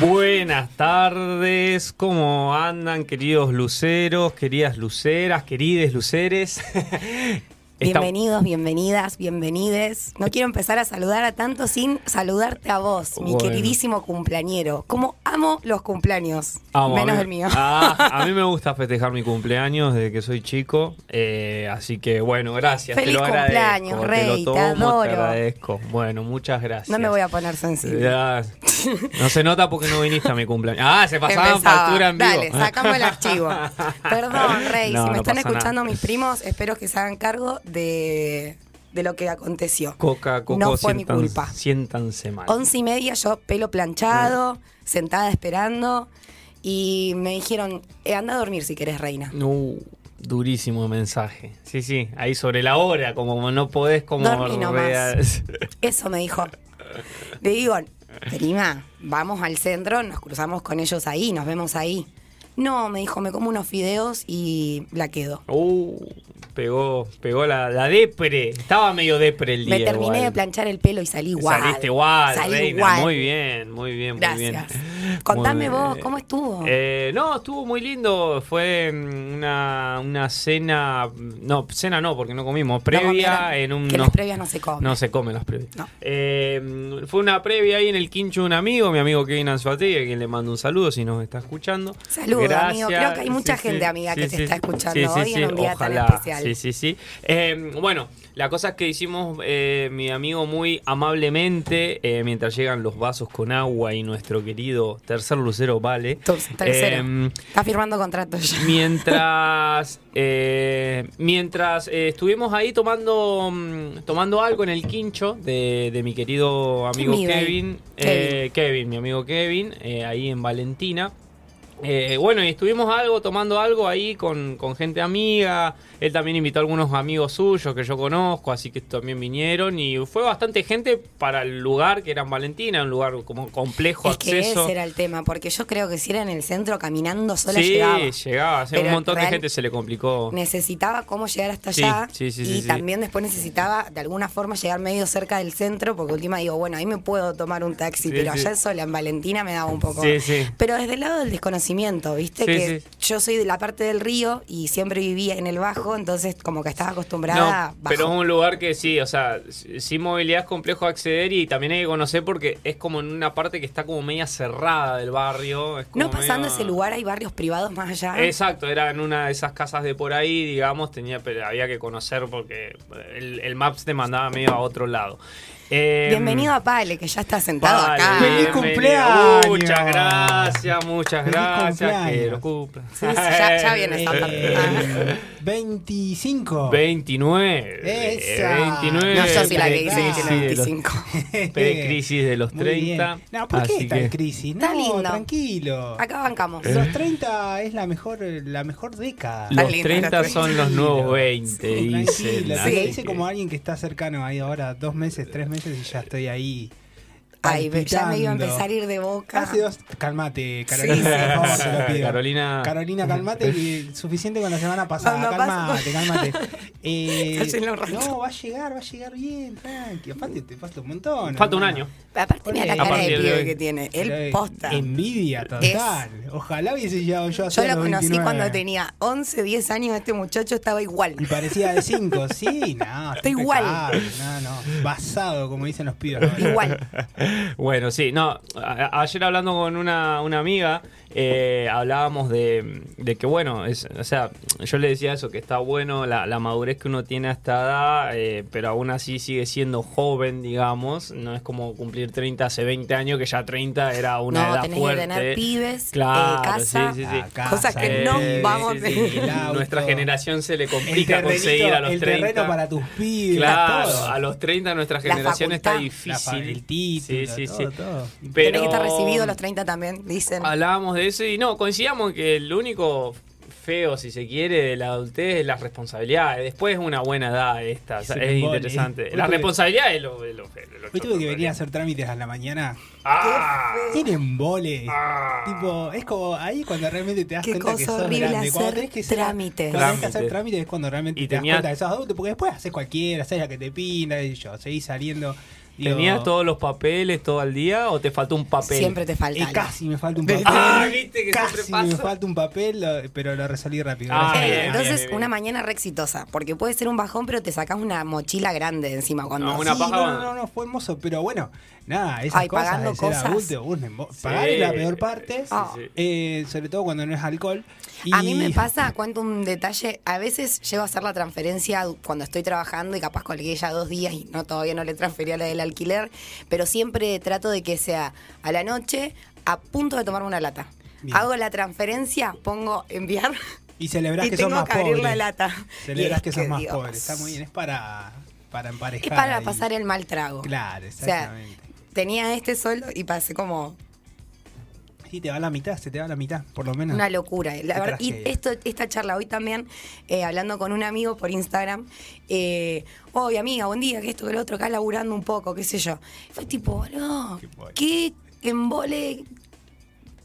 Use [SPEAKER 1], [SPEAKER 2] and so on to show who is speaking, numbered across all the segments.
[SPEAKER 1] Buenas tardes, ¿cómo andan queridos luceros, queridas luceras, querides luceres?
[SPEAKER 2] Bienvenidos, bienvenidas, bienvenides. No quiero empezar a saludar a tanto sin saludarte a vos, mi
[SPEAKER 1] Bueno.
[SPEAKER 2] queridísimo cumpleañero. Como amo los cumpleaños,
[SPEAKER 1] Amo,
[SPEAKER 2] menos el mío.
[SPEAKER 1] Ah, a mí me gusta festejar mi cumpleaños desde que soy chico, eh, así que bueno, gracias.
[SPEAKER 2] Feliz
[SPEAKER 1] te lo agradezco,
[SPEAKER 2] cumpleaños,
[SPEAKER 1] te
[SPEAKER 2] Rey,
[SPEAKER 1] lo
[SPEAKER 2] te
[SPEAKER 1] tomo,
[SPEAKER 2] adoro.
[SPEAKER 1] agradezco. Bueno, muchas gracias.
[SPEAKER 2] no me voy a poner sensible.
[SPEAKER 1] Ya, No se nota porque no viniste a mi cumpleaños. Ah, se pasaban
[SPEAKER 2] Empezaba.
[SPEAKER 1] factura en vivo.
[SPEAKER 2] Dale, sacamos el archivo. Perdón, Rey,
[SPEAKER 1] No,
[SPEAKER 2] si me
[SPEAKER 1] no
[SPEAKER 2] están escuchando
[SPEAKER 1] nada.
[SPEAKER 2] mis primos, espero que se hagan cargo de, de lo que aconteció.
[SPEAKER 1] Coca, Coco,
[SPEAKER 2] No fue mi culpa.
[SPEAKER 1] Siéntanse mal.
[SPEAKER 2] Once y media, yo pelo planchado, sentada esperando, y me dijeron, eh, anda a dormir si querés, reina.
[SPEAKER 1] Uh, durísimo mensaje. Sí, sí, ahí sobre la hora, como no podés como...
[SPEAKER 2] Dormí nomás. Eso me dijo. Le digo, prima, vamos al centro, nos cruzamos con ellos ahí, nos vemos ahí. No, me dijo, me como unos fideos y la quedo.
[SPEAKER 1] Uh, pegó, pegó la, la depre. Estaba medio depre el día.
[SPEAKER 2] Me terminé
[SPEAKER 1] igual.
[SPEAKER 2] de planchar el pelo y salí igual.
[SPEAKER 1] Saliste igual,
[SPEAKER 2] Salí
[SPEAKER 1] reina.
[SPEAKER 2] igual.
[SPEAKER 1] Muy bien, muy bien, muy bien.
[SPEAKER 2] Gracias. Contame vos, ¿cómo estuvo?
[SPEAKER 1] Eh, no, estuvo muy lindo. Fue mm, una, una cena. No, cena no, porque no comimos. Previa en un.
[SPEAKER 2] que
[SPEAKER 1] no-
[SPEAKER 2] las previas no se comen.
[SPEAKER 1] No se comen las previas.
[SPEAKER 2] No.
[SPEAKER 1] Eh, fue una previa ahí en el quincho de un amigo, mi amigo Kevin Anzuategui, a quien le mando un saludo si nos está escuchando.
[SPEAKER 2] Saludos, amigo. Creo que hay mucha gente amiga que te está escuchando hoy en un día tan
[SPEAKER 1] Ojalá. Sí, sí, sí. Eh, bueno, la cosa es que hicimos, eh, mi amigo muy amablemente, eh, mientras llegan los vasos con agua y nuestro querido tercer lucero Vale.
[SPEAKER 2] Tercero.
[SPEAKER 1] eh,
[SPEAKER 2] Está firmando contrato ya.
[SPEAKER 1] Mientras eh, mientras eh, estuvimos ahí tomando mm, tomando algo en el quincho de, de mi querido amigo. Kevin, eh, Kevin, mi amigo Kevin, ahí en Valentina. Eh, bueno, y estuvimos algo, tomando algo ahí con, con gente amiga. Él también invitó a algunos amigos suyos que yo conozco, así que también vinieron. Y fue bastante gente para el lugar que era en Valentina, un lugar como complejo
[SPEAKER 2] Es que
[SPEAKER 1] acceso.
[SPEAKER 2] ese era el tema, porque yo creo que si era en el centro caminando sola
[SPEAKER 1] sí,
[SPEAKER 2] llegaba.
[SPEAKER 1] llegaba. Sea,
[SPEAKER 2] Pero
[SPEAKER 1] un montón de gente se le complicó.
[SPEAKER 2] necesitaba cómo llegar hasta
[SPEAKER 1] Sí,
[SPEAKER 2] allá
[SPEAKER 1] sí, sí,
[SPEAKER 2] y
[SPEAKER 1] sí, sí.
[SPEAKER 2] también después necesitaba de alguna forma llegar medio cerca del centro porque última digo, bueno, ahí me puedo tomar un taxi,
[SPEAKER 1] Sí,
[SPEAKER 2] pero
[SPEAKER 1] sí.
[SPEAKER 2] allá sola en Valentina me daba un poco.
[SPEAKER 1] Sí, sí.
[SPEAKER 2] Pero desde el lado del desconocimiento, ¿viste?
[SPEAKER 1] Sí,
[SPEAKER 2] que
[SPEAKER 1] sí.
[SPEAKER 2] yo soy de la parte del río y siempre vivía en el bajo, entonces como que estaba acostumbrada
[SPEAKER 1] No,
[SPEAKER 2] bajo.
[SPEAKER 1] pero es un lugar que sí, o sea, sin movilidad es complejo acceder y también hay que conocer porque es como en una parte que está como media cerrada del barrio. es como
[SPEAKER 2] No pasando
[SPEAKER 1] medio-
[SPEAKER 2] ese lugar hay barrios privados más allá.
[SPEAKER 1] Exacto, era en una de esas casas de por ahí, digamos, tenía, pero había que conocer porque el, el Maps te mandaba medio a otro lado. Eh,
[SPEAKER 2] Bienvenido a Pale, que ya está sentado
[SPEAKER 1] Vale,
[SPEAKER 2] acá.
[SPEAKER 3] ¡Feliz cumpleaños!
[SPEAKER 1] Muchas gracias, muchas
[SPEAKER 3] ¡Feliz
[SPEAKER 1] gracias. Que
[SPEAKER 3] cumpleaños!
[SPEAKER 1] lo cumpla.
[SPEAKER 2] Sí, sí, ya- ya viene esa parte.
[SPEAKER 3] Eh, 25.
[SPEAKER 1] 29.
[SPEAKER 3] Esa.
[SPEAKER 1] 29.
[SPEAKER 2] No, yo soy la que dice que
[SPEAKER 1] Crisis
[SPEAKER 2] tiene
[SPEAKER 1] de los-
[SPEAKER 2] 25.
[SPEAKER 1] Pre- crisis de los
[SPEAKER 3] Muy
[SPEAKER 1] 30.
[SPEAKER 3] bien. No, ¿por qué está en
[SPEAKER 1] que-
[SPEAKER 3] crisis?
[SPEAKER 2] Está
[SPEAKER 3] no,
[SPEAKER 2] lindo.
[SPEAKER 3] tranquilo.
[SPEAKER 2] Acá bancamos.
[SPEAKER 1] Eh.
[SPEAKER 3] Los 30 es la mejor, la mejor década.
[SPEAKER 2] Está
[SPEAKER 1] Los
[SPEAKER 2] linda
[SPEAKER 1] 30
[SPEAKER 2] la
[SPEAKER 1] son los nuevos 20,
[SPEAKER 3] Tranquilo,
[SPEAKER 1] dicen.
[SPEAKER 3] te
[SPEAKER 1] así
[SPEAKER 3] lo dice
[SPEAKER 1] que-
[SPEAKER 3] como alguien que está cercano ahí ahora, dos meses, tres meses y ya estoy ahí.
[SPEAKER 2] Ay, ya me iba a empezar a ir de boca.
[SPEAKER 3] Hace dos. Calmate, Carolina.
[SPEAKER 2] Sí, sí.
[SPEAKER 3] te lo.
[SPEAKER 1] Carolina.
[SPEAKER 3] Carolina, calmate. y suficiente con la semana pasada.
[SPEAKER 2] Cuando
[SPEAKER 3] calmate, calmate. Eh, no, va a llegar, va a llegar bien, tranqui. Aparte, te falta un montón.
[SPEAKER 1] Falta un año.
[SPEAKER 2] Aparte, mira la cara de pibe que tiene.
[SPEAKER 3] Eh,
[SPEAKER 2] posta.
[SPEAKER 3] Envidia total. Ojalá hubiese llegado yo a
[SPEAKER 2] Yo lo conocí cuando tenía 11, 10 años. Este muchacho estaba igual.
[SPEAKER 3] Y parecía de 5, sí, no.
[SPEAKER 2] Está igual.
[SPEAKER 3] No, no. Basado, como dicen los pibes.
[SPEAKER 2] Igual.
[SPEAKER 1] Bueno, sí, no. ayer hablando con una, una amiga, eh, hablábamos de, de que, bueno, es, o sea, yo le decía eso, que está bueno la, la madurez que uno tiene a esta edad, eh, pero aún así sigue siendo joven, digamos. No es como cumplir 30 hace 20 años, que ya 30 era una
[SPEAKER 2] no,
[SPEAKER 1] edad
[SPEAKER 2] tenés
[SPEAKER 1] fuerte.
[SPEAKER 2] que tener pibes, eh,
[SPEAKER 1] Claro,
[SPEAKER 2] casa,
[SPEAKER 1] sí, sí, sí.
[SPEAKER 3] Casa,
[SPEAKER 2] cosas que no vamos
[SPEAKER 1] sí, sí, sí.
[SPEAKER 3] El auto.
[SPEAKER 1] Nuestra generación se le complica
[SPEAKER 3] terrenito,
[SPEAKER 1] conseguir a los
[SPEAKER 3] el
[SPEAKER 1] 30.
[SPEAKER 3] terreno para tus pibes.
[SPEAKER 1] Claro, a los 30 nuestra generación está difícil.
[SPEAKER 3] El título,
[SPEAKER 1] sí, sí,
[SPEAKER 3] todo,
[SPEAKER 1] sí.
[SPEAKER 3] todo.
[SPEAKER 1] Pero
[SPEAKER 2] Tenés que estar recibido a los 30 también, dicen.
[SPEAKER 1] Hablábamos de eso y no, coincidíamos en que el único feo, si se quiere, de la adultez es las responsabilidades. Después es una buena edad esta, o sea,
[SPEAKER 3] Es
[SPEAKER 1] es interesante.
[SPEAKER 3] Hoy
[SPEAKER 1] La
[SPEAKER 3] tuve-
[SPEAKER 1] responsabilidad es lo, es lo feo. lo
[SPEAKER 3] Hoy tuve que venir a hacer trámites a la mañana.
[SPEAKER 1] ¡Ah!
[SPEAKER 3] Tiene embole.
[SPEAKER 1] Ah.
[SPEAKER 3] Tipo, es como ahí cuando realmente te das
[SPEAKER 2] Qué
[SPEAKER 3] cuenta que
[SPEAKER 2] cosa
[SPEAKER 3] sos
[SPEAKER 2] horrible
[SPEAKER 3] grande. Cuando
[SPEAKER 2] hacer
[SPEAKER 3] tenés que ser-
[SPEAKER 2] trámites.
[SPEAKER 3] Cuando tenés que hacer
[SPEAKER 1] Trámites.
[SPEAKER 3] trámites es cuando realmente
[SPEAKER 1] Y
[SPEAKER 3] te das cuenta que sos adulto. Porque después haces cualquiera, haces la que te pinta y yo, seguís saliendo. Digo,
[SPEAKER 1] ¿Tenías todos los papeles todo el día o te faltó un papel?
[SPEAKER 2] Siempre te falta.
[SPEAKER 3] Y
[SPEAKER 2] algo.
[SPEAKER 3] casi me falta un papel.
[SPEAKER 1] Ah, viste que
[SPEAKER 3] casi
[SPEAKER 1] siempre
[SPEAKER 3] me falta un papel, lo- pero lo resolví rápido.
[SPEAKER 1] Ah,
[SPEAKER 2] Eh,
[SPEAKER 1] bien,
[SPEAKER 2] entonces,
[SPEAKER 1] bien, bien.
[SPEAKER 2] una mañana re exitosa, porque puede ser un bajón, pero te sacás una mochila grande encima cuando...
[SPEAKER 1] No, una
[SPEAKER 3] Sí,
[SPEAKER 1] paja-
[SPEAKER 3] no, no, no, no, fue hermoso, pero bueno, nada, esas
[SPEAKER 2] Ay,
[SPEAKER 3] cosas
[SPEAKER 2] pagando
[SPEAKER 3] de ser
[SPEAKER 2] cosas.
[SPEAKER 3] adulto, un embo-
[SPEAKER 1] Sí.
[SPEAKER 3] pagar es la peor parte,
[SPEAKER 2] Ah.
[SPEAKER 3] Eh, sobre todo cuando no es alcohol. Y
[SPEAKER 2] A mí me pasa, cuento un detalle, a veces llego a hacer la transferencia cuando estoy trabajando y capaz colgué ya dos días y no todavía no le transferí a la del alquiler, pero siempre trato de que sea a la noche a punto de tomarme una lata.
[SPEAKER 3] Bien.
[SPEAKER 2] Hago la transferencia, pongo enviar
[SPEAKER 3] Y celebrás
[SPEAKER 2] y
[SPEAKER 3] que sos más
[SPEAKER 2] que abrir
[SPEAKER 3] pobre.
[SPEAKER 2] la lata.
[SPEAKER 3] Celebrás que
[SPEAKER 2] es
[SPEAKER 3] sos más
[SPEAKER 2] Dios.
[SPEAKER 3] pobre. Está muy bien, es para, para emparejar.
[SPEAKER 2] Es para
[SPEAKER 3] ahí.
[SPEAKER 2] pasar el mal trago.
[SPEAKER 3] Claro,
[SPEAKER 2] O sea,
[SPEAKER 3] exactamente.
[SPEAKER 2] tenía este solo y pasé como
[SPEAKER 3] Sí, te va la mitad, se te va la mitad, por lo menos.
[SPEAKER 2] Una locura. La
[SPEAKER 3] Qué
[SPEAKER 2] verdad, y esto, esta charla hoy también, eh, hablando con un amigo por Instagram, eh, oye amiga, buen día, que esto, que lo otro, acá laburando un poco, qué sé yo. Fue tipo, no,
[SPEAKER 3] Qué
[SPEAKER 2] qué embole.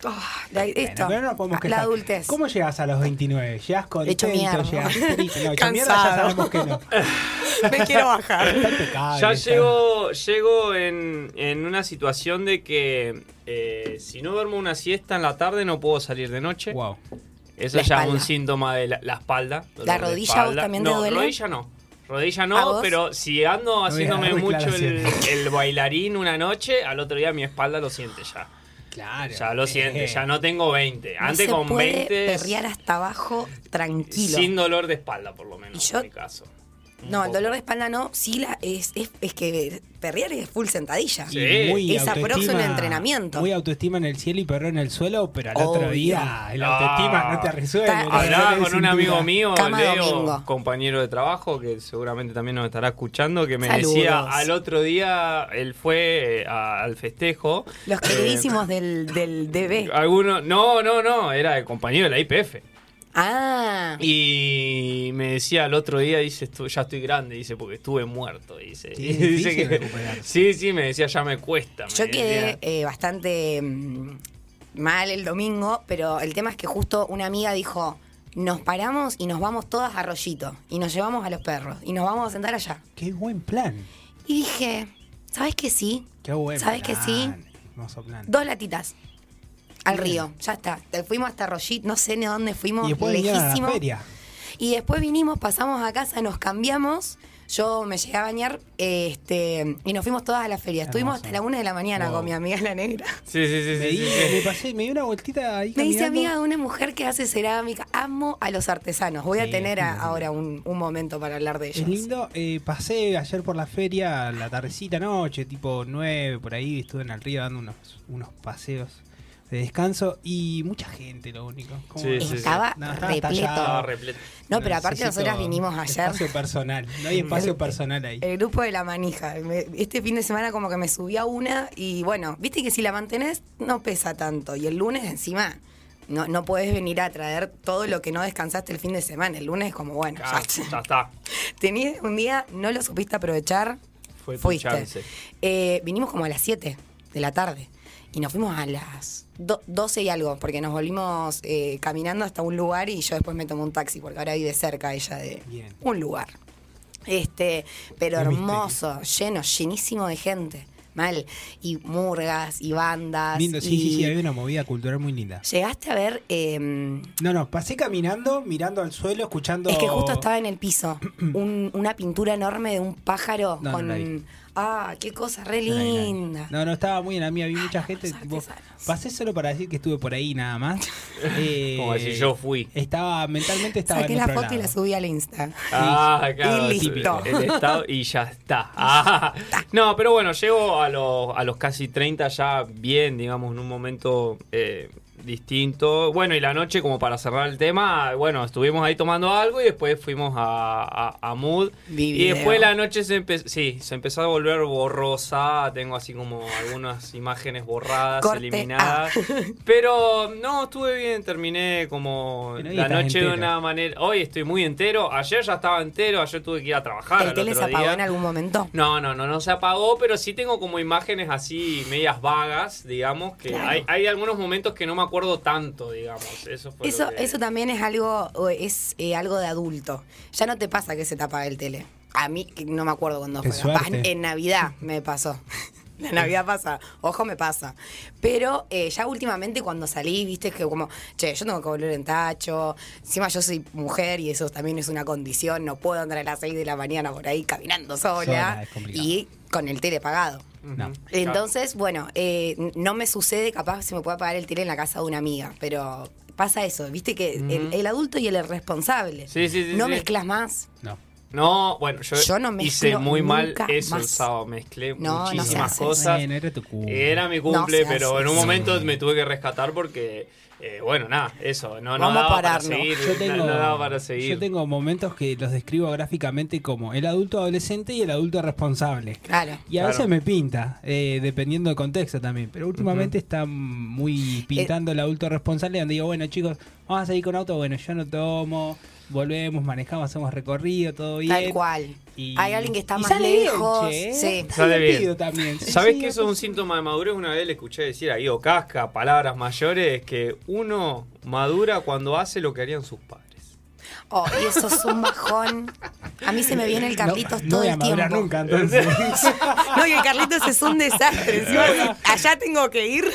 [SPEAKER 2] Ah, la- esto,
[SPEAKER 3] Bueno, pero no nos podemos
[SPEAKER 2] la adultez.
[SPEAKER 3] ¿Cómo llegas a los 29? ¿Llegas
[SPEAKER 2] Hecho
[SPEAKER 3] contento?
[SPEAKER 2] mierda.
[SPEAKER 3] ¿Llegas triste? No, hecho mierda ya sabemos que no.
[SPEAKER 2] Me quiero bajar.
[SPEAKER 3] Impecable.
[SPEAKER 1] Ya
[SPEAKER 3] está-
[SPEAKER 1] llego, llego en, en una situación de que eh, si no duermo una siesta en la tarde no puedo salir de noche.
[SPEAKER 3] Wow.
[SPEAKER 1] Eso
[SPEAKER 2] La
[SPEAKER 1] ya es un síntoma de la, la espalda.
[SPEAKER 2] ¿La rodilla
[SPEAKER 1] espalda.
[SPEAKER 2] vos también te
[SPEAKER 1] no,
[SPEAKER 2] duele?
[SPEAKER 1] rodilla no. Rodilla
[SPEAKER 2] ¿A
[SPEAKER 1] no, pero si ando haciéndome mucho el bailarín una noche, al otro día mi espalda lo siente ya.
[SPEAKER 3] Claro.
[SPEAKER 1] Ya lo siente, ya no tengo 20.
[SPEAKER 2] No
[SPEAKER 1] Antes
[SPEAKER 2] se
[SPEAKER 1] con
[SPEAKER 2] puede
[SPEAKER 1] 20
[SPEAKER 2] perrear hasta abajo tranquilo.
[SPEAKER 1] sin dolor de espalda por lo menos
[SPEAKER 2] Y yo-
[SPEAKER 1] en mi caso.
[SPEAKER 2] No, el dolor de espalda no, sí la, es, es, es que perrear es full sentadilla.
[SPEAKER 1] Sí.
[SPEAKER 3] muy
[SPEAKER 2] Es un entrenamiento.
[SPEAKER 3] Muy autoestima en el cielo y perro en el suelo, pero al
[SPEAKER 2] Obvio.
[SPEAKER 3] otro día el autoestima no te resuelve.
[SPEAKER 1] Hablaba con un amigo mío,
[SPEAKER 2] Cama
[SPEAKER 1] Leo,
[SPEAKER 2] domingo.
[SPEAKER 1] compañero de trabajo, que seguramente también nos estará escuchando, que me
[SPEAKER 2] Saludos.
[SPEAKER 1] decía al otro día, él fue eh, a- al festejo.
[SPEAKER 2] Los queridísimos del, del DB.
[SPEAKER 1] Algunos, no, no, no, era el compañero de la IPF.
[SPEAKER 2] Ah,
[SPEAKER 1] Y me decía al otro día, dice, "Estu- ya estoy grande, dice, porque estuve muerto, dice.
[SPEAKER 3] Sí,
[SPEAKER 1] dice que, sí, sí, me decía, ya me cuesta. me
[SPEAKER 2] yo quedé eh, bastante mm, mal el domingo, pero el tema es que justo una amiga dijo, nos paramos y nos vamos todas a Rollito y nos llevamos a los perros y nos vamos a sentar allá.
[SPEAKER 3] Qué buen plan.
[SPEAKER 2] Y dije, ¿sabes que sí?
[SPEAKER 3] Qué buen
[SPEAKER 2] ¿Sabes que sí?
[SPEAKER 3] Plan.
[SPEAKER 2] Dos latitas. Al río, ya está. Fuimos hasta Rollito, no sé ni a dónde fuimos,
[SPEAKER 3] y después vinieron a la
[SPEAKER 2] lejísimo.
[SPEAKER 3] feria.
[SPEAKER 2] Y después vinimos, pasamos a casa, nos cambiamos. Yo me llegué a bañar este, y nos fuimos todas a la feria. Estuvimos hasta la una de la mañana
[SPEAKER 3] Wow.
[SPEAKER 2] con mi amiga la negra.
[SPEAKER 1] Sí, sí, sí,
[SPEAKER 3] Me,
[SPEAKER 1] sí,
[SPEAKER 3] di-
[SPEAKER 1] sí, sí.
[SPEAKER 3] me pasé, me di una vueltita ahí
[SPEAKER 2] Me dice
[SPEAKER 3] caminando.
[SPEAKER 2] amiga de una mujer que hace cerámica. Amo a los artesanos. Voy a tener a- ahora un, un momento para hablar de ellos.
[SPEAKER 3] Es lindo. eh, pasé ayer por la feria, la tardecita noche, tipo 9, por ahí. Estuve en el río dando unos, unos paseos de descanso y mucha gente, lo único.
[SPEAKER 1] Sí, sí.
[SPEAKER 2] Estaba
[SPEAKER 3] No, estaba
[SPEAKER 2] repleto.
[SPEAKER 3] estallado.
[SPEAKER 1] Estaba repleto.
[SPEAKER 2] No, pero aparte
[SPEAKER 3] Necesito
[SPEAKER 2] nosotras vinimos ayer.
[SPEAKER 3] Espacio personal. No hay espacio personal ahí.
[SPEAKER 2] El grupo de la manija. Este fin de semana como que me subí a una y bueno, viste que si la mantenés no pesa tanto. Y el lunes encima no, no puedes venir a traer todo lo que no descansaste el fin de semana. El lunes como bueno,
[SPEAKER 1] Ah,
[SPEAKER 2] ya,
[SPEAKER 1] ya está.
[SPEAKER 2] tenías un día, no lo supiste aprovechar,
[SPEAKER 1] Fue tu
[SPEAKER 2] fuiste.
[SPEAKER 1] chance.
[SPEAKER 2] Eh, vinimos como a las 7 de la tarde y nos fuimos a las do- 12 y algo, porque nos volvimos eh, caminando hasta un lugar y yo después me tomé un taxi, porque ahora vive cerca ella de
[SPEAKER 3] Bien.
[SPEAKER 2] un lugar. Este, pero
[SPEAKER 3] Qué
[SPEAKER 2] hermoso, lleno, llenísimo de gente. mal. Y murgas y bandas.
[SPEAKER 3] Lindo, sí, sí,
[SPEAKER 2] y-
[SPEAKER 3] sí, había una movida cultural muy linda.
[SPEAKER 2] Llegaste a ver. em,
[SPEAKER 3] No, no, pasé caminando, mirando al suelo, escuchando.
[SPEAKER 2] Es que justo estaba en el piso un- una pintura enorme de un pájaro
[SPEAKER 3] No, no
[SPEAKER 2] con.
[SPEAKER 3] vi.
[SPEAKER 2] Ah, qué cosa re linda.
[SPEAKER 3] No, no, estaba muy en la mía, vi mucha
[SPEAKER 2] Ay,
[SPEAKER 3] gente. tipo, pasé solo para decir que estuve por ahí nada más. Eh,
[SPEAKER 1] Como decir, yo fui.
[SPEAKER 3] Estaba, mentalmente estaba
[SPEAKER 2] Saqué
[SPEAKER 3] en
[SPEAKER 2] la
[SPEAKER 3] otro
[SPEAKER 2] foto y la subí al Insta.
[SPEAKER 1] Ah, claro,
[SPEAKER 2] Y listo.
[SPEAKER 1] El estado y ya está. Ah. No, pero bueno, llego a los, a los casi 30 ya bien, digamos, en un momento eh, distinto. Bueno, y la noche, como para cerrar el tema, bueno, estuvimos ahí tomando algo y después fuimos a, a, a Mood. Y
[SPEAKER 2] video.
[SPEAKER 1] después la noche se empezó, sí, se empezó a volver borrosa. Tengo así como algunas imágenes borradas,
[SPEAKER 2] Corte
[SPEAKER 1] eliminadas. Pero no, estuve bien, terminé como la noche de una manera. Hoy estoy muy entero. Ayer ya estaba entero, ayer tuve que ir a trabajar.
[SPEAKER 2] ¿El
[SPEAKER 1] al
[SPEAKER 2] tele
[SPEAKER 1] otro
[SPEAKER 2] se apagó
[SPEAKER 1] día.
[SPEAKER 2] en algún momento?
[SPEAKER 1] No, no, no, no se apagó, pero sí tengo como imágenes así medias vagas, digamos, que
[SPEAKER 2] Claro.
[SPEAKER 1] hay, hay algunos momentos que no me acuerdo tanto, digamos. Eso fue
[SPEAKER 2] Eso,
[SPEAKER 1] que-
[SPEAKER 2] eso también es algo, es eh, algo de adulto. Ya no te pasa que se te apaga el tele. A mí que no me acuerdo cuándo
[SPEAKER 3] Qué
[SPEAKER 2] fue. Capaz en Navidad me pasó. La Navidad pasa, ojo me pasa. Pero eh, ya últimamente cuando salí, viste que como, che, yo tengo que volver en tacho. Encima yo soy mujer y eso también es una condición. No puedo andar a las 6 de la mañana por ahí caminando sola.
[SPEAKER 3] Sola, es complicado.
[SPEAKER 2] y con el tele apagado.
[SPEAKER 3] No.
[SPEAKER 2] Entonces, bueno, eh, no me sucede, capaz se me puede apagar el tele en la casa de una amiga, pero pasa eso, viste que el, el adulto y el responsable.
[SPEAKER 1] Sí, sí, sí,
[SPEAKER 2] no
[SPEAKER 1] sí.
[SPEAKER 2] mezclas más.
[SPEAKER 3] No.
[SPEAKER 1] No, bueno, yo,
[SPEAKER 2] Yo no
[SPEAKER 1] hice muy mal eso el
[SPEAKER 2] más.
[SPEAKER 1] sábado. Mezclé
[SPEAKER 2] No,
[SPEAKER 1] muchísimas cosas.
[SPEAKER 3] Bueno, era tu cumple.
[SPEAKER 1] Era mi
[SPEAKER 2] No
[SPEAKER 1] cumple, pero
[SPEAKER 2] hace
[SPEAKER 1] en un momento me tuve que rescatar porque, eh, bueno, nada, eso, no, no
[SPEAKER 2] Vamos a
[SPEAKER 1] daba para
[SPEAKER 2] pararnos.
[SPEAKER 1] seguir.
[SPEAKER 3] Yo tengo,
[SPEAKER 1] no, no daba para seguir.
[SPEAKER 3] yo tengo momentos que los describo gráficamente como el adulto adolescente y el adulto responsable.
[SPEAKER 2] Claro.
[SPEAKER 3] Y a
[SPEAKER 1] Claro.
[SPEAKER 3] veces me pinta, eh, dependiendo del contexto también. Pero últimamente está muy pintando el adulto responsable, donde digo, bueno, chicos, vamos a seguir con auto. Bueno, yo no tomo, volvemos, manejamos, hacemos recorrido, todo bien.
[SPEAKER 2] Tal cual.
[SPEAKER 3] Y-
[SPEAKER 2] Hay alguien que está más
[SPEAKER 3] sale bien,
[SPEAKER 2] lejos.
[SPEAKER 3] ¿eh?
[SPEAKER 2] sí.
[SPEAKER 3] Está
[SPEAKER 1] Sale bien.
[SPEAKER 3] divertido también.
[SPEAKER 1] ¿Sabés
[SPEAKER 3] sí,
[SPEAKER 1] que eso es un síntoma de madurez? Una vez le escuché decir a Guido Casca, palabras mayores, que uno madura cuando hace lo que harían sus padres.
[SPEAKER 2] Oh, y eso es un bajón. A mí se me viene el Carlitos
[SPEAKER 3] no,
[SPEAKER 2] todo
[SPEAKER 3] no
[SPEAKER 2] el tiempo.
[SPEAKER 3] nunca, entonces.
[SPEAKER 2] No, y el Carlitos es un desastre. Encima, allá tengo que ir.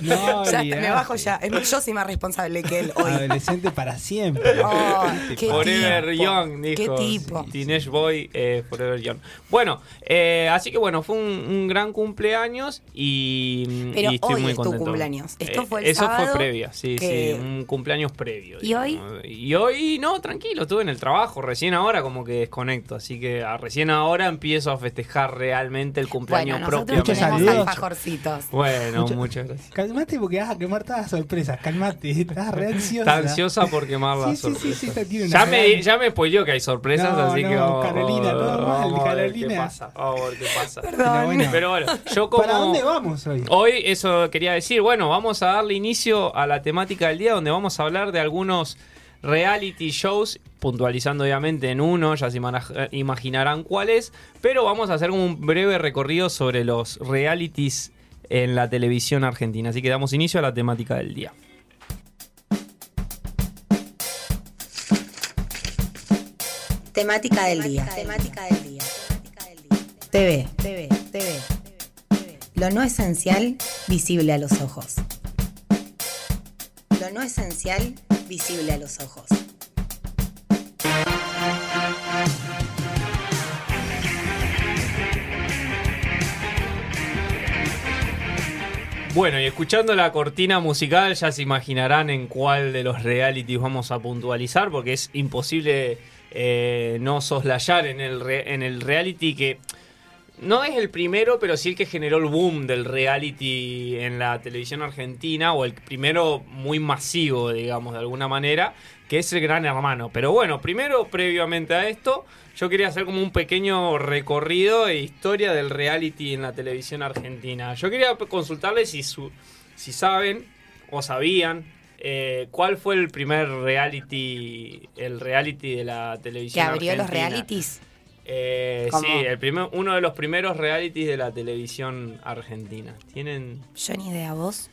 [SPEAKER 3] no,
[SPEAKER 2] Ya, me bajo ya. Yo soy más responsable que él hoy.
[SPEAKER 3] Adolescente para siempre.
[SPEAKER 2] Oh, qué
[SPEAKER 1] Forever
[SPEAKER 2] tipo,
[SPEAKER 1] Young,
[SPEAKER 2] qué
[SPEAKER 1] dijo.
[SPEAKER 2] tipo.
[SPEAKER 1] Teenage Boy, eh, Forever Young. Bueno, eh, así que bueno, fue un, un gran cumpleaños y,
[SPEAKER 2] Pero
[SPEAKER 1] y estoy
[SPEAKER 2] hoy
[SPEAKER 1] muy
[SPEAKER 2] es tu cumpleaños. Esto
[SPEAKER 1] Eh,
[SPEAKER 2] fue el
[SPEAKER 1] Eso
[SPEAKER 2] sábado
[SPEAKER 1] fue previa, sí,
[SPEAKER 2] que-
[SPEAKER 1] sí, un cumpleaños previo.
[SPEAKER 2] ¿Y hoy?
[SPEAKER 1] Y hoy, no, tranquilo, estuve en el trabajo, recién ahora como que desconecto, así que ah, recién ahora empiezo a festejar realmente el cumpleaños
[SPEAKER 2] Bueno,
[SPEAKER 1] propiamente.
[SPEAKER 3] Muchos saludos.
[SPEAKER 2] alfajorcitos.
[SPEAKER 1] Bueno,
[SPEAKER 3] Mucho-
[SPEAKER 1] muchas gracias.
[SPEAKER 3] Calmate porque vas a quemar todas las sorpresas. Calmate, estás re ansiosa.
[SPEAKER 1] Está ansiosa por quemar la
[SPEAKER 3] Sí, sí, sí, sí, esta tiene una
[SPEAKER 1] ya, me, ya me spoileó que hay sorpresas,
[SPEAKER 3] No,
[SPEAKER 1] así que
[SPEAKER 3] no,
[SPEAKER 1] vamos,
[SPEAKER 3] Carolina, todo mal,
[SPEAKER 1] vamos a ver
[SPEAKER 3] Carolina.
[SPEAKER 1] qué pasa. Qué pasa.
[SPEAKER 3] Pero bueno,
[SPEAKER 1] Pero bueno, yo como...
[SPEAKER 3] ¿para dónde vamos hoy?
[SPEAKER 1] Hoy eso quería decir, bueno, vamos a darle inicio a la temática del día donde vamos a hablar de algunos reality shows, puntualizando obviamente en uno, ya se imaginarán cuáles, pero vamos a hacer un breve recorrido sobre los realities en la televisión argentina. Así que damos inicio a la temática del día.
[SPEAKER 4] Temática del día. Temática del día. TV. TV. TV. Lo no esencial, visible a los ojos. Lo no esencial, visible a los ojos.
[SPEAKER 1] Bueno, y escuchando la cortina musical ya se imaginarán en cuál de los realities vamos a puntualizar, porque es imposible eh, no soslayar en el, re- en el reality que no es el primero, pero sí el que generó el boom del reality en la televisión argentina, o el primero muy masivo, digamos, de alguna manera, que es el Gran Hermano. Pero bueno, primero, previamente a esto, yo quería hacer como un pequeño recorrido e historia del reality en la televisión argentina. Yo quería consultarles si, su- si saben o sabían eh, cuál fue el primer reality, el reality de la
[SPEAKER 2] Que
[SPEAKER 1] televisión
[SPEAKER 2] abrió los realities.
[SPEAKER 1] Eh, sí, el primer, uno de los primeros realities de la televisión argentina. Tienen.
[SPEAKER 2] Yo ni idea, vos.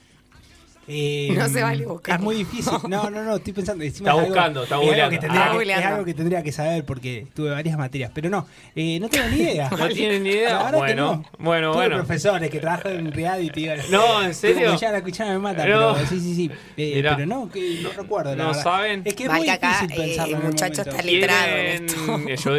[SPEAKER 3] Eh,
[SPEAKER 2] No se vale buscarlo.
[SPEAKER 3] Es muy difícil. No, no, no, estoy pensando. encima
[SPEAKER 1] Está
[SPEAKER 3] es algo-
[SPEAKER 1] buscando, está
[SPEAKER 3] es algo, que
[SPEAKER 2] Ah,
[SPEAKER 3] es algo que tendría que saber porque tuve varias materias. Pero no, eh, no tengo ni idea.
[SPEAKER 1] ¿No tienen ni idea? Bueno,
[SPEAKER 3] no.
[SPEAKER 1] bueno,
[SPEAKER 3] Tuve
[SPEAKER 1] bueno.
[SPEAKER 3] profesores que trabajan en reality.
[SPEAKER 1] No, ¿en serio?
[SPEAKER 3] Ya la escuchada me mata,
[SPEAKER 1] No.
[SPEAKER 3] pero sí, sí, sí. Eh, pero no, que no recuerdo.
[SPEAKER 1] ¿No
[SPEAKER 3] verdad.
[SPEAKER 1] saben?
[SPEAKER 3] Es que es
[SPEAKER 2] Mal
[SPEAKER 3] muy
[SPEAKER 2] que acá,
[SPEAKER 3] difícil pensarlo.
[SPEAKER 2] el muchacho está letrado en
[SPEAKER 1] ¿Quieren, yo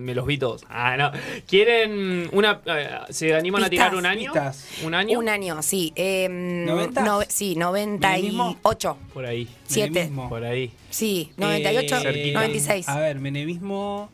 [SPEAKER 1] me los vi todos. Ah, no. ¿Quieren una eh, se animan a tirar un año?
[SPEAKER 3] pistas.
[SPEAKER 1] Un año
[SPEAKER 2] Un año, sí. Eh,
[SPEAKER 3] ¿Noventas?
[SPEAKER 2] nove- sí,
[SPEAKER 3] ¿Menemismo?
[SPEAKER 2] 98.
[SPEAKER 1] por ahí.
[SPEAKER 2] Siete.
[SPEAKER 3] Menemismo.
[SPEAKER 1] Por ahí.
[SPEAKER 2] Sí, 98,
[SPEAKER 1] cerquita.
[SPEAKER 2] 96.
[SPEAKER 3] A ver, menemismo.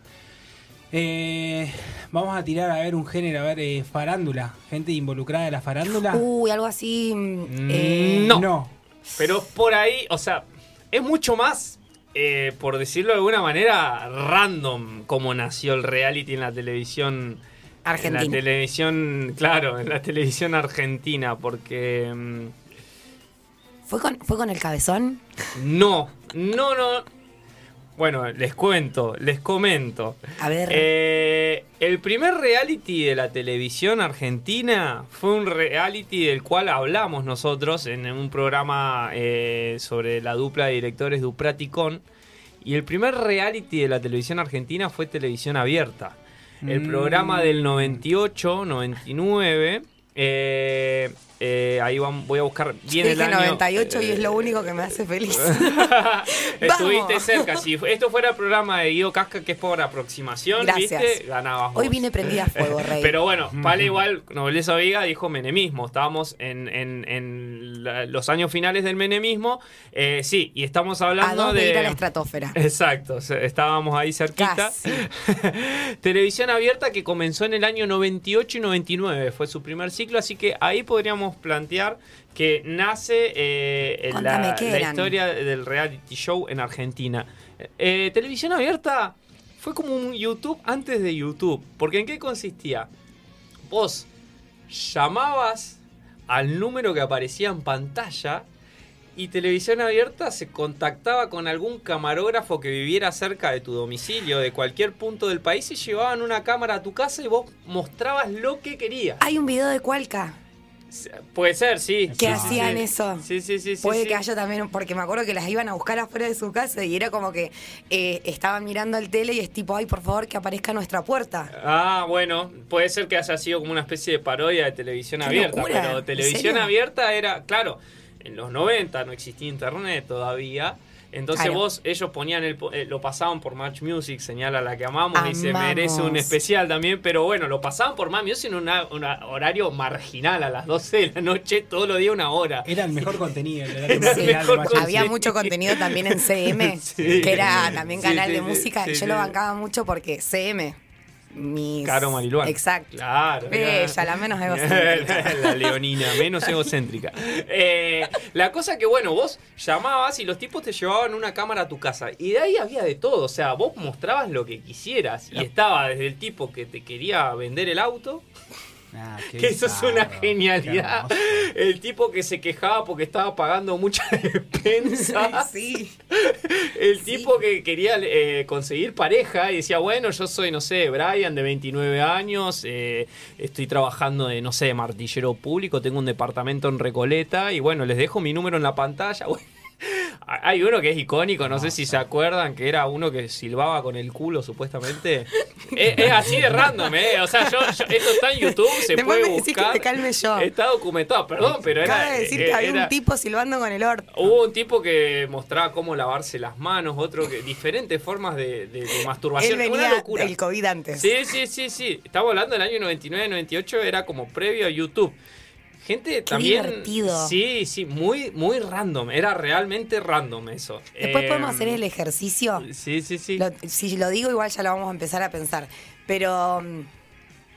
[SPEAKER 3] Eh, vamos a tirar a ver un género, a ver, eh, farándula. Gente involucrada de la farándula.
[SPEAKER 2] Uy, algo así. mm,
[SPEAKER 1] Mm,
[SPEAKER 2] eh,
[SPEAKER 1] no.
[SPEAKER 3] no.
[SPEAKER 1] Pero por ahí, o sea, es mucho más, eh, por decirlo de alguna manera, random como nació el reality en la televisión.
[SPEAKER 2] Argentina.
[SPEAKER 1] En la televisión, claro, en la televisión argentina, porque...
[SPEAKER 2] ¿Fue, con, ¿Fue con el cabezón?
[SPEAKER 1] No, no, no. Bueno, les cuento, les comento.
[SPEAKER 2] A ver.
[SPEAKER 1] Eh, el primer reality de la televisión argentina fue un reality del cual hablamos nosotros en un programa eh, sobre la dupla de directores Dupraticón. Y el primer reality de la televisión argentina fue televisión abierta. El
[SPEAKER 3] Mm.
[SPEAKER 1] programa del 98, 99. eh, eh, ahí voy a buscar bien
[SPEAKER 2] Yo
[SPEAKER 1] el
[SPEAKER 2] dije
[SPEAKER 1] año.
[SPEAKER 2] 98 y es
[SPEAKER 1] Eh,
[SPEAKER 2] lo único que me hace feliz.
[SPEAKER 1] Estuviste cerca. Si esto fuera el programa de Guido Casca, que es por aproximación,
[SPEAKER 2] Gracias.
[SPEAKER 1] ¿viste? Ganabas
[SPEAKER 2] Hoy vine prendida a fuego, Rey.
[SPEAKER 1] Pero bueno, Pale igual, Nobleza Viga dijo menemismo. Estábamos en, en- en la- los años finales del menemismo. Eh, sí, y estamos hablando
[SPEAKER 2] de...
[SPEAKER 1] de.
[SPEAKER 2] ir a la estratosfera.
[SPEAKER 1] Exacto, estábamos ahí cerquita. Televisión abierta que comenzó en el año 98 y 99, fue su primer ciclo, así que ahí podríamos plantear que nace eh, la, historia del reality show en Argentina. Eh, televisión abierta fue como un YouTube antes de YouTube, porque ¿en qué consistía? Vos llamabas al número que aparecía en pantalla y Televisión Abierta se contactaba con algún camarógrafo que viviera cerca de tu domicilio, de cualquier punto del país, y llevaban una cámara a tu casa y vos mostrabas lo que querías.
[SPEAKER 2] Hay un video de Cualca
[SPEAKER 1] Puede ser, sí.
[SPEAKER 2] que
[SPEAKER 1] Sí,
[SPEAKER 2] hacían
[SPEAKER 1] sí.
[SPEAKER 2] eso.
[SPEAKER 1] Sí, sí, sí. sí,
[SPEAKER 2] Puede
[SPEAKER 1] sí.
[SPEAKER 2] que haya también, porque me acuerdo que las iban a buscar afuera de su casa y era como que eh, estaban mirando el tele y es tipo, ay, por favor, que aparezca nuestra puerta.
[SPEAKER 1] Ah, bueno, puede ser que haya sido como una especie de parodia de televisión
[SPEAKER 2] ¡Qué
[SPEAKER 1] abierta,
[SPEAKER 2] locura!
[SPEAKER 1] pero
[SPEAKER 2] ¿En
[SPEAKER 1] televisión abierta era, claro, en los 90 no existía internet todavía. Entonces
[SPEAKER 2] Claro.
[SPEAKER 1] vos, ellos ponían el, po- eh, lo pasaban por Match Music, señal a la que amamos, y se
[SPEAKER 2] Amamos.
[SPEAKER 1] merece un especial también, pero bueno, lo pasaban por Match Music en una- un horario marginal, a las 12 de la noche, todos los días una hora.
[SPEAKER 3] Era el mejor contenido. el
[SPEAKER 1] el mejor contenido.
[SPEAKER 2] Había mucho contenido también en CM,
[SPEAKER 1] Sí.
[SPEAKER 2] que era también canal
[SPEAKER 1] sí,
[SPEAKER 2] de
[SPEAKER 1] sí,
[SPEAKER 2] música, yo
[SPEAKER 1] sí.
[SPEAKER 2] lo bancaba mucho porque CM, mis...
[SPEAKER 1] Caro Mariluán.
[SPEAKER 2] Exacto.
[SPEAKER 1] Claro.
[SPEAKER 2] Bella, la menos egocéntrica.
[SPEAKER 1] la leonina, menos egocéntrica. Eh, la cosa que, bueno, vos llamabas y los tipos te llevaban una cámara a tu casa. Y de ahí había de todo. O sea, vos mostrabas lo que quisieras. Y estaba desde el tipo que te quería vender el auto.
[SPEAKER 3] Ah,
[SPEAKER 1] Que eso es una genialidad. El tipo que se quejaba porque estaba pagando mucha despensa.
[SPEAKER 2] Sí.
[SPEAKER 1] El tipo que quería eh, conseguir pareja y decía, bueno, yo soy, no sé, Brian de 29 años, eh, estoy trabajando de, no sé, martillero público, tengo un departamento en Recoleta y bueno, les dejo mi número en la pantalla. Bueno, Hay uno que es icónico, no sé si se acuerdan, que era uno que silbaba con el culo, supuestamente. es, es así de random, ¿eh? O sea, yo, yo- esto está en YouTube, se
[SPEAKER 2] Después
[SPEAKER 1] puede
[SPEAKER 2] me decís que
[SPEAKER 1] buscar.
[SPEAKER 2] te calme yo.
[SPEAKER 1] Está documentado, perdón, pero era...
[SPEAKER 2] Acaba de decir que
[SPEAKER 1] eh,
[SPEAKER 2] había
[SPEAKER 1] era-
[SPEAKER 2] un tipo silbando con el orto.
[SPEAKER 1] Hubo un tipo que mostraba cómo lavarse las manos, otro que diferentes formas de, de- de
[SPEAKER 2] Él
[SPEAKER 1] masturbación. Una
[SPEAKER 2] venía
[SPEAKER 1] locura.
[SPEAKER 2] del COVID antes.
[SPEAKER 1] Sí, sí, sí, sí. Estamos hablando del año 99-98, era como previo a YouTube. Gente también.
[SPEAKER 2] divertido.
[SPEAKER 1] Sí, sí, muy, muy random. Era realmente random eso.
[SPEAKER 2] Después
[SPEAKER 1] Eh,
[SPEAKER 2] podemos hacer el ejercicio.
[SPEAKER 1] Sí, sí, sí.
[SPEAKER 2] Lo- si lo digo, igual ya lo vamos a empezar a pensar. Pero, mm,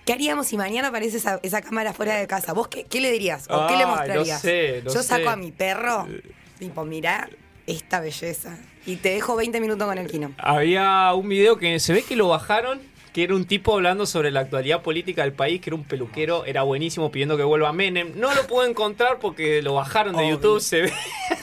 [SPEAKER 2] ¿qué haríamos si mañana aparece esa, esa cámara fuera de casa? ¿Vos qué, qué le dirías? ¿O qué le
[SPEAKER 1] Ay, no
[SPEAKER 2] mostrarías?
[SPEAKER 1] sé, no
[SPEAKER 2] Yo saco
[SPEAKER 1] sé.
[SPEAKER 2] a mi perro, tipo, mirá esta belleza. Y te dejo 20 minutos con el kino.
[SPEAKER 1] Había un video que se ve que lo bajaron, que era un tipo hablando sobre la actualidad política del país, que era un peluquero, era buenísimo pidiendo que vuelva Menem. No lo pude encontrar porque lo bajaron de YouTube, se ve.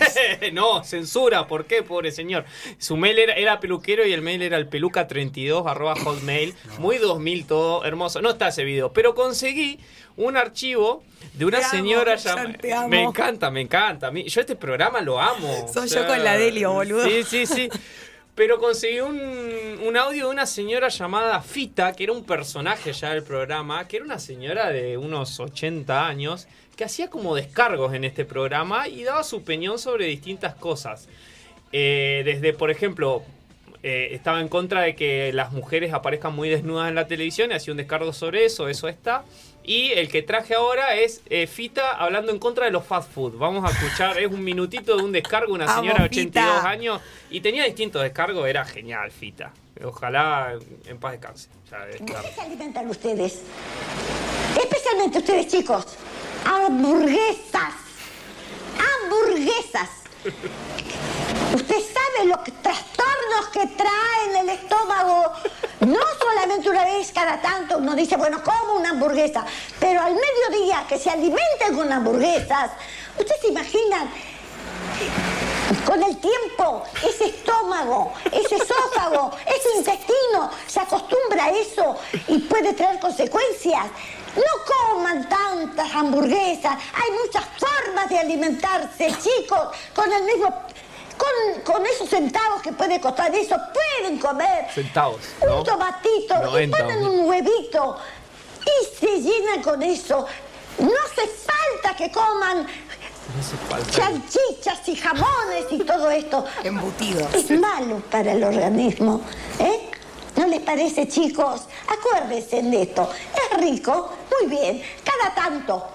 [SPEAKER 1] no, censura, ¿por qué, pobre señor? Su mail era, era peluquero y el mail era el peluca32 arroba hotmail. Muy 2000 todo, hermoso. No está ese video, pero conseguí un archivo de una
[SPEAKER 2] Te
[SPEAKER 1] señora
[SPEAKER 2] amo.
[SPEAKER 1] Me encanta, me encanta. A Yo este programa lo amo.
[SPEAKER 2] Soy yo con la Delio, boludo.
[SPEAKER 1] Sí, sí, sí. Pero conseguí un, un audio de una señora llamada Fita, que era un personaje ya del programa, que era una señora de unos 80 años, que hacía como descargos en este programa y daba su opinión sobre distintas cosas. Eh, desde, por ejemplo, eh, estaba en contra de que las mujeres aparezcan muy desnudas en la televisión y hacía un descargo sobre eso, eso está. Y el que traje ahora es eh, Fita hablando en contra de los fast food. Vamos a escuchar, es un minutito de un descargo de una señora de 82
[SPEAKER 2] Fita.
[SPEAKER 1] años y tenía distintos descargos, era genial Fita. Ojalá en paz descanse. Ya, claro.
[SPEAKER 5] ¿Qué se alimentan ustedes? Especialmente ustedes, chicos. Hamburguesas. Hamburguesas. Usted sabe los trastornos que trae en el estómago. No solamente una vez cada tanto uno dice, bueno, como una hamburguesa, pero al mediodía que se alimenten con hamburguesas. ¿Ustedes se imaginan con el tiempo, ese estómago, ese esófago, ese intestino se acostumbra a eso y puede traer consecuencias. No coman tantas hamburguesas, hay muchas formas de alimentarse, chicos, con el mismo, con, con esos centavos que puede costar eso, pueden comer
[SPEAKER 1] Centavos, ¿no?
[SPEAKER 5] un tomatito y
[SPEAKER 1] 90,
[SPEAKER 5] ponen un huevito y se llenan con eso. No hace falta que coman
[SPEAKER 1] No hace falta.
[SPEAKER 5] salchichas y jamones y todo esto.
[SPEAKER 2] Embutidos.
[SPEAKER 5] Es malo para el organismo, ¿eh? ¿No les parece, chicos? Acuérdense de esto. Es rico, muy bien, cada tanto.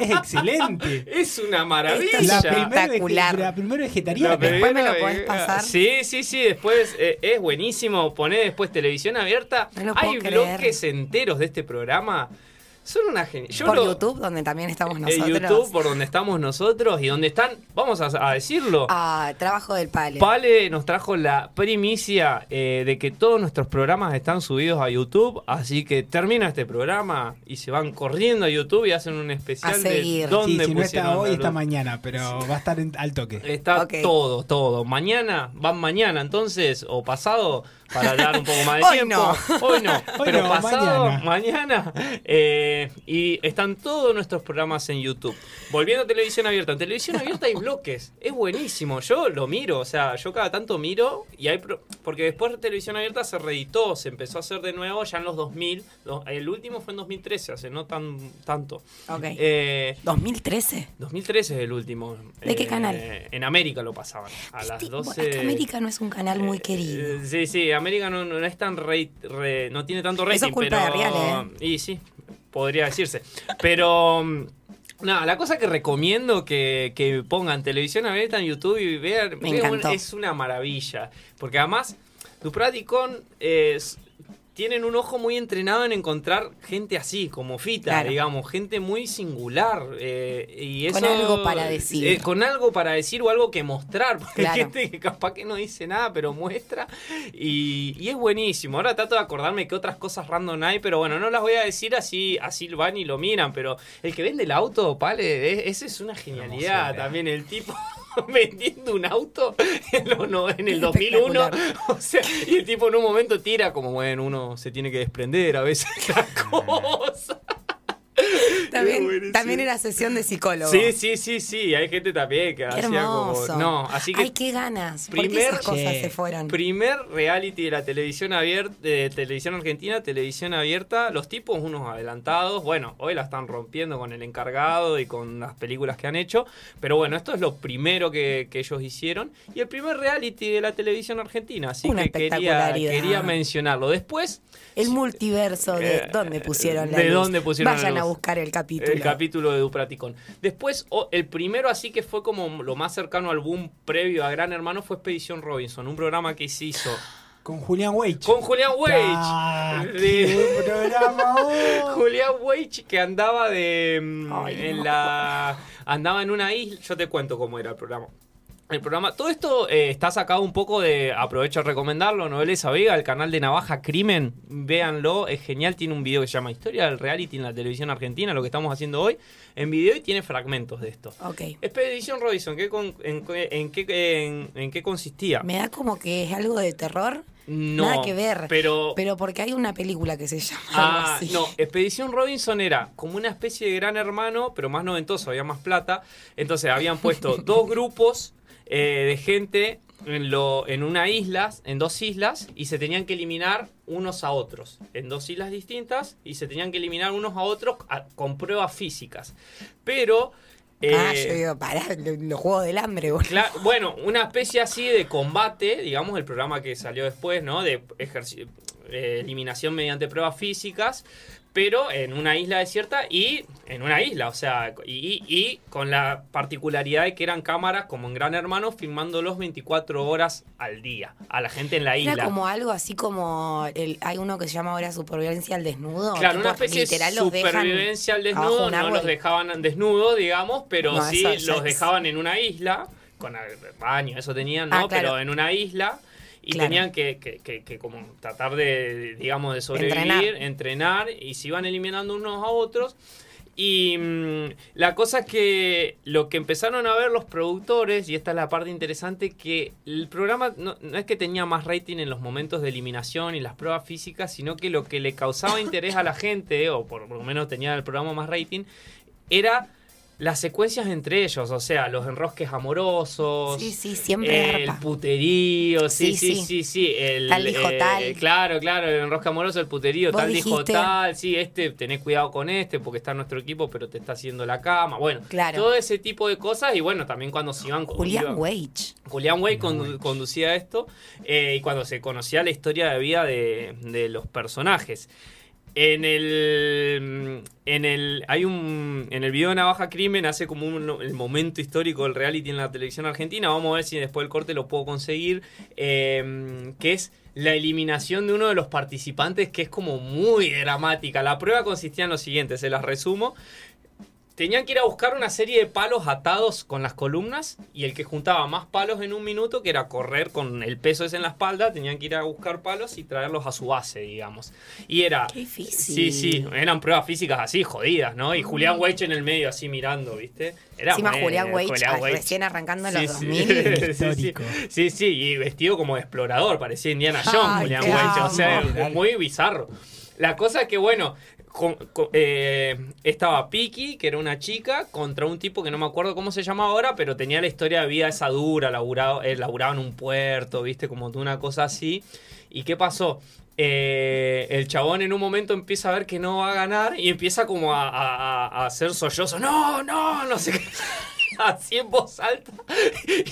[SPEAKER 3] Es excelente.
[SPEAKER 1] Es una maravilla.
[SPEAKER 3] La
[SPEAKER 2] es espectacular.
[SPEAKER 3] la primera vegetariana.
[SPEAKER 1] La
[SPEAKER 2] Después me lo podés pasar.
[SPEAKER 1] Sí, sí, sí. Después eh, es buenísimo. Poner después televisión abierta.
[SPEAKER 2] No lo puedo
[SPEAKER 1] Hay
[SPEAKER 2] creer.
[SPEAKER 1] bloques enteros de este programa. Son una genial.
[SPEAKER 2] Por YouTube, donde también estamos
[SPEAKER 1] En
[SPEAKER 2] nosotros.
[SPEAKER 1] YouTube, por donde estamos nosotros y donde están, vamos a, a decirlo.
[SPEAKER 2] Ah, trabajo del Pale.
[SPEAKER 1] Pale nos trajo la primicia eh, de que todos nuestros programas están subidos a YouTube, así que termina este programa y se van corriendo a YouTube y hacen un especial
[SPEAKER 2] A
[SPEAKER 1] de
[SPEAKER 2] seguir.
[SPEAKER 1] dónde
[SPEAKER 3] Sí, si no está hoy, está mañana, pero va a estar en- al toque.
[SPEAKER 1] Está todo, todo. Mañana, van mañana entonces, o pasado, para hablar un poco más de
[SPEAKER 2] Hoy
[SPEAKER 1] tiempo.
[SPEAKER 2] no.
[SPEAKER 1] Hoy no,
[SPEAKER 3] Hoy
[SPEAKER 1] pero
[SPEAKER 3] no,
[SPEAKER 1] pasado,
[SPEAKER 3] mañana.
[SPEAKER 1] mañana. eh, y están todos nuestros programas en YouTube. Volviendo a televisión abierta. En televisión abierta hay bloques. Es buenísimo. Yo lo miro, o sea, yo cada tanto miro y hay. pro- porque después de televisión abierta se reeditó, se empezó a hacer de nuevo ya en los 2000. Lo- El último fue en 2013, hace no tan tanto.
[SPEAKER 2] Ok.
[SPEAKER 1] Eh,
[SPEAKER 2] 2013.
[SPEAKER 1] 2013 es el último.
[SPEAKER 2] ¿De qué
[SPEAKER 1] Eh,
[SPEAKER 2] canal?
[SPEAKER 1] En América lo pasaban. A las
[SPEAKER 2] Viste,
[SPEAKER 1] 12.
[SPEAKER 2] bueno, es que América no es un canal muy querido.
[SPEAKER 1] Eh, sí, sí, América no, no es tan re- no tiene tanto rating,
[SPEAKER 2] Eso es culpa
[SPEAKER 1] pero
[SPEAKER 2] de Real, ¿eh?
[SPEAKER 1] y sí, podría decirse. Pero mm, nada, la cosa que recomiendo que, que pongan televisión abierta en YouTube y vean,
[SPEAKER 2] Me
[SPEAKER 1] vean, es una maravilla, porque además Duprat y Con eh, tienen un ojo muy entrenado en encontrar gente así, como Fita,
[SPEAKER 2] Claro.
[SPEAKER 1] digamos, gente muy singular. eh, y
[SPEAKER 2] Con
[SPEAKER 1] eso-
[SPEAKER 2] algo para decir.
[SPEAKER 1] eh, con algo para decir o algo que mostrar. Porque
[SPEAKER 2] Claro.
[SPEAKER 1] hay gente que capaz que no dice nada, pero muestra. Y, y es buenísimo. Ahora trato de acordarme qué otras cosas random hay, pero bueno, no las voy a decir así, así van y lo miran. Pero el que vende el auto, Pale, e- ese es una genialidad también. El tipo vendiendo un auto en, los no- en el 2001.
[SPEAKER 2] Espectacular.
[SPEAKER 1] O sea, y el tipo en un momento tira como, bueno, uno se tiene que desprender a veces la cosa.
[SPEAKER 2] También, también era sesión de psicólogo.
[SPEAKER 1] Sí, sí, sí, sí. Hay gente también que
[SPEAKER 2] Qué
[SPEAKER 1] hacía
[SPEAKER 2] hermoso.
[SPEAKER 1] como. No, así que.
[SPEAKER 2] Ay, qué ganas. ¿Por qué
[SPEAKER 1] primer-
[SPEAKER 2] esas cosas
[SPEAKER 3] Che,
[SPEAKER 2] se fueron?
[SPEAKER 1] Primer reality de la televisión abierta, de televisión argentina, televisión abierta, los tipos unos adelantados, bueno, hoy la están rompiendo con el encargado y con las películas que han hecho, pero bueno, esto es lo primero que, que ellos hicieron y el primer reality de la televisión argentina, así
[SPEAKER 2] Una
[SPEAKER 1] que quería, quería mencionarlo. Después,
[SPEAKER 2] El multiverso de
[SPEAKER 1] Eh,
[SPEAKER 2] dónde pusieron la
[SPEAKER 1] ¿de
[SPEAKER 2] luz?
[SPEAKER 1] dónde pusieron la
[SPEAKER 2] Vayan a
[SPEAKER 1] luz?
[SPEAKER 2] buscar el capítulo.
[SPEAKER 1] el capítulo de Dupraticón. Después, el primero así que fue como lo más cercano al boom previo a Gran Hermano fue Expedición Robinson, un programa que se hizo
[SPEAKER 3] Con Julián Weich.
[SPEAKER 1] con Julián
[SPEAKER 3] Ah,
[SPEAKER 1] Weich.
[SPEAKER 3] qué
[SPEAKER 1] De-
[SPEAKER 3] programa, oh.
[SPEAKER 1] Julián Weich que andaba de mm,
[SPEAKER 2] Ay,
[SPEAKER 1] en
[SPEAKER 2] no.
[SPEAKER 1] la andaba en una isla, yo te cuento cómo era el programa. El programa. Todo esto eh, está sacado un poco de. Aprovecho a recomendarlo. Novelesa Vega, el canal de Navaja Crimen. Véanlo, es genial. Tiene un video que se llama Historia del Reality en la televisión argentina, lo que estamos haciendo hoy. En video y tiene fragmentos de esto.
[SPEAKER 2] Ok.
[SPEAKER 1] Expedición Robinson, ¿qué con- en, en qué, en- en qué consistía?
[SPEAKER 2] Me da como que es algo de terror.
[SPEAKER 1] No,
[SPEAKER 2] Nada que ver.
[SPEAKER 1] Pero,
[SPEAKER 2] Pero porque hay una película que se llama
[SPEAKER 1] Ah,
[SPEAKER 2] así.
[SPEAKER 1] no, Expedición Robinson era como una especie de gran hermano, pero más noventoso, había más plata. Entonces habían puesto dos grupos eh, de gente en, lo, en una isla, en dos islas, y se tenían que eliminar unos a otros. En dos islas distintas, y se tenían que eliminar unos a otros a- con pruebas físicas. Pero.
[SPEAKER 2] ah,
[SPEAKER 1] eh,
[SPEAKER 2] yo digo, pará, lo- los juegos del hambre, boludo.
[SPEAKER 1] Bueno, una especie así de combate, digamos, el programa que salió después, ¿no? De eh, eliminación mediante pruebas físicas, pero en una isla desierta y en una isla, o sea, y, y con la particularidad de que eran cámaras como en Gran Hermano filmándolos 24 horas al día, a la gente en la isla.
[SPEAKER 2] Era como algo así como el, hay uno que se llama ahora supervivencia al desnudo.
[SPEAKER 1] Claro, una especie de supervivencia al desnudo, no los dejaban desnudos, digamos, pero
[SPEAKER 2] No,
[SPEAKER 1] sí los dejaban en una isla, con el baño, eso tenían, ¿no?
[SPEAKER 2] Ah, claro.
[SPEAKER 1] Pero en una isla y
[SPEAKER 2] Claro.
[SPEAKER 1] tenían que, que- que- que como tratar de, digamos, de sobrevivir, entrenar. y se iban eliminando unos a otros. Y mm, la cosa es que lo que empezaron a ver los productores, y esta es la parte interesante, que el programa no, no es que tenía más rating en los momentos de eliminación y las pruebas físicas, sino que lo que le causaba interés a la gente, o por lo menos tenía el programa más rating, era las secuencias entre ellos, o sea, los enrosques amorosos.
[SPEAKER 2] Sí, sí, siempre
[SPEAKER 1] el puterío, sí, sí,
[SPEAKER 2] Sí,
[SPEAKER 1] sí,
[SPEAKER 2] sí.
[SPEAKER 1] sí. el,
[SPEAKER 2] Tal dijo
[SPEAKER 1] eh,
[SPEAKER 2] tal.
[SPEAKER 1] Claro, claro, el enrosque amoroso, el puterío, tal dijo tal, sí, este, tenés cuidado con este porque está en nuestro equipo, pero te está haciendo la cama. Bueno,
[SPEAKER 2] Claro.
[SPEAKER 1] todo ese tipo de cosas y bueno, también cuando se iban...
[SPEAKER 2] Julián Wage.
[SPEAKER 1] Julián Way condu- conducía esto eh, y cuando se conocía la historia de vida de, de los personajes. En el, en el hay un en el video de Navaja Crimen hace como un, el momento histórico del reality en la televisión argentina. Vamos a ver si después del corte lo puedo conseguir. eh, que es la eliminación de uno de los participantes que es como muy dramática. La prueba consistía en lo siguiente, se las resumo. Tenían que ir a buscar una serie de palos atados con las columnas y el que juntaba más palos en un minuto, que era correr con el peso ese en la espalda, tenían que ir a buscar palos y traerlos a su base, digamos. Y era...
[SPEAKER 2] Qué difícil.
[SPEAKER 1] Sí, sí, eran pruebas físicas así, jodidas, ¿no? Y Julián Weich en el medio así mirando, ¿viste? Era
[SPEAKER 2] Encima
[SPEAKER 1] bueno,
[SPEAKER 2] Julián ah,
[SPEAKER 1] Weich.
[SPEAKER 2] recién arrancando en los
[SPEAKER 1] Sí, sí.
[SPEAKER 2] 2000.
[SPEAKER 1] sí, sí. Sí, sí, y vestido como de explorador, parecía Indiana Jones,
[SPEAKER 2] Ay,
[SPEAKER 1] Julián Weich. O sea, muy bizarro. La cosa es que, bueno, con- con- eh, estaba Piki, que era una chica, contra un tipo que no me acuerdo cómo se llama ahora, pero tenía la historia de vida esa dura, laburado, eh, laburaba en un puerto, viste, como una cosa así. ¿Y qué pasó? Eh, el chabón en un momento empieza a ver que no va a ganar y empieza como a, a- a- hacer sollozo. No, no, no sé qué. Así en voz alta.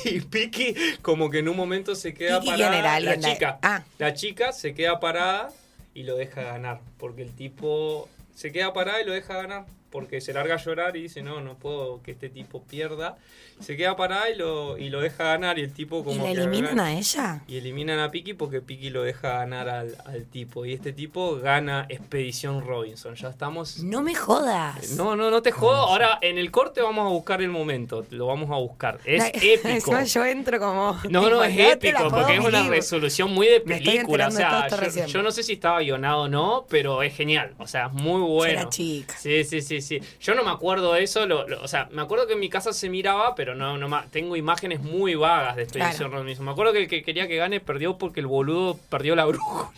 [SPEAKER 1] Y Piki como que en un momento se queda
[SPEAKER 2] ¿Piki
[SPEAKER 1] parada.
[SPEAKER 2] era? ¿Alguien
[SPEAKER 1] la
[SPEAKER 2] de-
[SPEAKER 1] chica.
[SPEAKER 2] Ah.
[SPEAKER 1] La chica se queda parada y lo deja ganar. Porque el tipo se queda parada y lo deja ganar. Porque se larga a llorar y dice, no, no puedo que este tipo pierda. Se queda parada y lo, y lo deja ganar. Y el tipo
[SPEAKER 2] ¿Y
[SPEAKER 1] como
[SPEAKER 2] la
[SPEAKER 1] que
[SPEAKER 2] eliminan a ella?
[SPEAKER 1] y eliminan a Piki porque Piki lo deja ganar al, al tipo. Y este tipo gana Expedición Robinson. Ya estamos.
[SPEAKER 2] No me jodas.
[SPEAKER 1] No, no, no te jodo. Ahora en el corte vamos a buscar el momento. Lo vamos a buscar. Es
[SPEAKER 2] La-
[SPEAKER 1] épico.
[SPEAKER 2] Yo entro como.
[SPEAKER 1] No, no, es
[SPEAKER 2] la
[SPEAKER 1] épico, porque es una
[SPEAKER 2] vivir.
[SPEAKER 1] resolución muy de película. O sea, yo, no sé si estaba guionado o no, pero es genial. O sea, es muy bueno.
[SPEAKER 2] Chica.
[SPEAKER 1] Sí, sí, sí, sí. Yo no me acuerdo de eso. lo- lo- o sea, me acuerdo que en mi casa se miraba, pero no, no tengo imágenes muy vagas de Expedición
[SPEAKER 2] Claro.
[SPEAKER 1] Robinson. Me acuerdo que el que quería que gane perdió porque el boludo perdió la brújula.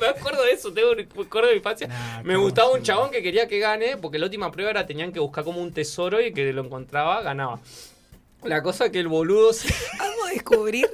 [SPEAKER 1] me acuerdo de eso, tengo un recuerdo de mi infancia.
[SPEAKER 3] Nah,
[SPEAKER 1] me gustaba un chabón que quería que gane, porque la última prueba era tenían que buscar como un tesoro y que lo encontraba, ganaba. La cosa que el boludo se...
[SPEAKER 2] Vamos a descubrir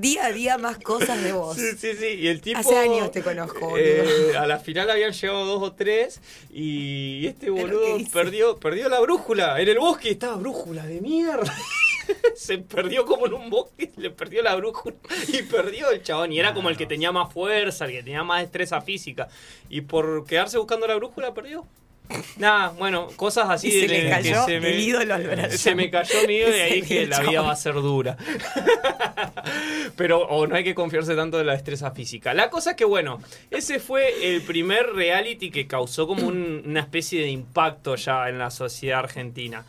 [SPEAKER 2] día a día más cosas de vos.
[SPEAKER 1] Sí, sí, sí. Y el tipo.
[SPEAKER 2] Hace años te conozco,
[SPEAKER 1] eh, a la final habían llegado dos o tres. Y este boludo perdió, perdió la brújula. En el bosque estaba brújula de mierda. Se perdió como en un bosque, le perdió la brújula y perdió el chabón. Y era como el que tenía más fuerza, el que tenía más destreza física. Y por quedarse buscando la brújula, perdió. Nada, bueno, cosas así
[SPEAKER 2] Y se
[SPEAKER 1] de
[SPEAKER 2] le cayó
[SPEAKER 1] se me-
[SPEAKER 2] ídolo al brazo.
[SPEAKER 1] Se me cayó mi ídolo y ahí dije, la vida va a ser dura. Pero o no hay que confiarse tanto de la destreza física. La cosa es que, bueno, ese fue el primer reality que causó como un- una especie de impacto ya en la sociedad argentina.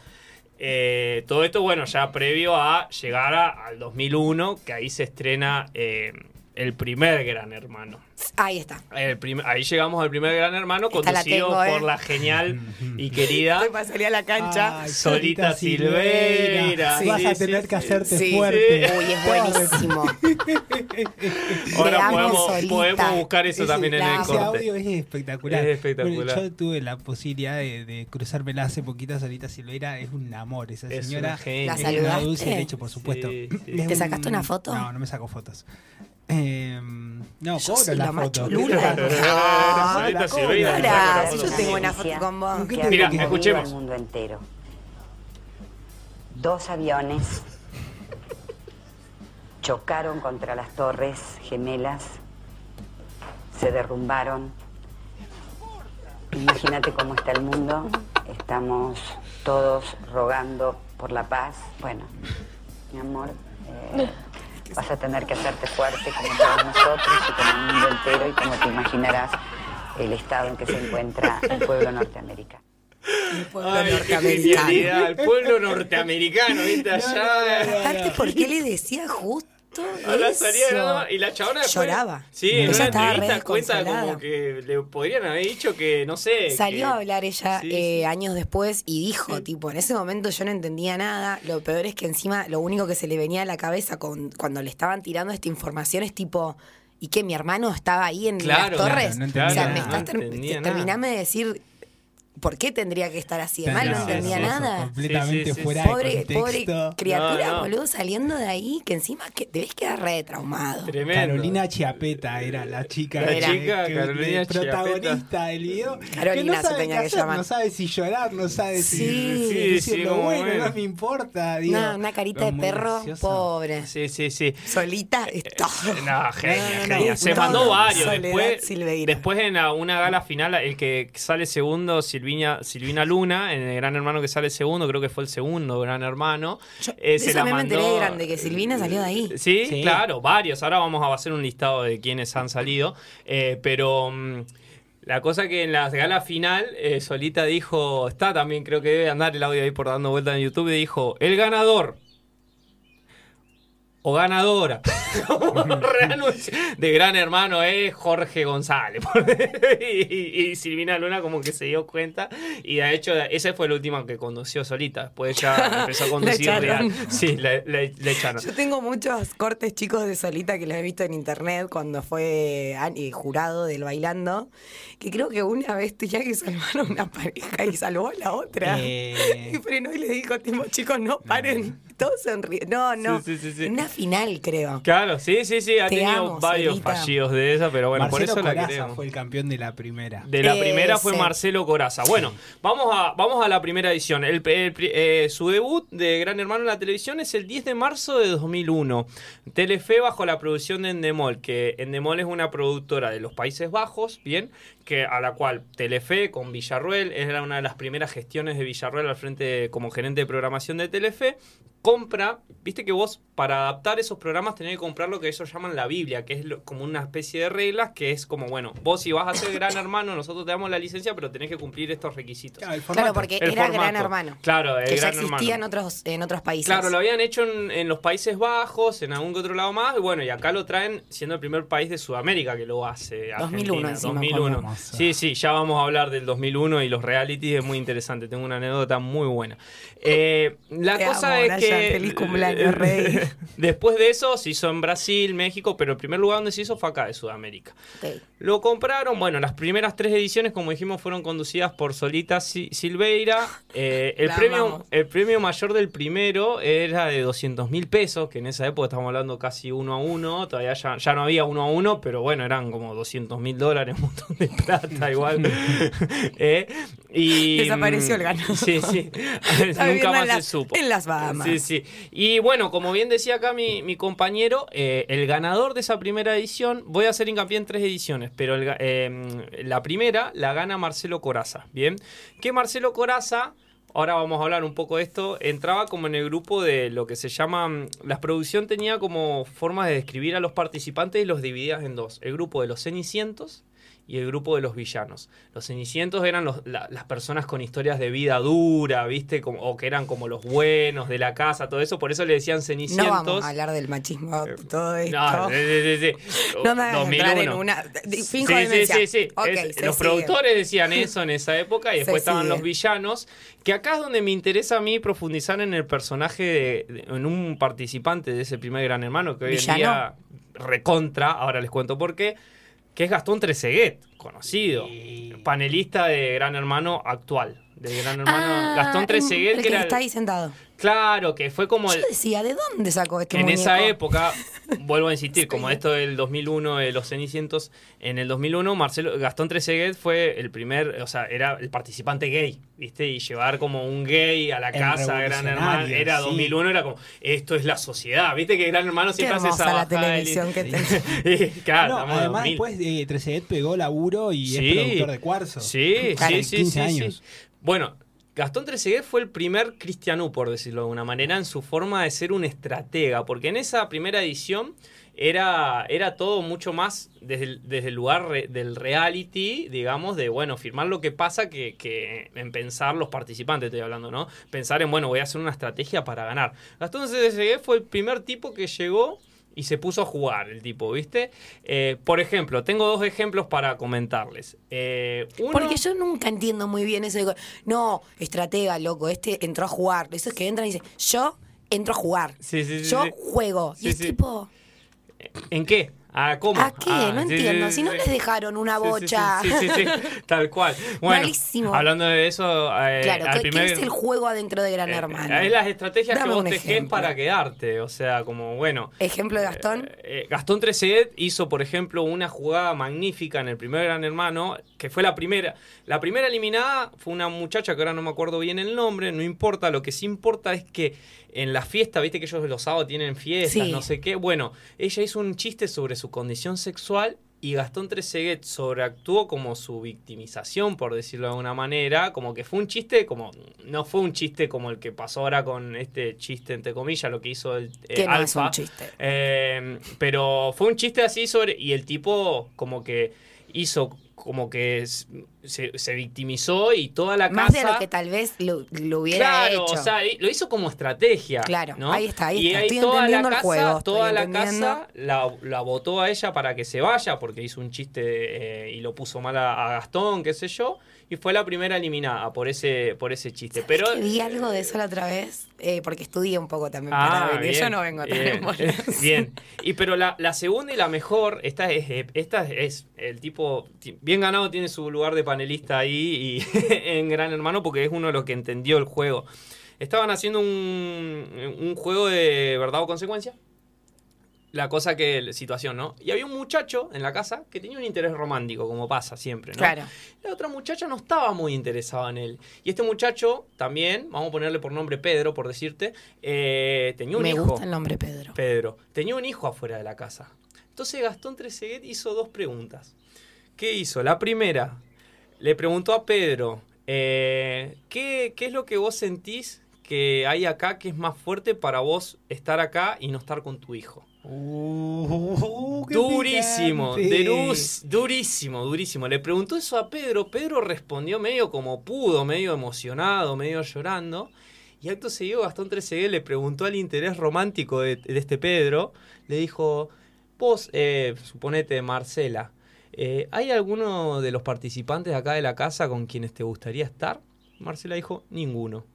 [SPEAKER 1] Eh, todo esto, bueno, ya previo a llegar a- al 2001, que ahí se estrena eh, el primer Gran Hermano.
[SPEAKER 2] Ahí está.
[SPEAKER 1] El prim- ahí llegamos al primer Gran Hermano,
[SPEAKER 2] Esta la
[SPEAKER 1] conducido
[SPEAKER 2] ¿eh?
[SPEAKER 1] por la genial y querida
[SPEAKER 2] Estoy para salir a la cancha.
[SPEAKER 3] Ay,
[SPEAKER 1] Solita Silveira.
[SPEAKER 2] Sí,
[SPEAKER 3] Vas a tener
[SPEAKER 1] sí,
[SPEAKER 3] que hacerte
[SPEAKER 2] Sí.
[SPEAKER 3] fuerte.
[SPEAKER 2] Uy, es buenísimo.
[SPEAKER 1] Ahora podemos, podemos buscar eso también en el
[SPEAKER 3] Ese
[SPEAKER 1] corte.
[SPEAKER 3] audio es espectacular.
[SPEAKER 1] Es espectacular.
[SPEAKER 3] Bueno, yo tuve la posibilidad de, de cruzármela hace poquito, Solita Silveira. Es un amor esa
[SPEAKER 1] Es
[SPEAKER 3] señora.
[SPEAKER 1] una genia.
[SPEAKER 2] ¿La
[SPEAKER 3] Es una dulce de leche, por supuesto.
[SPEAKER 1] Sí, sí.
[SPEAKER 3] Es
[SPEAKER 2] ¿Te
[SPEAKER 3] un-
[SPEAKER 2] sacaste una foto?
[SPEAKER 3] No, no me saco fotos. Eh, no,
[SPEAKER 2] Yo soy
[SPEAKER 3] la
[SPEAKER 2] la No,
[SPEAKER 3] la
[SPEAKER 2] Ahora,
[SPEAKER 1] foto
[SPEAKER 2] yo tengo una foto con vos.
[SPEAKER 3] ¿Qué
[SPEAKER 5] que
[SPEAKER 3] te-
[SPEAKER 5] ha
[SPEAKER 1] Mira, escuchemos.
[SPEAKER 5] al mundo entero. Dos aviones chocaron contra las torres gemelas, se derrumbaron. Imagínate cómo está el mundo. Estamos todos rogando por la paz. Bueno, mi amor, eh, vas a tener que hacerte fuerte como todos nosotros y como el mundo entero y como te imaginarás el estado en que se encuentra el pueblo norteamericano.
[SPEAKER 2] El pueblo
[SPEAKER 1] Ay,
[SPEAKER 2] norteamericano.
[SPEAKER 1] el pueblo norteamericano, ¿viste? Allá.
[SPEAKER 2] Aparte, ¿por qué le decía justo
[SPEAKER 1] A la
[SPEAKER 2] eso?
[SPEAKER 1] y la chabona después,
[SPEAKER 2] Lloraba.
[SPEAKER 1] Sí, en
[SPEAKER 2] Ella
[SPEAKER 1] una
[SPEAKER 2] estaba re
[SPEAKER 1] entrevista cuenta
[SPEAKER 2] desconsolada.
[SPEAKER 1] como que le podrían haber dicho que, no sé.
[SPEAKER 2] Salió
[SPEAKER 1] que-
[SPEAKER 2] a hablar ella
[SPEAKER 1] Sí,
[SPEAKER 2] eh,
[SPEAKER 1] sí.
[SPEAKER 2] años después y dijo, tipo, en ese momento yo no entendía nada. Lo peor es que encima lo único que se le venía a la cabeza con, cuando le estaban tirando esta información es tipo, ¿y que mi hermano estaba ahí en
[SPEAKER 1] Claro,
[SPEAKER 2] las torres?
[SPEAKER 3] claro, no
[SPEAKER 2] o sea, me estás ter- terminame de decir por qué tendría que estar así de mal, no
[SPEAKER 3] No,
[SPEAKER 2] entendía nada.
[SPEAKER 3] Completamente
[SPEAKER 1] Sí, sí, sí,
[SPEAKER 3] fuera
[SPEAKER 1] sí.
[SPEAKER 2] Pobre,
[SPEAKER 3] de
[SPEAKER 2] pobre
[SPEAKER 3] contexto.
[SPEAKER 2] criatura,
[SPEAKER 1] No, no.
[SPEAKER 2] boludo, saliendo de ahí, que encima que debes quedar re traumado.
[SPEAKER 1] Tremendo.
[SPEAKER 3] Carolina Chiapeta era la chica,
[SPEAKER 1] La chica,
[SPEAKER 3] que-
[SPEAKER 1] Carolina
[SPEAKER 3] protagonista del video.
[SPEAKER 2] Carolina
[SPEAKER 3] que no
[SPEAKER 2] se tenía que
[SPEAKER 3] hacer,
[SPEAKER 2] llamar.
[SPEAKER 3] No sabe si llorar, no sabe si
[SPEAKER 2] Sí.
[SPEAKER 3] si
[SPEAKER 1] sí, como
[SPEAKER 3] bueno,
[SPEAKER 1] bueno.
[SPEAKER 3] no me importa. digo.
[SPEAKER 2] Una, una carita de perro,
[SPEAKER 3] graciosa.
[SPEAKER 2] pobre.
[SPEAKER 1] Sí, sí, sí.
[SPEAKER 2] Solita, está.
[SPEAKER 1] No, genia,
[SPEAKER 2] No, no.
[SPEAKER 1] genia. Se
[SPEAKER 2] Todo.
[SPEAKER 1] mandó varios.
[SPEAKER 2] Soledad
[SPEAKER 1] Después,
[SPEAKER 2] Silveira.
[SPEAKER 1] después en una gala final, el que sale segundo, Silvina, Silvina Luna, en el Gran Hermano que sale segundo, creo que fue el segundo Gran Hermano. eh,
[SPEAKER 2] De
[SPEAKER 1] se la mandó-
[SPEAKER 2] grande, que Silvina salió de ahí.
[SPEAKER 1] Sí,
[SPEAKER 3] Sí.
[SPEAKER 1] claro, varios. Ahora vamos a hacer un listado de quienes han salido. Eh, pero mm, la cosa que en la gala final, eh, Solita dijo, está también, creo que debe andar el audio ahí por dando vuelta en YouTube, y dijo, el ganador o ganadora de Gran Hermano es Jorge González. y, y Silvina Luna como que se dio cuenta y de hecho ese fue el último que condució solita. Después ya empezó a conducir real. Sí, le, le- le echaron.
[SPEAKER 2] Yo tengo muchos cortes chicos de Solita que los he visto en internet cuando fue eh, jurado del bailando, que creo que una vez tenía que salvar a una pareja y salvó a la otra.
[SPEAKER 3] Eh.
[SPEAKER 2] Y frenó y le dijo, tipo, chicos, no paren. Todos sonríen. No, no.
[SPEAKER 1] Sí, sí, sí, sí.
[SPEAKER 2] Una final, creo.
[SPEAKER 1] Claro, sí, sí, sí, ha
[SPEAKER 2] Te
[SPEAKER 1] tenido
[SPEAKER 2] amo,
[SPEAKER 1] varios fallidos de esa, pero bueno,
[SPEAKER 3] Marcelo
[SPEAKER 1] por eso la
[SPEAKER 3] Corazza
[SPEAKER 1] queremos.
[SPEAKER 3] fue el campeón de la primera.
[SPEAKER 1] De la primera fue. Marcelo Coraza. Bueno, vamos a, vamos a la primera edición. El, el pri- eh, su debut de Gran Hermano en la televisión es el 10 de marzo de 2001. Telefe bajo la producción de Endemol, que Endemol es una productora de los Países Bajos, bien, que a la cual Telefe con Villarruel, era una de las primeras gestiones de Villarruel al frente como gerente de programación de Telefe, compra, viste que vos para adaptar esos programas tenés que comprar lo que ellos llaman la Biblia, que es lo- como una especie de reglas, que es como, bueno, vos si vas a ser gran hermano, nosotros te damos la licencia, pero tenés que cumplir estos requisitos.
[SPEAKER 3] Claro,
[SPEAKER 2] porque
[SPEAKER 1] El
[SPEAKER 2] era
[SPEAKER 1] formato.
[SPEAKER 2] Gran Hermano.
[SPEAKER 1] Claro, el
[SPEAKER 2] que ya
[SPEAKER 1] Gran
[SPEAKER 2] existía en otros, en otros países.
[SPEAKER 1] Claro, lo habían hecho en, en los Países Bajos, en algún que otro lado más, y bueno, y acá lo traen siendo el primer país de Sudamérica que lo hace.
[SPEAKER 2] 2001
[SPEAKER 1] Argentina,
[SPEAKER 2] encima,
[SPEAKER 1] 2001.
[SPEAKER 3] Hermoso.
[SPEAKER 1] Sí, sí, ya vamos a hablar del 2001 y los realities, es muy interesante, tengo una anécdota muy buena. Eh, la
[SPEAKER 2] Te
[SPEAKER 1] cosa
[SPEAKER 2] amo,
[SPEAKER 1] es
[SPEAKER 2] Brian,
[SPEAKER 1] que...
[SPEAKER 2] feliz cumpleaños, rey.
[SPEAKER 1] Después de eso se hizo en Brasil, México, pero el primer lugar donde se hizo fue acá, de Sudamérica. Lo compraron, bueno, las primeras tres ediciones, como dijimos, fueron conducidas por Solita Si- Silveira. Eh, el,
[SPEAKER 2] La
[SPEAKER 1] premio,
[SPEAKER 2] amamos.
[SPEAKER 1] el premio mayor del primero era de 200 mil pesos, que en esa época estamos hablando casi uno a uno, todavía ya, ya no había uno a uno, pero bueno, eran como 200 mil dólares, un montón de plata igual. Eh, y,
[SPEAKER 2] Desapareció el ganador.
[SPEAKER 1] Sí, sí.
[SPEAKER 2] Está
[SPEAKER 1] Nunca más
[SPEAKER 2] la-
[SPEAKER 1] se supo.
[SPEAKER 2] en las Bahamas.
[SPEAKER 1] Sí, sí. Y bueno, como bien decía acá mi, mi compañero, eh, el ganador de esa primera edición, voy a hacer hincapié en tres ediciones, pero el eh, la primera la gana Marcelo Coraza, ¿bien? Que Marcelo Coraza, ahora vamos a hablar un poco de esto, entraba como en el grupo de lo que se llama, mm, la producción tenía como formas de describir a los participantes y los dividías en dos, el grupo de los cenicientos y el grupo de los villanos. Los cenicientos eran los- la- las personas con historias de vida dura, ¿viste? Como, o que eran como los buenos de la casa, todo eso. Por eso le decían
[SPEAKER 2] No
[SPEAKER 1] cenicientos.
[SPEAKER 2] vamos a hablar del machismo, todo esto.
[SPEAKER 1] No, sí, sí, sí, sí.
[SPEAKER 2] No me entrar en
[SPEAKER 1] 2001.
[SPEAKER 2] una-
[SPEAKER 1] Sí,
[SPEAKER 2] finjo
[SPEAKER 1] sí, sí, Es- los
[SPEAKER 2] sigue.
[SPEAKER 1] productores decían eso en esa época y después
[SPEAKER 2] Se
[SPEAKER 1] estaban
[SPEAKER 2] sigue.
[SPEAKER 1] los villanos. Que acá es donde me interesa a mí profundizar en el personaje, de- de- en un participante de ese primer gran hermano que hoy
[SPEAKER 2] ¿Villano?
[SPEAKER 1] en día recontra, ahora les cuento por qué, que es Gastón Treseguet, conocido, panelista de Gran Hermano actual. De Gran Hermano
[SPEAKER 2] Ah,
[SPEAKER 1] Gastón Treseguet,
[SPEAKER 2] el
[SPEAKER 1] que era.
[SPEAKER 2] está ahí sentado.
[SPEAKER 1] Claro, que fue como.
[SPEAKER 2] Yo
[SPEAKER 1] el-
[SPEAKER 2] decía, ¿de dónde sacó este
[SPEAKER 1] en
[SPEAKER 2] muñeco?
[SPEAKER 1] esa época, vuelvo a insistir, como esto del 2001 de los Cenicientos, en el 2001 Marcelo Gastón Treseguet fue el primer, o sea, era el participante gay, ¿viste? Y llevar como un gay a la
[SPEAKER 3] El
[SPEAKER 1] casa, Gran Hermano, era
[SPEAKER 3] sí.
[SPEAKER 1] 2001, era como, esto es la sociedad, ¿viste? Que Gran Hermano
[SPEAKER 2] Qué
[SPEAKER 1] siempre hace esa
[SPEAKER 2] la televisión que
[SPEAKER 1] claro,
[SPEAKER 3] No, además
[SPEAKER 1] 2000.
[SPEAKER 3] después eh, Trezeguet pegó laburo y
[SPEAKER 1] Sí.
[SPEAKER 3] es productor de Cuarzo.
[SPEAKER 1] Sí,
[SPEAKER 2] Claro,
[SPEAKER 1] sí, sí,
[SPEAKER 3] 15
[SPEAKER 1] sí,
[SPEAKER 3] años.
[SPEAKER 1] sí. Bueno, Gastón Trezeguet fue el primer cristianú, por decirlo de alguna manera, en su forma de ser un estratega, porque en esa primera edición era, era todo mucho más desde el, desde el lugar re- del reality, digamos, de, bueno, firmar lo que pasa que, que en pensar los participantes, estoy hablando, ¿no? Pensar en, bueno, voy a hacer una estrategia para ganar. Gastón Trezeguet fue el primer tipo que llegó y se puso a jugar el tipo, ¿viste? Eh, por ejemplo, tengo dos ejemplos para comentarles. Eh, uno-
[SPEAKER 2] Porque yo nunca entiendo muy bien eso de, no, estratega, loco, este entró a jugar. Eso es que entran y dicen, yo entro a jugar.
[SPEAKER 1] Sí, sí, sí,
[SPEAKER 2] yo juego. Y es tipo,
[SPEAKER 1] ¿En qué? ¿A cómo?
[SPEAKER 2] ¿a qué?
[SPEAKER 1] Ah,
[SPEAKER 2] no
[SPEAKER 1] sí,
[SPEAKER 2] entiendo.
[SPEAKER 1] sí,
[SPEAKER 2] si no
[SPEAKER 1] sí.
[SPEAKER 2] les dejaron una bocha.
[SPEAKER 1] Sí, sí, sí, tal cual. Bueno,
[SPEAKER 2] Malísimo.
[SPEAKER 1] hablando de eso, eh,
[SPEAKER 2] claro,
[SPEAKER 1] al
[SPEAKER 2] ¿qué, es el juego adentro de Gran
[SPEAKER 1] eh,
[SPEAKER 2] Hermano?
[SPEAKER 1] Es las estrategias
[SPEAKER 2] Dame
[SPEAKER 1] que vos tejés para quedarte. O sea, como, bueno...
[SPEAKER 2] Ejemplo de Gastón.
[SPEAKER 1] Eh, eh, Gastón Trezeguet hizo, por ejemplo, una jugada magnífica en el primer Gran Hermano, que fue la primera. La primera eliminada fue una muchacha que ahora no me acuerdo bien el nombre, no importa, lo que sí importa es que en la fiesta, viste que ellos los sábados tienen fiestas,
[SPEAKER 2] Sí.
[SPEAKER 1] no sé qué. Bueno, ella hizo un chiste sobre su condición sexual y Gastón Trezeguet sobreactuó como su victimización, por decirlo de alguna manera, como que fue un chiste, como no fue un chiste como el que pasó ahora con este chiste, entre comillas, lo que hizo el eh,
[SPEAKER 2] Que no es un chiste.
[SPEAKER 1] Eh, pero fue un chiste así sobre. Y el tipo, como que hizo. Como que se, se victimizó y toda la
[SPEAKER 2] Más
[SPEAKER 1] casa.
[SPEAKER 2] de lo que tal vez lo, lo hubiera
[SPEAKER 1] Claro,
[SPEAKER 2] hecho.
[SPEAKER 1] o sea, lo hizo como estrategia.
[SPEAKER 2] Claro,
[SPEAKER 1] ¿no?
[SPEAKER 2] ahí está, ahí
[SPEAKER 1] y
[SPEAKER 2] está.
[SPEAKER 1] ahí
[SPEAKER 2] Estoy
[SPEAKER 1] toda la casa,
[SPEAKER 2] juego,
[SPEAKER 1] toda la casa la, la votó a ella para que se vaya porque hizo un chiste eh, y lo puso mal a, a Gastón, qué sé yo. Y fue la primera eliminada por ese, por ese chiste. Pero.
[SPEAKER 2] Que vi algo de eso la otra vez, eh, porque estudié un poco también
[SPEAKER 1] Ah,
[SPEAKER 2] para venir. Yo
[SPEAKER 1] bien,
[SPEAKER 2] no vengo tan
[SPEAKER 1] bien. Bien. Y pero la, la segunda y la mejor, esta es, esta es el tipo, ti- bien ganado tiene su lugar de panelista ahí y en Gran Hermano porque es uno de los que entendió el juego. Estaban haciendo un, un juego de verdad o consecuencia. La cosa que, situación, ¿no? Y había un muchacho en la casa que tenía un interés romántico, como pasa siempre, ¿no?
[SPEAKER 2] Claro.
[SPEAKER 1] La otra muchacha no estaba muy interesada en él. Y este muchacho también, vamos a ponerle por nombre Pedro, por decirte, eh, tenía un
[SPEAKER 2] Me
[SPEAKER 1] hijo.
[SPEAKER 2] gusta el nombre Pedro.
[SPEAKER 1] Pedro. Tenía un hijo afuera de la casa. Entonces Gastón Trezeguet hizo dos preguntas. ¿Qué hizo? La primera, le preguntó a Pedro, eh, ¿qué, ¿qué es lo que vos sentís que hay acá que es más fuerte para vos estar acá y no estar con tu hijo?
[SPEAKER 3] Uh,
[SPEAKER 1] Durísimo, durísimo, durísimo. Le preguntó eso a Pedro. Pedro respondió medio como pudo, medio emocionado, medio llorando. Y acto seguido, Gastón Trezeguet le preguntó al interés romántico de, de este Pedro. Le dijo: Vos, eh, suponete, Marcela, eh, ¿hay alguno de los participantes de acá de la casa con quienes te gustaría estar? Marcela dijo: Ninguno.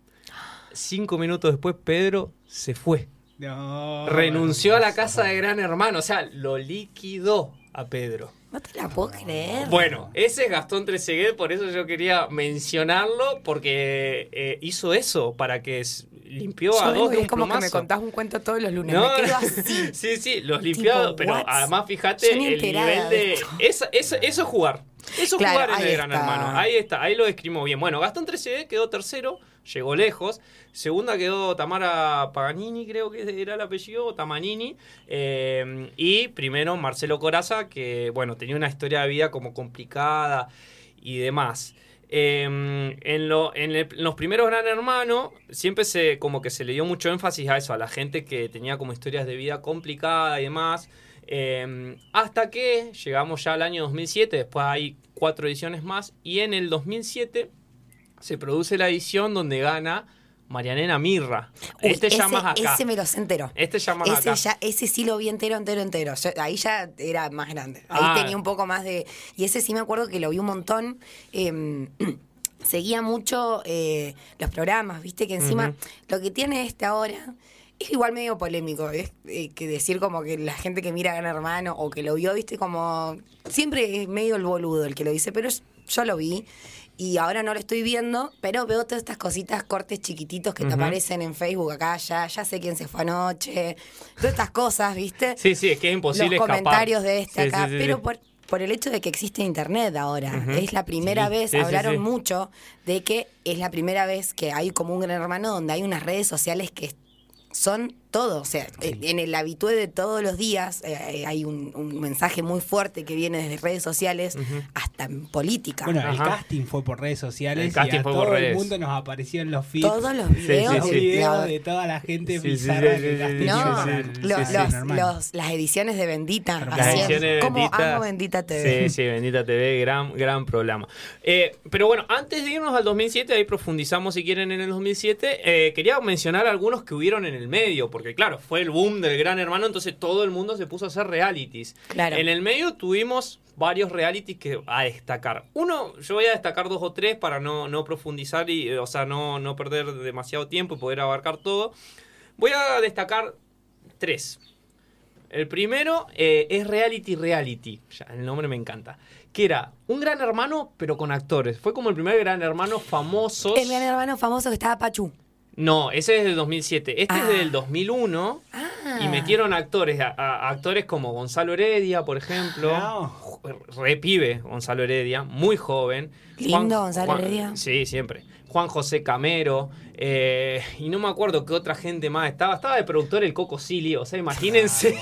[SPEAKER 1] Cinco minutos después, Pedro se fue
[SPEAKER 3] No,
[SPEAKER 1] renunció a la casa de Gran Hermano, o sea, lo liquidó a Pedro.
[SPEAKER 2] No te la puedo creer.
[SPEAKER 1] Bueno, ese es Gastón Trezeguet, por eso yo quería mencionarlo, porque eh, hizo eso, para que limpió
[SPEAKER 2] Yo
[SPEAKER 1] a dos
[SPEAKER 2] es como que me contás un cuento todos los lunes.
[SPEAKER 1] No,
[SPEAKER 2] Me quedo así.
[SPEAKER 1] sí, sí, los limpió,
[SPEAKER 2] Tipo,
[SPEAKER 1] pero
[SPEAKER 2] what?
[SPEAKER 1] además fíjate el nivel
[SPEAKER 2] de
[SPEAKER 1] eso es jugar. Eso es
[SPEAKER 2] Claro,
[SPEAKER 1] jugar en el Gran. Hermano. Ahí está, ahí lo describimos bien. Bueno, Gastón Trezeguet quedó tercero, llegó lejos. Segunda quedó Tamara Paganini, creo que era el apellido, o Tamanini. Eh, y primero Marcelo Coraza, que bueno, tenía una historia de vida como complicada y demás. Eh, en, lo- en el- en los primeros Gran Hermano siempre se como que se le dio mucho énfasis a eso, a la gente que tenía como historias de vida complicada y demás. Eh, hasta que llegamos ya al año 2007, después hay cuatro ediciones más, y en el 2007 se produce la edición donde gana Marianena Mirra.
[SPEAKER 2] Uy,
[SPEAKER 1] este
[SPEAKER 2] ese,
[SPEAKER 1] más acá.
[SPEAKER 2] Ese me lo sé entero.
[SPEAKER 1] Este ya más
[SPEAKER 2] ese,
[SPEAKER 1] acá.
[SPEAKER 2] ya, ese sí lo vi entero, entero, entero. Yo- ahí ya era más grande. Ahí
[SPEAKER 1] Ah.
[SPEAKER 2] tenía un poco más de... Y ese sí me acuerdo que lo vi un montón. eh, seguía mucho eh, los programas, viste que encima lo que tiene este ahora es igual medio polémico, es eh, que decir como que la gente que mira a Gran Hermano o que lo vio, viste, como siempre es medio el boludo el que lo dice, pero yo- lo vi y ahora no lo estoy viendo, pero veo todas estas cositas, cortes chiquititos que te aparecen en Facebook acá, ya, ya sé quién se fue anoche, todas estas cosas, viste
[SPEAKER 1] Sí, sí, es que es imposible
[SPEAKER 2] los
[SPEAKER 1] escapar.
[SPEAKER 2] comentarios de este
[SPEAKER 1] Sí,
[SPEAKER 2] acá,
[SPEAKER 1] sí, sí,
[SPEAKER 2] pero por, por el hecho de que existe internet ahora. Es la primera
[SPEAKER 1] Sí,
[SPEAKER 2] vez,
[SPEAKER 1] sí,
[SPEAKER 2] hablaron
[SPEAKER 1] sí.
[SPEAKER 2] mucho de que es la primera vez que hay como un gran hermano donde hay unas redes sociales que son todo, o sea, en el habitué de todos los días eh, eh, hay un, un mensaje muy fuerte que viene desde redes sociales hasta en política.
[SPEAKER 3] Bueno, el casting fue por redes sociales
[SPEAKER 1] El casting
[SPEAKER 3] y a
[SPEAKER 1] fue por
[SPEAKER 3] todo el
[SPEAKER 1] redes.
[SPEAKER 3] mundo nos apareció en los feeds.
[SPEAKER 2] todos los videos,
[SPEAKER 1] sí, sí.
[SPEAKER 2] de-
[SPEAKER 3] videos de toda la gente bizarra
[SPEAKER 2] las ediciones de Bendita.
[SPEAKER 3] Las
[SPEAKER 1] ediciones de
[SPEAKER 2] ¿Cómo
[SPEAKER 1] Bendita.
[SPEAKER 2] amo Bendita TV?
[SPEAKER 1] Sí, sí, Bendita TV, gran, gran programa. Eh, pero bueno, antes de irnos al 2007, ahí profundizamos si quieren en el 2007, eh, quería mencionar algunos que hubieron en el medio, porque claro, fue el boom del Gran Hermano, entonces todo el mundo se puso a hacer realities.
[SPEAKER 2] Claro.
[SPEAKER 1] En el medio tuvimos varios realities que a destacar. Uno, yo voy a destacar dos o tres para no, no profundizar y, eh, o sea, no, no perder demasiado tiempo y poder abarcar todo. Voy a destacar tres. El primero eh, es Reality Reality. Ya, el nombre me encanta. Que era un gran hermano, pero con actores. Fue como el primer gran hermano famosos.
[SPEAKER 2] El gran hermano famoso que estaba Pachu.
[SPEAKER 1] No, ese es del 2007. Este
[SPEAKER 2] Ah.
[SPEAKER 1] es del 2001. Y metieron actores, a- a- actores como Gonzalo Heredia, por ejemplo.
[SPEAKER 3] No.
[SPEAKER 1] Re pibe, Gonzalo Heredia, muy joven.
[SPEAKER 2] Lindo, Gonzalo Heredia.
[SPEAKER 1] Sí, siempre. Juan José Camero. Eh, y no me acuerdo qué otra gente más estaba. Estaba de productor el Coco Silly. O sea, imagínense.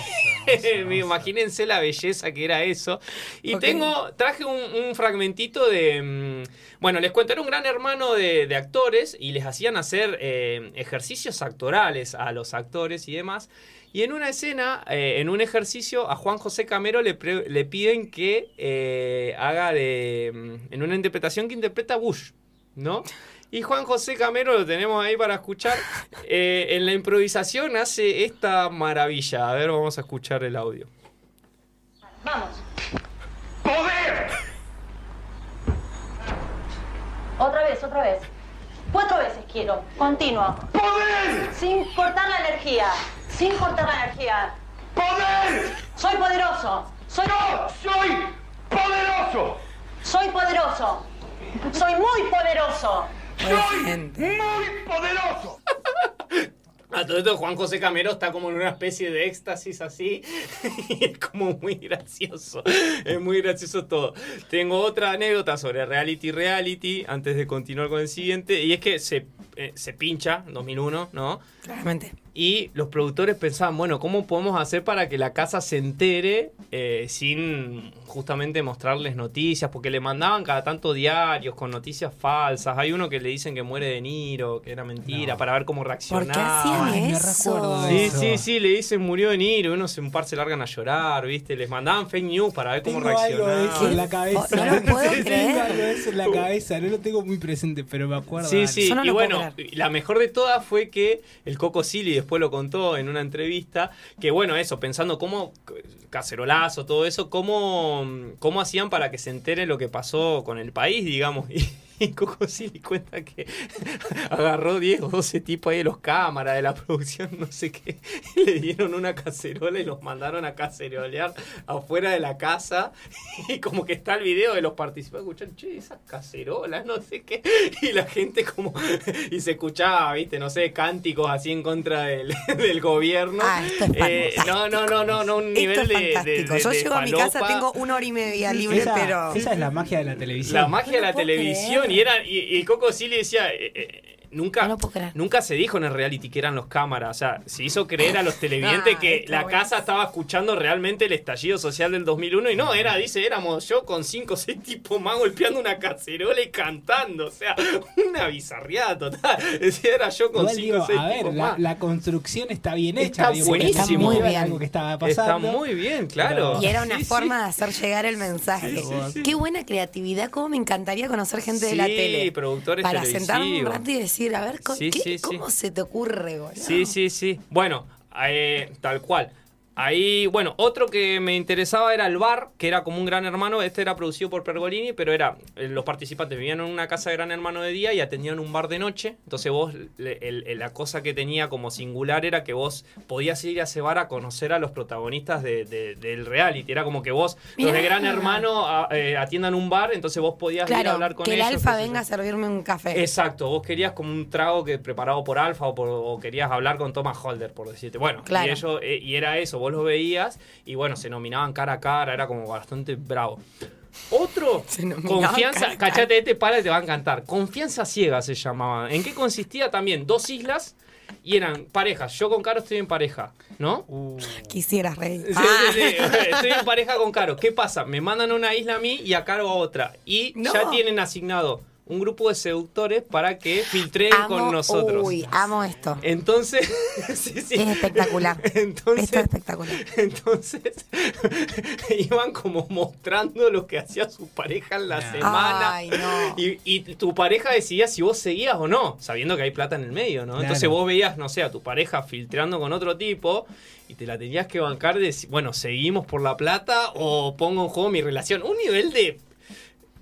[SPEAKER 1] imagínense la belleza que era eso. Y tengo, traje un, un fragmentito de. mm, bueno, les cuento, era un gran hermano de, de actores y les hacían hacer eh, ejercicios actorales a los actores y demás. Y en una escena, eh, en un ejercicio, a Juan José Camero le, pre- le piden que eh, haga de. mm, en una interpretación que interpreta a Bush, ¿no? Y Juan José Camero lo tenemos ahí para escuchar. Eh, en la improvisación hace esta maravilla. A ver, vamos a escuchar el audio.
[SPEAKER 6] Vamos.
[SPEAKER 7] ¡Poder!
[SPEAKER 6] Otra vez, otra vez. Cuatro veces quiero. Continuo.
[SPEAKER 7] ¡Poder!
[SPEAKER 6] Sin cortar la energía. Sin cortar la energía.
[SPEAKER 7] ¡Poder!
[SPEAKER 6] Soy poderoso. Soy,
[SPEAKER 7] ¡Yo soy poderoso!
[SPEAKER 6] soy poderoso. Soy muy poderoso.
[SPEAKER 7] ¡Soy
[SPEAKER 2] gente.
[SPEAKER 7] muy poderoso!
[SPEAKER 1] A todo esto, Juan José Camero está como en una especie de éxtasis así. Y es como muy gracioso. Es muy gracioso todo. Tengo otra anécdota sobre reality reality antes de continuar con el siguiente. Y es que se, eh, se pincha en 2001, ¿no?
[SPEAKER 2] Claramente.
[SPEAKER 1] Y los productores pensaban, bueno, ¿cómo podemos hacer para que la casa se entere eh, sin justamente mostrarles noticias? Porque le mandaban cada tanto diarios con noticias falsas. Hay uno que le dicen que muere de Niro, que era mentira, para ver cómo
[SPEAKER 2] ¿Por
[SPEAKER 1] reaccionaba.
[SPEAKER 2] qué hacían
[SPEAKER 3] Ay,
[SPEAKER 2] eso?
[SPEAKER 3] de
[SPEAKER 1] Sí,
[SPEAKER 3] eso.
[SPEAKER 1] sí, sí, le dicen murió de Niro, unos un par se largan a llorar, ¿viste? Les mandaban fake news para ver cómo
[SPEAKER 3] Tengo algo de eso en la
[SPEAKER 1] reaccionaban.
[SPEAKER 3] cabeza.
[SPEAKER 2] No lo puedo
[SPEAKER 3] Tengo
[SPEAKER 2] creer.
[SPEAKER 3] algo de eso en la cabeza. No lo tengo muy presente, pero me acuerdo.
[SPEAKER 1] Sí, sí,
[SPEAKER 2] no
[SPEAKER 1] y bueno,
[SPEAKER 2] creer.
[SPEAKER 1] la mejor de todas fue que el Coco Silly después lo contó en una entrevista, que bueno, eso, pensando cómo, cacerolazo, todo eso, cómo, cómo hacían para que se entere lo que pasó con el país, digamos. y Coco Silly cuenta que agarró 10 o 12 tipos ahí de los cámaras, de la producción, no sé qué, y le dieron una cacerola y los mandaron a cacerolear afuera de la casa. Y como que está el video de los participantes, escuchan, che, esas cacerolas, no sé qué. Y la gente como, y se escuchaba, viste, no sé, cánticos así en contra del, del gobierno.
[SPEAKER 2] Ah, esto es
[SPEAKER 1] Eh,
[SPEAKER 2] fantástico.
[SPEAKER 1] no, no, no, no, no, un
[SPEAKER 2] Esto
[SPEAKER 1] nivel
[SPEAKER 2] es
[SPEAKER 1] de, de,
[SPEAKER 2] fantástico.
[SPEAKER 1] de-
[SPEAKER 2] Yo llego a mi casa, tengo una hora y media libre,
[SPEAKER 3] esa,
[SPEAKER 2] pero.
[SPEAKER 3] esa es la magia de la televisión.
[SPEAKER 1] La magia de la televisión. Y, era, y, y Coco sí le decía. eh, eh, nunca,
[SPEAKER 2] No
[SPEAKER 1] nunca se dijo en el reality que eran los cámaras. O sea, se hizo creer a los televidentes
[SPEAKER 2] Ah,
[SPEAKER 1] que
[SPEAKER 2] está
[SPEAKER 1] la casa estaba escuchando realmente el estallido social del 2001 y no, era, dice, éramos yo con cinco o seis tipos más golpeando una cacerola y cantando. O sea, una bizarriada total. Decía, era yo con
[SPEAKER 3] Igual
[SPEAKER 1] cinco
[SPEAKER 3] digo,
[SPEAKER 1] o seis
[SPEAKER 3] a ver,
[SPEAKER 1] tipos
[SPEAKER 3] la,
[SPEAKER 1] más.
[SPEAKER 3] la construcción está bien
[SPEAKER 1] Está
[SPEAKER 3] hecha. digo, porque
[SPEAKER 1] buenísimo.
[SPEAKER 3] está muy
[SPEAKER 2] Está
[SPEAKER 3] bien. algo
[SPEAKER 2] bien.
[SPEAKER 3] que estaba
[SPEAKER 1] Está
[SPEAKER 3] pasando.
[SPEAKER 1] muy bien, claro.
[SPEAKER 2] Y era una
[SPEAKER 1] Sí, sí.
[SPEAKER 2] forma de hacer llegar el mensaje.
[SPEAKER 1] Sí, sí, sí.
[SPEAKER 2] Qué buena creatividad, cómo me encantaría conocer gente de la
[SPEAKER 1] Sí,
[SPEAKER 2] tele.
[SPEAKER 1] productores
[SPEAKER 2] Para sentarme un rato y decir, a ver,
[SPEAKER 1] Sí,
[SPEAKER 2] ¿qué-
[SPEAKER 1] sí, sí.
[SPEAKER 2] ¿cómo se te ocurre, boludo?
[SPEAKER 1] Sí, sí, sí. Bueno, eh, tal cual. Ahí, bueno, otro que me interesaba era el bar, que era como un gran hermano. Este era producido por Pergolini, pero era. eh, Los participantes vivían en una casa de gran hermano de día y atendían un bar de noche. Entonces, vos, el- el- la cosa que tenía como singular era que vos podías ir a ese bar a conocer a los protagonistas de- de- del reality. Era como que vos, los de gran hermano, a- eh, atiendan un bar, entonces vos podías ir a hablar con
[SPEAKER 2] que el
[SPEAKER 1] ellos.
[SPEAKER 2] alfa
[SPEAKER 1] qué sé yo.
[SPEAKER 2] venga a servirme un café.
[SPEAKER 1] Exacto, vos querías como un trago que preparado por Alfa o, por- o querías hablar con Thomas Holder, por decirte. Bueno,
[SPEAKER 2] Claro.
[SPEAKER 1] y, ellos, eh, y era eso, vos los veías y bueno, se nominaban cara a cara, era como bastante bravo. Otro, confianza,
[SPEAKER 2] cara a cara.
[SPEAKER 1] cachate, este para te va a encantar. Confianza ciega se llamaba. ¿En qué consistía también? Dos islas y eran parejas. Yo con Caro estoy en pareja, ¿no?
[SPEAKER 2] Quisieras reír.
[SPEAKER 1] Sí,
[SPEAKER 2] Ah.
[SPEAKER 1] sí, sí. Estoy en pareja con Caro. ¿Qué pasa? Me mandan a una isla a mí y a Caro a otra. Y
[SPEAKER 2] No.
[SPEAKER 1] ya tienen asignado un grupo de seductores para que filtren
[SPEAKER 2] Amo-
[SPEAKER 1] con nosotros.
[SPEAKER 2] Uy, amo esto.
[SPEAKER 1] Entonces, sí, sí.
[SPEAKER 2] Es espectacular.
[SPEAKER 1] Entonces,
[SPEAKER 2] Esto es espectacular.
[SPEAKER 1] entonces iban como mostrando lo que hacía su pareja en la
[SPEAKER 3] No.
[SPEAKER 1] semana.
[SPEAKER 2] Ay, no.
[SPEAKER 1] Y, y tu pareja decidía si vos seguías o no, sabiendo que hay plata en el medio, ¿no?
[SPEAKER 3] Claro.
[SPEAKER 1] Entonces vos veías, no sé, a tu pareja filtrando con otro tipo y te la tenías que bancar de, bueno, seguimos por la plata o pongo en juego mi relación. Un nivel de...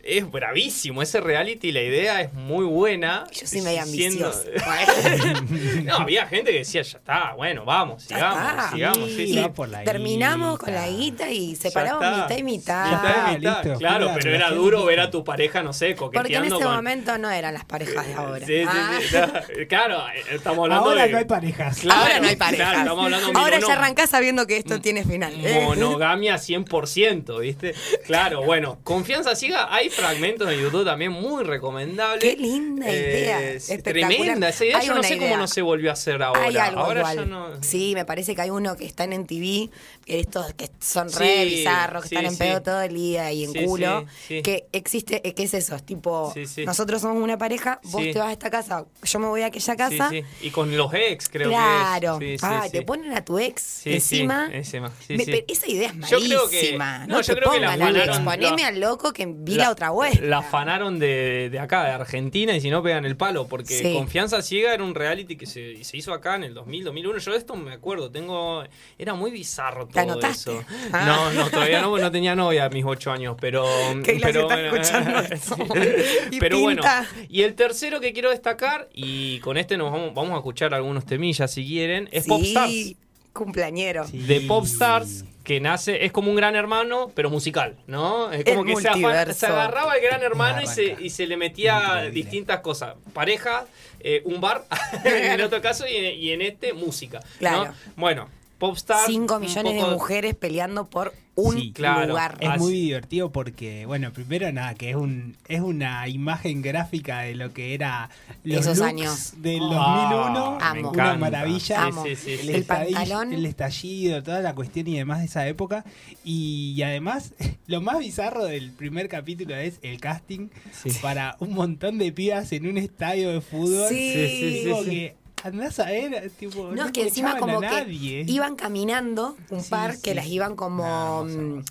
[SPEAKER 1] Es bravísimo ese reality, la idea es muy buena.
[SPEAKER 2] Yo soy medio
[SPEAKER 1] Siendo-
[SPEAKER 2] ambiciosa.
[SPEAKER 1] no, había gente que decía, ya está, bueno, vamos,
[SPEAKER 2] Ya
[SPEAKER 1] sigamos,
[SPEAKER 2] está.
[SPEAKER 1] sigamos. sí,
[SPEAKER 3] Sí,
[SPEAKER 1] sí.
[SPEAKER 3] va por la
[SPEAKER 2] Terminamos
[SPEAKER 3] guita.
[SPEAKER 2] con la guita y separamos mitad y mitad.
[SPEAKER 1] Mitad y
[SPEAKER 3] Ah,
[SPEAKER 1] mitad,
[SPEAKER 3] listo,
[SPEAKER 1] claro, pero era duro ver a tu pareja, no sé,
[SPEAKER 2] Porque en
[SPEAKER 1] coqueteando
[SPEAKER 2] ese
[SPEAKER 1] con...
[SPEAKER 2] momento no eran las parejas de ahora.
[SPEAKER 1] Sí, sí,
[SPEAKER 2] Ah.
[SPEAKER 1] sí, no, claro, estamos hablando
[SPEAKER 3] Ahora
[SPEAKER 1] de...
[SPEAKER 3] no hay parejas.
[SPEAKER 1] Claro,
[SPEAKER 2] Ahora no hay parejas.
[SPEAKER 1] claro, estamos hablando de
[SPEAKER 2] Ahora
[SPEAKER 1] mono-
[SPEAKER 2] ya arrancás sabiendo que esto tiene final. ¿eh?
[SPEAKER 1] Monogamia 100%, ¿viste? Claro, bueno, Confianza Ciega, hay fragmentos de YouTube también muy recomendables.
[SPEAKER 2] Qué linda idea,
[SPEAKER 1] Es
[SPEAKER 2] espectacular.
[SPEAKER 1] tremenda esa idea,
[SPEAKER 2] Hay
[SPEAKER 1] yo no sé
[SPEAKER 2] idea.
[SPEAKER 1] cómo no se volvió a hacer ahora.
[SPEAKER 2] Hay algo
[SPEAKER 1] ahora
[SPEAKER 2] igual.
[SPEAKER 1] ya no...
[SPEAKER 2] Sí, me parece que hay uno que está en TV, que estos que son
[SPEAKER 1] Sí,
[SPEAKER 2] re bizarros, que
[SPEAKER 1] sí,
[SPEAKER 2] están en
[SPEAKER 1] sí.
[SPEAKER 2] pedo todo el día y en culo. Que existe, eh, ¿qué es eso? Es tipo, nosotros somos una pareja, vos te vas a esta casa, yo me voy a aquella casa.
[SPEAKER 1] Y con los ex, creo
[SPEAKER 2] Claro.
[SPEAKER 1] que es.
[SPEAKER 2] Ay,
[SPEAKER 1] sí.
[SPEAKER 2] te ponen a tu ex encima. Me- esa idea es
[SPEAKER 1] Yo creo que-
[SPEAKER 2] malísima.
[SPEAKER 1] no,
[SPEAKER 2] no,
[SPEAKER 1] yo
[SPEAKER 2] te
[SPEAKER 1] creo que la
[SPEAKER 2] al ex, poneme
[SPEAKER 1] la-
[SPEAKER 2] al loco que vi la, otra vuelta.
[SPEAKER 1] La afanaron de, de acá, de Argentina, y si no pegan el palo, porque
[SPEAKER 2] Sí.
[SPEAKER 1] Confianza Ciega era un reality que se, se hizo acá en el 2000, 2001. Yo de esto me acuerdo, tengo era muy bizarro
[SPEAKER 2] ¿Te
[SPEAKER 1] todo
[SPEAKER 2] anotaste?
[SPEAKER 1] eso.
[SPEAKER 2] Ah.
[SPEAKER 1] No, no, todavía no, no tenía novia a mis ocho años, pero... Pero
[SPEAKER 2] escuchando esto. Y
[SPEAKER 1] pero bueno, y el tercero que quiero destacar, y con este nos vamos, vamos a escuchar algunos temillas si quieren, es
[SPEAKER 2] sí,
[SPEAKER 1] Popstars
[SPEAKER 2] cumpleañero.
[SPEAKER 3] Sí.
[SPEAKER 1] de Popstars que nace, es como un gran hermano, pero musical, ¿no? Es como
[SPEAKER 2] El
[SPEAKER 1] que se, agarraba el gran hermano y se, y se le metía
[SPEAKER 3] Increíble.
[SPEAKER 1] distintas cosas. Pareja, eh, un bar, en otro caso, y, y en este, música. ¿no?
[SPEAKER 2] Claro.
[SPEAKER 1] Bueno, Popstars.
[SPEAKER 2] 5
[SPEAKER 1] un
[SPEAKER 2] millones de mujeres peleando por un
[SPEAKER 3] Sí,
[SPEAKER 1] claro.
[SPEAKER 2] lugar.
[SPEAKER 3] Es
[SPEAKER 1] Así-
[SPEAKER 3] muy divertido porque, bueno, primero nada, que es un es una imagen gráfica de lo que era los
[SPEAKER 2] Esos
[SPEAKER 3] looks
[SPEAKER 2] años.
[SPEAKER 3] del
[SPEAKER 1] Ah,
[SPEAKER 3] 2001.
[SPEAKER 2] me
[SPEAKER 3] una maravilla.
[SPEAKER 2] Amo.
[SPEAKER 1] Sí, sí, sí,
[SPEAKER 3] El.
[SPEAKER 2] El
[SPEAKER 3] estallido,
[SPEAKER 2] pantalón.
[SPEAKER 3] el estallido, toda la cuestión y demás de esa época. Y, y además, lo más bizarro del primer capítulo es el casting
[SPEAKER 1] Sí.
[SPEAKER 3] para un montón de pibas en un estadio de fútbol.
[SPEAKER 2] Sí.
[SPEAKER 1] Sí, sí, sí,
[SPEAKER 3] Como
[SPEAKER 1] sí.
[SPEAKER 3] que andás a ver, tipo,
[SPEAKER 2] No, es que encima como que iban caminando un
[SPEAKER 3] Sí,
[SPEAKER 2] par
[SPEAKER 3] sí.
[SPEAKER 2] que las iban como
[SPEAKER 3] No,
[SPEAKER 2] mm,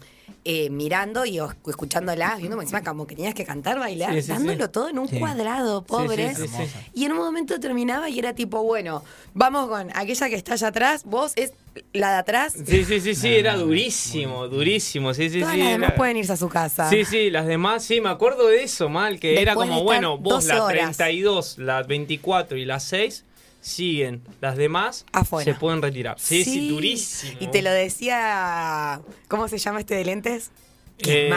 [SPEAKER 2] eh, mirando y os- escuchándolas, viendo encima como que tenías que cantar, bailar,
[SPEAKER 1] Sí, sí,
[SPEAKER 2] dándolo
[SPEAKER 1] sí.
[SPEAKER 2] todo en un
[SPEAKER 3] Sí.
[SPEAKER 2] cuadrado, pobre.
[SPEAKER 1] sí, sí, sí.
[SPEAKER 2] Y en un momento terminaba y era tipo, bueno, vamos con aquella que está allá atrás, vos es la de atrás,
[SPEAKER 1] Sí, sí, sí, sí,
[SPEAKER 3] No,
[SPEAKER 1] era durísimo, durísimo. Sí, sí,
[SPEAKER 2] todas
[SPEAKER 1] sí.
[SPEAKER 2] las demás
[SPEAKER 1] era-
[SPEAKER 2] pueden irse a su casa.
[SPEAKER 1] Sí, sí, las demás, sí, me acuerdo de eso, mal, que era
[SPEAKER 2] Después
[SPEAKER 1] como, bueno, vos
[SPEAKER 2] 12
[SPEAKER 1] la
[SPEAKER 2] horas.
[SPEAKER 1] 32, la 24 y la 6 siguen, las demás
[SPEAKER 2] Afuera.
[SPEAKER 1] se pueden retirar. Sí, sí, durísimo.
[SPEAKER 2] Y te lo decía, ¿cómo se llama este de lentes? Que
[SPEAKER 1] Eh,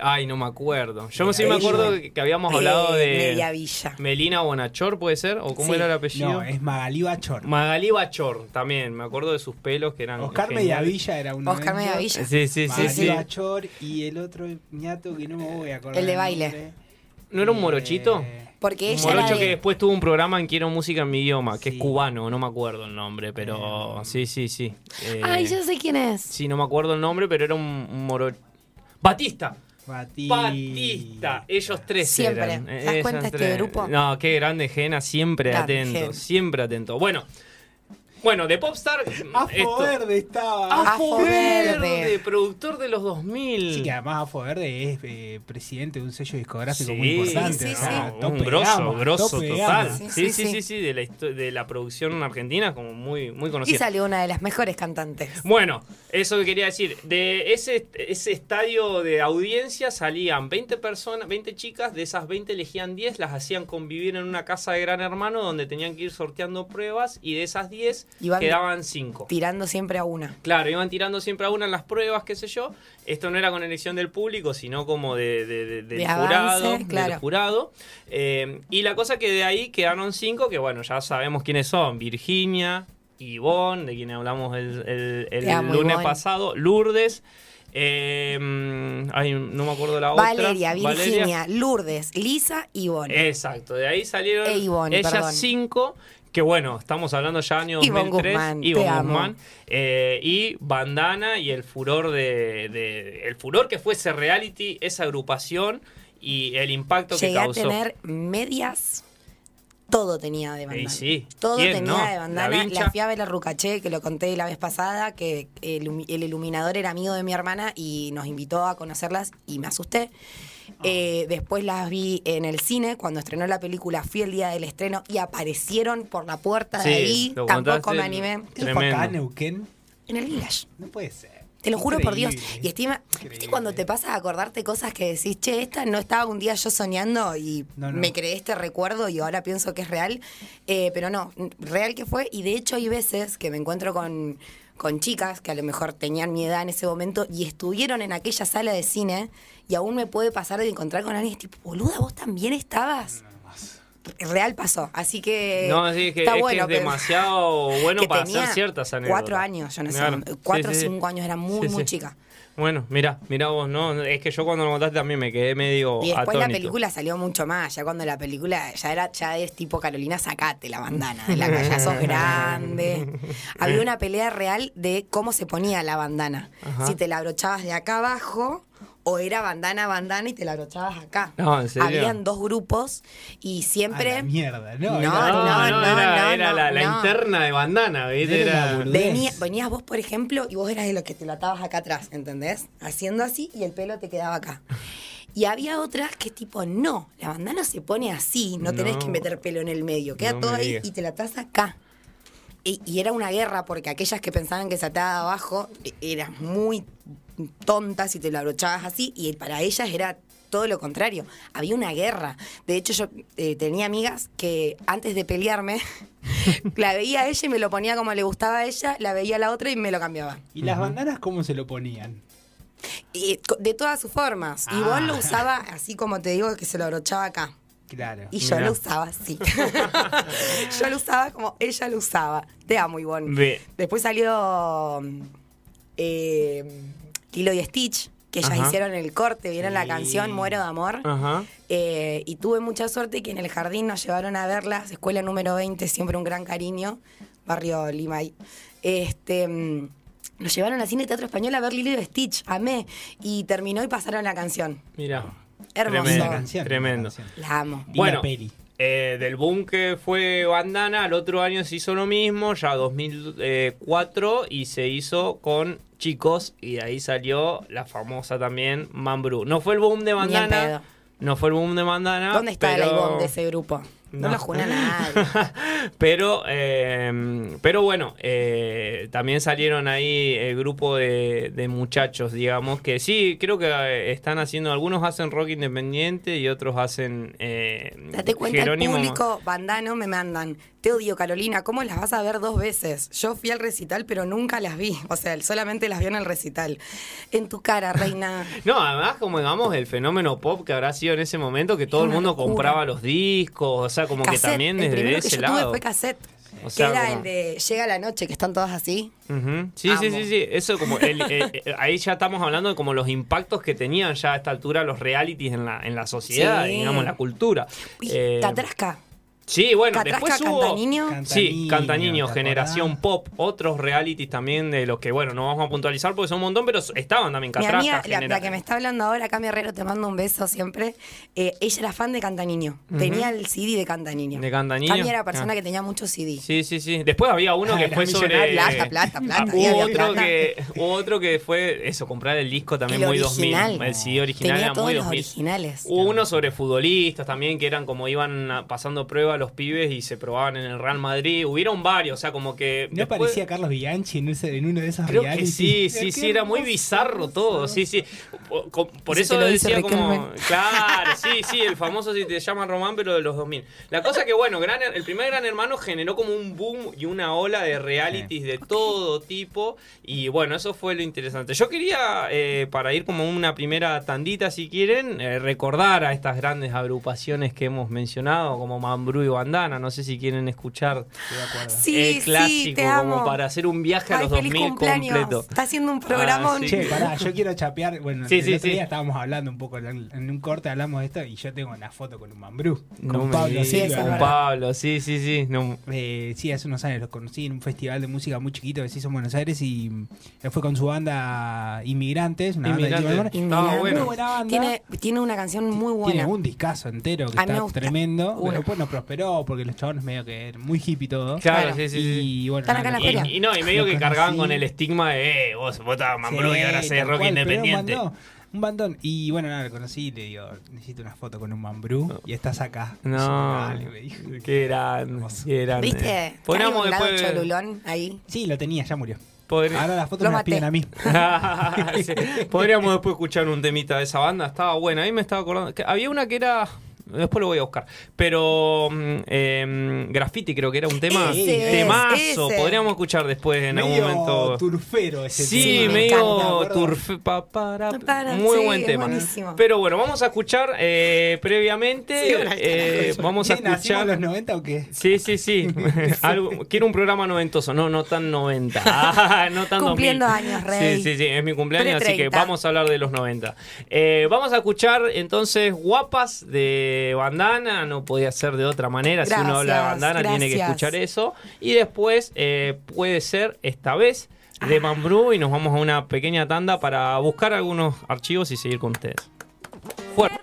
[SPEAKER 2] malo.
[SPEAKER 1] Ay, no me acuerdo. Yo sí me acuerdo que, que habíamos hablado
[SPEAKER 2] Eh,
[SPEAKER 1] de
[SPEAKER 2] Media Villa.
[SPEAKER 1] Melina Bonachor, ¿puede ser? ¿O cómo
[SPEAKER 2] Sí.
[SPEAKER 1] era el apellido?
[SPEAKER 3] No, es Magalí Bachor.
[SPEAKER 1] Magalí Bachor, también, me acuerdo de sus pelos que eran
[SPEAKER 3] Oscar
[SPEAKER 1] geniales.
[SPEAKER 3] Mediavilla era uno
[SPEAKER 2] Oscar. Mediavilla.
[SPEAKER 1] Sí, sí, sí,
[SPEAKER 3] Magalí
[SPEAKER 1] sí.
[SPEAKER 3] Bachor y el otro ñato que no me voy a acordar.
[SPEAKER 2] El de baile.
[SPEAKER 1] ¿No era un morochito?
[SPEAKER 3] Eh,
[SPEAKER 2] Porque ella era
[SPEAKER 1] morocho
[SPEAKER 2] de-
[SPEAKER 1] que después tuvo un programa en Quiero Música en mi idioma, que
[SPEAKER 3] Sí.
[SPEAKER 1] es cubano, no me acuerdo el nombre, pero sí, sí, sí. Eh,
[SPEAKER 2] Ay, yo sé quién es.
[SPEAKER 1] Sí, no me acuerdo el nombre, pero era un, un moro... Batista.
[SPEAKER 3] Bati-
[SPEAKER 1] Batista. Ellos tres
[SPEAKER 2] Siempre.
[SPEAKER 1] eran.
[SPEAKER 2] ¿Te das cuenta este
[SPEAKER 1] tres.
[SPEAKER 2] grupo?
[SPEAKER 1] No, qué grande Gena, siempre atento, siempre atento. Bueno, bueno, de Popstar...
[SPEAKER 3] Afo Verde estaba.
[SPEAKER 1] Afo
[SPEAKER 2] Afo
[SPEAKER 1] Verde,
[SPEAKER 2] Verde.
[SPEAKER 1] productor de los 2000.
[SPEAKER 3] Sí, que además Afo Verde es eh, presidente de un sello discográfico
[SPEAKER 1] Sí,
[SPEAKER 3] muy importante.
[SPEAKER 2] sí,
[SPEAKER 3] ¿no?
[SPEAKER 2] sí.
[SPEAKER 1] No,
[SPEAKER 3] Tope
[SPEAKER 1] un
[SPEAKER 3] de
[SPEAKER 1] grosso, grosso
[SPEAKER 3] tope
[SPEAKER 1] total. Sí,
[SPEAKER 2] Sí,
[SPEAKER 1] sí,
[SPEAKER 2] sí,
[SPEAKER 1] sí,
[SPEAKER 2] sí.
[SPEAKER 1] sí, de, la, de la producción argentina como muy, muy
[SPEAKER 2] Y
[SPEAKER 1] conocida.
[SPEAKER 2] salió una de las mejores cantantes.
[SPEAKER 1] Bueno, eso que quería decir, de ese, ese estadio de audiencia salían 20 personas, 20 chicas, de esas 20 elegían 10, las hacían convivir en una casa de gran hermano donde tenían que ir sorteando pruebas y de esas 10
[SPEAKER 2] Iban
[SPEAKER 1] quedaban 5.
[SPEAKER 2] Tirando siempre a una.
[SPEAKER 1] Claro, iban tirando siempre a una en las pruebas, qué sé yo. Esto no era con elección del público, sino como de, de- de- del
[SPEAKER 2] De
[SPEAKER 1] jurado.
[SPEAKER 2] claro.
[SPEAKER 1] Del jurado. Eh, y la cosa que de ahí quedaron cinco, que bueno, ya sabemos quiénes son. Virginia, Ivonne, de quien hablamos el, el- el
[SPEAKER 2] Te amo,
[SPEAKER 1] lunes
[SPEAKER 2] Ivonne.
[SPEAKER 1] pasado, Lourdes. eh, ay, no me acuerdo la otra.
[SPEAKER 2] Valeria, Virginia, Lourdes, Lisa y Ivonne.
[SPEAKER 1] Exacto, de ahí salieron
[SPEAKER 2] E Ivonne,
[SPEAKER 1] ellas
[SPEAKER 2] perdón.
[SPEAKER 1] cinco, que bueno, estamos hablando ya año
[SPEAKER 2] Ivonne
[SPEAKER 1] 2003,
[SPEAKER 2] Guzmán,
[SPEAKER 1] Ivonne
[SPEAKER 2] te amo.
[SPEAKER 1] Guzmán, eh, y Bandana y el furor de, de- el furor que fue ese reality, esa agrupación y el impacto
[SPEAKER 2] Llegué
[SPEAKER 1] que
[SPEAKER 2] a
[SPEAKER 1] causó.
[SPEAKER 2] tener medias. Todo tenía de bandana.
[SPEAKER 1] Sí,
[SPEAKER 2] Todo
[SPEAKER 1] ¿quién
[SPEAKER 2] tenía
[SPEAKER 1] no?
[SPEAKER 2] de
[SPEAKER 1] La
[SPEAKER 2] bandana. La, fui a ver a Rucaché, que lo conté la vez pasada, que el, el iluminador era amigo de mi hermana y nos invitó a conocerlas y me asusté. Eh, después las vi en el cine, cuando estrenó la película, fui el día del estreno y aparecieron por la puerta
[SPEAKER 1] Sí,
[SPEAKER 2] de ahí. Tampoco me animé.
[SPEAKER 3] ¿Qué fue acá. Neuquén?
[SPEAKER 2] En el Village.
[SPEAKER 3] No puede ser.
[SPEAKER 2] Te lo juro por Dios. Y estima,
[SPEAKER 3] Increíble.
[SPEAKER 2] ¿viste cuando te pasa a acordarte cosas que decís, che, esta no estaba un día yo soñando y
[SPEAKER 3] No, no.
[SPEAKER 2] me creé este recuerdo y ahora pienso que es real? Eh, pero no, real que fue. Y de hecho hay veces que me encuentro con, con chicas que a lo mejor tenían mi edad en ese momento y estuvieron en aquella sala de cine y aún me puede pasar de encontrar con alguien tipo, boluda, vos también estabas. Real pasó, así que
[SPEAKER 1] No, sí, es que,
[SPEAKER 2] está
[SPEAKER 1] es, que
[SPEAKER 2] bueno,
[SPEAKER 1] es
[SPEAKER 2] pero-
[SPEAKER 1] demasiado bueno
[SPEAKER 2] que
[SPEAKER 1] para hacer ciertas anécdotas.
[SPEAKER 2] Cuatro años, yo no sé,
[SPEAKER 1] Claro.
[SPEAKER 2] cuatro o
[SPEAKER 1] Sí, sí, sí.
[SPEAKER 2] cinco años, era muy, muy chica.
[SPEAKER 1] Bueno, mira, mira vos, ¿no? Es que yo cuando lo contaste también me quedé medio
[SPEAKER 2] Y después
[SPEAKER 1] atónito.
[SPEAKER 2] la película salió mucho más, ya cuando la película ya era, ya es tipo Carolina, sacate la bandana de la calle, sos grande. Había una pelea real de cómo se ponía la bandana.
[SPEAKER 1] Ajá.
[SPEAKER 2] Si te la abrochabas de acá abajo o era bandana, bandana y te la abrochabas acá.
[SPEAKER 1] No, ¿en serio?
[SPEAKER 2] Habían dos grupos y
[SPEAKER 3] A
[SPEAKER 2] siempre...
[SPEAKER 3] la mierda, ¿no?
[SPEAKER 2] No,
[SPEAKER 3] Era-
[SPEAKER 1] No,
[SPEAKER 2] no,
[SPEAKER 1] no,
[SPEAKER 2] no,
[SPEAKER 1] era,
[SPEAKER 2] no,
[SPEAKER 1] era
[SPEAKER 2] no,
[SPEAKER 1] la, interna de bandana, ¿viste?
[SPEAKER 3] Era.
[SPEAKER 2] Venía- venías vos, por ejemplo, y vos eras de los que te lo atabas acá atrás, ¿entendés? Haciendo así y el pelo te quedaba acá. Y había otras que tipo, no, la bandana se pone así, no tenés que meter pelo en el medio, queda
[SPEAKER 1] No
[SPEAKER 2] todo
[SPEAKER 1] me
[SPEAKER 2] ahí y te la atás acá. Y, y era una guerra porque aquellas que pensaban que se ataba abajo e- eras muy tontas y te lo abrochabas así y para ellas era todo lo contrario. Había una guerra. De hecho, yo eh, tenía amigas que antes de pelearme, la veía a ella y me lo ponía como le gustaba a ella, la veía a la otra y me lo cambiaba.
[SPEAKER 3] ¿Y las bandanas cómo se lo ponían?
[SPEAKER 2] Y, de todas sus formas. Y
[SPEAKER 3] Ah.
[SPEAKER 2] vos lo usaba así como te digo que se lo abrochaba acá.
[SPEAKER 3] Claro.
[SPEAKER 2] Y yo lo usaba así. yo lo usaba como ella lo usaba. Te amo, Ivonne.
[SPEAKER 1] Ve.
[SPEAKER 2] Después salió eh, Lilo y Stitch, que ellas
[SPEAKER 1] Ajá.
[SPEAKER 2] hicieron el corte, vieron la canción Muero de Amor.
[SPEAKER 1] Ajá.
[SPEAKER 2] Eh, y tuve mucha suerte que en el jardín nos llevaron a verlas, escuela número 20, siempre un gran cariño, barrio Limay. Este, mm, nos llevaron al cine Teatro Español a ver Lilo y Stitch, amé. Y terminó y pasaron la canción.
[SPEAKER 1] Mira.
[SPEAKER 2] Hermoso.
[SPEAKER 1] Tremendo.
[SPEAKER 3] La canción,
[SPEAKER 1] Tremendo.
[SPEAKER 3] la canción.
[SPEAKER 2] La amo.
[SPEAKER 3] Y
[SPEAKER 1] Bueno,
[SPEAKER 3] la peli.
[SPEAKER 1] eh, del boom que fue Bandana, al otro año se hizo lo mismo, ya 2004, y se hizo con chicos, y de ahí salió la famosa también Mambrú. No fue el boom de
[SPEAKER 2] Ni en
[SPEAKER 1] Bandana,
[SPEAKER 2] pedo.
[SPEAKER 1] no fue el boom de Bandana.
[SPEAKER 2] ¿Dónde está
[SPEAKER 1] pero...
[SPEAKER 2] el Ivonne de ese grupo? No,
[SPEAKER 1] No.
[SPEAKER 2] lo juna nadie.
[SPEAKER 1] pero, eh, pero bueno, eh, también salieron ahí el grupo de, de muchachos, digamos, que sí, creo que eh, están haciendo, algunos hacen rock independiente y otros hacen... Eh,
[SPEAKER 2] Date cuenta,
[SPEAKER 1] Jerónimo-
[SPEAKER 2] el público bandano me mandan. Te odio, Carolina, ¿cómo las vas a ver dos veces? Yo fui al recital, pero nunca las vi. O sea, solamente las vi en el recital. En tu cara, reina.
[SPEAKER 1] No, además, como digamos, el fenómeno pop que habrá sido en ese momento, que todo el mundo
[SPEAKER 2] locura.
[SPEAKER 1] compraba los discos, sea, como que
[SPEAKER 2] Cassette,
[SPEAKER 1] también
[SPEAKER 2] el
[SPEAKER 1] desde
[SPEAKER 2] primero que
[SPEAKER 1] ese
[SPEAKER 2] yo tuve
[SPEAKER 1] lado.
[SPEAKER 2] fue cassette.
[SPEAKER 1] O
[SPEAKER 2] Que
[SPEAKER 1] sea,
[SPEAKER 2] era
[SPEAKER 1] como-
[SPEAKER 2] el de Llega la noche, que están todas así.
[SPEAKER 1] Ujú. Sí, sí,
[SPEAKER 2] Amo.
[SPEAKER 1] sí, sí. Eso como el- eh, eh, ahí ya estamos hablando de como los impactos que tenían ya a esta altura los realities en la, en la sociedad,
[SPEAKER 2] Sí.
[SPEAKER 1] digamos, en la cultura.
[SPEAKER 2] Uy,
[SPEAKER 1] Eh,
[SPEAKER 2] Catrasca.
[SPEAKER 1] Sí, bueno,
[SPEAKER 2] Catrasca,
[SPEAKER 1] después hubo...
[SPEAKER 2] Cantaniño.
[SPEAKER 1] Sí,
[SPEAKER 3] Cantaniño,
[SPEAKER 1] Cantaniño,
[SPEAKER 3] ¿te
[SPEAKER 1] Generación? Pop, otros realities también de los que, bueno, no vamos a puntualizar porque son un montón, pero estaban también
[SPEAKER 2] Mi
[SPEAKER 1] Catrasca.
[SPEAKER 2] amiga, la, que me está hablando ahora, Cami Herrero, te mando un beso siempre. Eh, ella era fan de Cantaniño. Tenía el CD de Cantaniño.
[SPEAKER 1] De Cantaniño.
[SPEAKER 2] Cami era persona
[SPEAKER 1] Ah.
[SPEAKER 2] que tenía muchos CD.
[SPEAKER 1] Sí, sí, sí. Después había uno
[SPEAKER 3] Ah,
[SPEAKER 1] que fue sobre.
[SPEAKER 2] Plata, plata, plata,
[SPEAKER 1] Ah, hubo, otro
[SPEAKER 2] plata.
[SPEAKER 1] que, hubo otro que fue eso, comprar el disco también
[SPEAKER 2] El
[SPEAKER 1] muy
[SPEAKER 2] original.
[SPEAKER 1] 2000. El CD original
[SPEAKER 2] Tenía
[SPEAKER 1] era
[SPEAKER 2] todos
[SPEAKER 1] muy
[SPEAKER 2] los
[SPEAKER 1] 2000.
[SPEAKER 2] originales.
[SPEAKER 1] Hubo uno sobre futbolistas también que eran como iban pasando pruebas los pibes y se probaban en el Real Madrid. Hubieron varios, o sea, como que.
[SPEAKER 3] ¿No
[SPEAKER 1] después-
[SPEAKER 3] parecía Carlos Bianchi en, ese- en uno de esos
[SPEAKER 1] Creo que sí, sí, sí, era muy bizarro todo, sí, sí. Por, eso
[SPEAKER 2] lo dice
[SPEAKER 1] decía como... Claro, sí, sí, el famoso si te llama Román, pero de los 2000. La cosa que, bueno, Gran, el primer Gran Hermano generó como un boom y una ola de realities de todo tipo. Y bueno, eso fue lo interesante. Yo quería, eh, para ir como una primera tandita, si quieren, eh, recordar a estas grandes agrupaciones que hemos mencionado, como Mambrú y Bandana. No sé si quieren escuchar
[SPEAKER 2] Sí,
[SPEAKER 1] el
[SPEAKER 2] sí,
[SPEAKER 1] clásico,
[SPEAKER 2] te amo.
[SPEAKER 1] como para hacer un viaje a
[SPEAKER 2] Ay,
[SPEAKER 1] los
[SPEAKER 2] feliz
[SPEAKER 1] 2000
[SPEAKER 2] cumpleaños.
[SPEAKER 1] completo.
[SPEAKER 2] Está haciendo un programa.
[SPEAKER 1] Ah, sí.
[SPEAKER 3] Che, pará, yo quiero chapear. Bueno,
[SPEAKER 1] Sí,
[SPEAKER 3] el
[SPEAKER 1] sí,
[SPEAKER 3] otro
[SPEAKER 1] sí.
[SPEAKER 3] día estábamos hablando un poco, en un corte hablamos de esto y yo tengo una foto con un mambrú.
[SPEAKER 1] No
[SPEAKER 3] con
[SPEAKER 1] me
[SPEAKER 3] Pablo.
[SPEAKER 2] Sí, verdad.
[SPEAKER 1] Pablo, sí, sí, sí. No,
[SPEAKER 3] Eh, sí, hace unos años los conocí en un festival de música muy chiquito que se hizo en Buenos Aires y él fue con su banda Inmigrantes, una banda de
[SPEAKER 1] Inmigrantes.
[SPEAKER 3] Chile,
[SPEAKER 1] Estaba
[SPEAKER 3] Muy
[SPEAKER 1] bueno.
[SPEAKER 3] buena banda.
[SPEAKER 2] Tiene, tiene una canción muy buena.
[SPEAKER 3] Tiene un discazo entero que
[SPEAKER 2] A
[SPEAKER 3] está tremendo. Pero después no prosperó porque los chabones medio que eran muy hippie todo.
[SPEAKER 1] Claro, sí, sí, sí.
[SPEAKER 3] Y bueno,
[SPEAKER 2] Están acá en la feria.
[SPEAKER 1] Y, y no, y medio
[SPEAKER 3] Lo
[SPEAKER 1] que cargaban
[SPEAKER 3] conocí.
[SPEAKER 1] con el estigma de, eh, vos, vos estabas Mambrú y ahora sé
[SPEAKER 3] tal
[SPEAKER 1] rock
[SPEAKER 3] cual, pero
[SPEAKER 1] independiente.
[SPEAKER 3] Un bandón, un bandón. Y bueno, nada, lo conocí y le digo, necesito una foto con un mambrú y estás acá.
[SPEAKER 1] No,
[SPEAKER 3] Dale, me dijo.
[SPEAKER 1] qué grande, qué grande.
[SPEAKER 2] ¿Viste? Trae un lado
[SPEAKER 1] después...
[SPEAKER 2] cholulón ahí.
[SPEAKER 3] Sí, lo tenía, ya murió.
[SPEAKER 1] podría-
[SPEAKER 3] Ahora las fotos
[SPEAKER 2] Lo
[SPEAKER 3] me las
[SPEAKER 2] maté.
[SPEAKER 3] piden a mí.
[SPEAKER 1] Sí, Podríamos después escuchar un temita de esa banda, estaba buena. Ahí me estaba acordando. que había una que era. Después lo voy a buscar. Pero. mm, em, graffiti creo que era un tema.
[SPEAKER 2] Ese es,
[SPEAKER 1] temazo. Podríamos escuchar después en algún momento.
[SPEAKER 3] turfero ese
[SPEAKER 1] Sí,
[SPEAKER 2] Sí, me
[SPEAKER 1] medio
[SPEAKER 3] encanta.
[SPEAKER 1] turfe pa, para,
[SPEAKER 2] Para,
[SPEAKER 1] muy
[SPEAKER 2] sí,
[SPEAKER 1] buen tema.
[SPEAKER 2] buenísimo.
[SPEAKER 1] Pero bueno, vamos a escuchar eh, previamente.
[SPEAKER 2] Sí,
[SPEAKER 1] eh, vamos a
[SPEAKER 3] ¿Qué, nacimos
[SPEAKER 1] escuchar.
[SPEAKER 3] los 90 o qué?
[SPEAKER 1] Sí, sí, sí. Algo- quiero un programa noventoso, no, no tan 90. Ah, no tan
[SPEAKER 2] Cumpliendo
[SPEAKER 1] 2000.
[SPEAKER 2] años, Rey.
[SPEAKER 1] Sí, sí, sí, es mi cumpleaños, así que
[SPEAKER 2] Pre-30.
[SPEAKER 1] vamos a hablar de los 90. Eh, vamos a escuchar entonces Guapas de Bandana, no podía ser de otra manera. si uno habla de
[SPEAKER 2] Gracias,
[SPEAKER 1] Bandana tiene que escuchar eso. Y después eh, puede ser esta vez de Mambrú y nos vamos a una pequeña tanda para buscar algunos archivos y seguir con ustedes. Fuerte.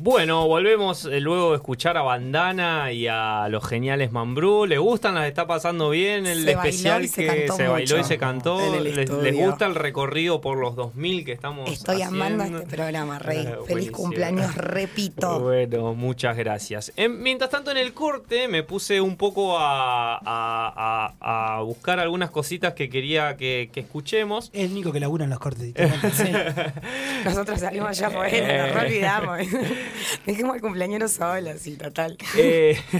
[SPEAKER 1] Bueno, volvemos eh, luego de escuchar a Bandana y a los geniales Mambrú. ¿Le gustan? ¿Las está pasando bien? El
[SPEAKER 2] Se
[SPEAKER 1] especial que se bailó y se cantó. ¿Les, les gusta el recorrido por los 2000 que estamos
[SPEAKER 2] Estoy amando
[SPEAKER 1] haciendo?
[SPEAKER 2] este programa, Rey.
[SPEAKER 1] Eh,
[SPEAKER 2] Feliz cumpleaños, repito.
[SPEAKER 1] Bueno, muchas gracias. En- mientras tanto, en el corte me puse un poco a, a- a- a buscar algunas cositas que quería que, que escuchemos.
[SPEAKER 3] Es el único que labura en los cortes.
[SPEAKER 2] Nosotros salimos ya fuera,
[SPEAKER 1] Eh.
[SPEAKER 2] nos re Dejemos el cumpleañero solo, sí, total.
[SPEAKER 1] Eh,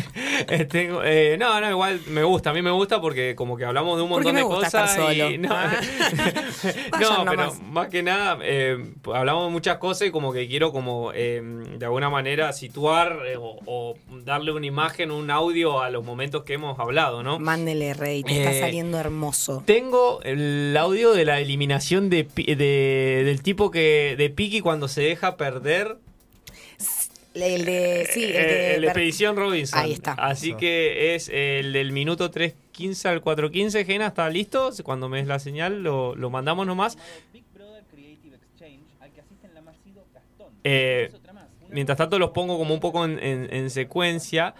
[SPEAKER 1] eh, eh, no, no, igual me gusta. A mí me gusta porque como que hablamos de un
[SPEAKER 2] ¿Por qué
[SPEAKER 1] montón de cosas. y- no,
[SPEAKER 2] Ah.
[SPEAKER 1] no, pero más que nada eh, hablamos de muchas cosas y como que quiero como de alguna manera situar o, o darle una imagen, un audio a los momentos que hemos hablado, ¿no?
[SPEAKER 2] Mándele, Rey, te está saliendo hermoso.
[SPEAKER 1] Tengo el audio de la eliminación de- del tipo que de Piki cuando se deja perder
[SPEAKER 2] El de. Sí, el
[SPEAKER 1] Eh,
[SPEAKER 2] de.
[SPEAKER 1] el de Expedición Robinson.
[SPEAKER 2] Ahí está.
[SPEAKER 1] Así que es el del minuto 3.15 al 4.15. Gena, ¿está listo? Cuando me des la señal, lo, lo mandamos nomás. Eh, mientras tanto, los pongo como un poco en, en- en secuencia.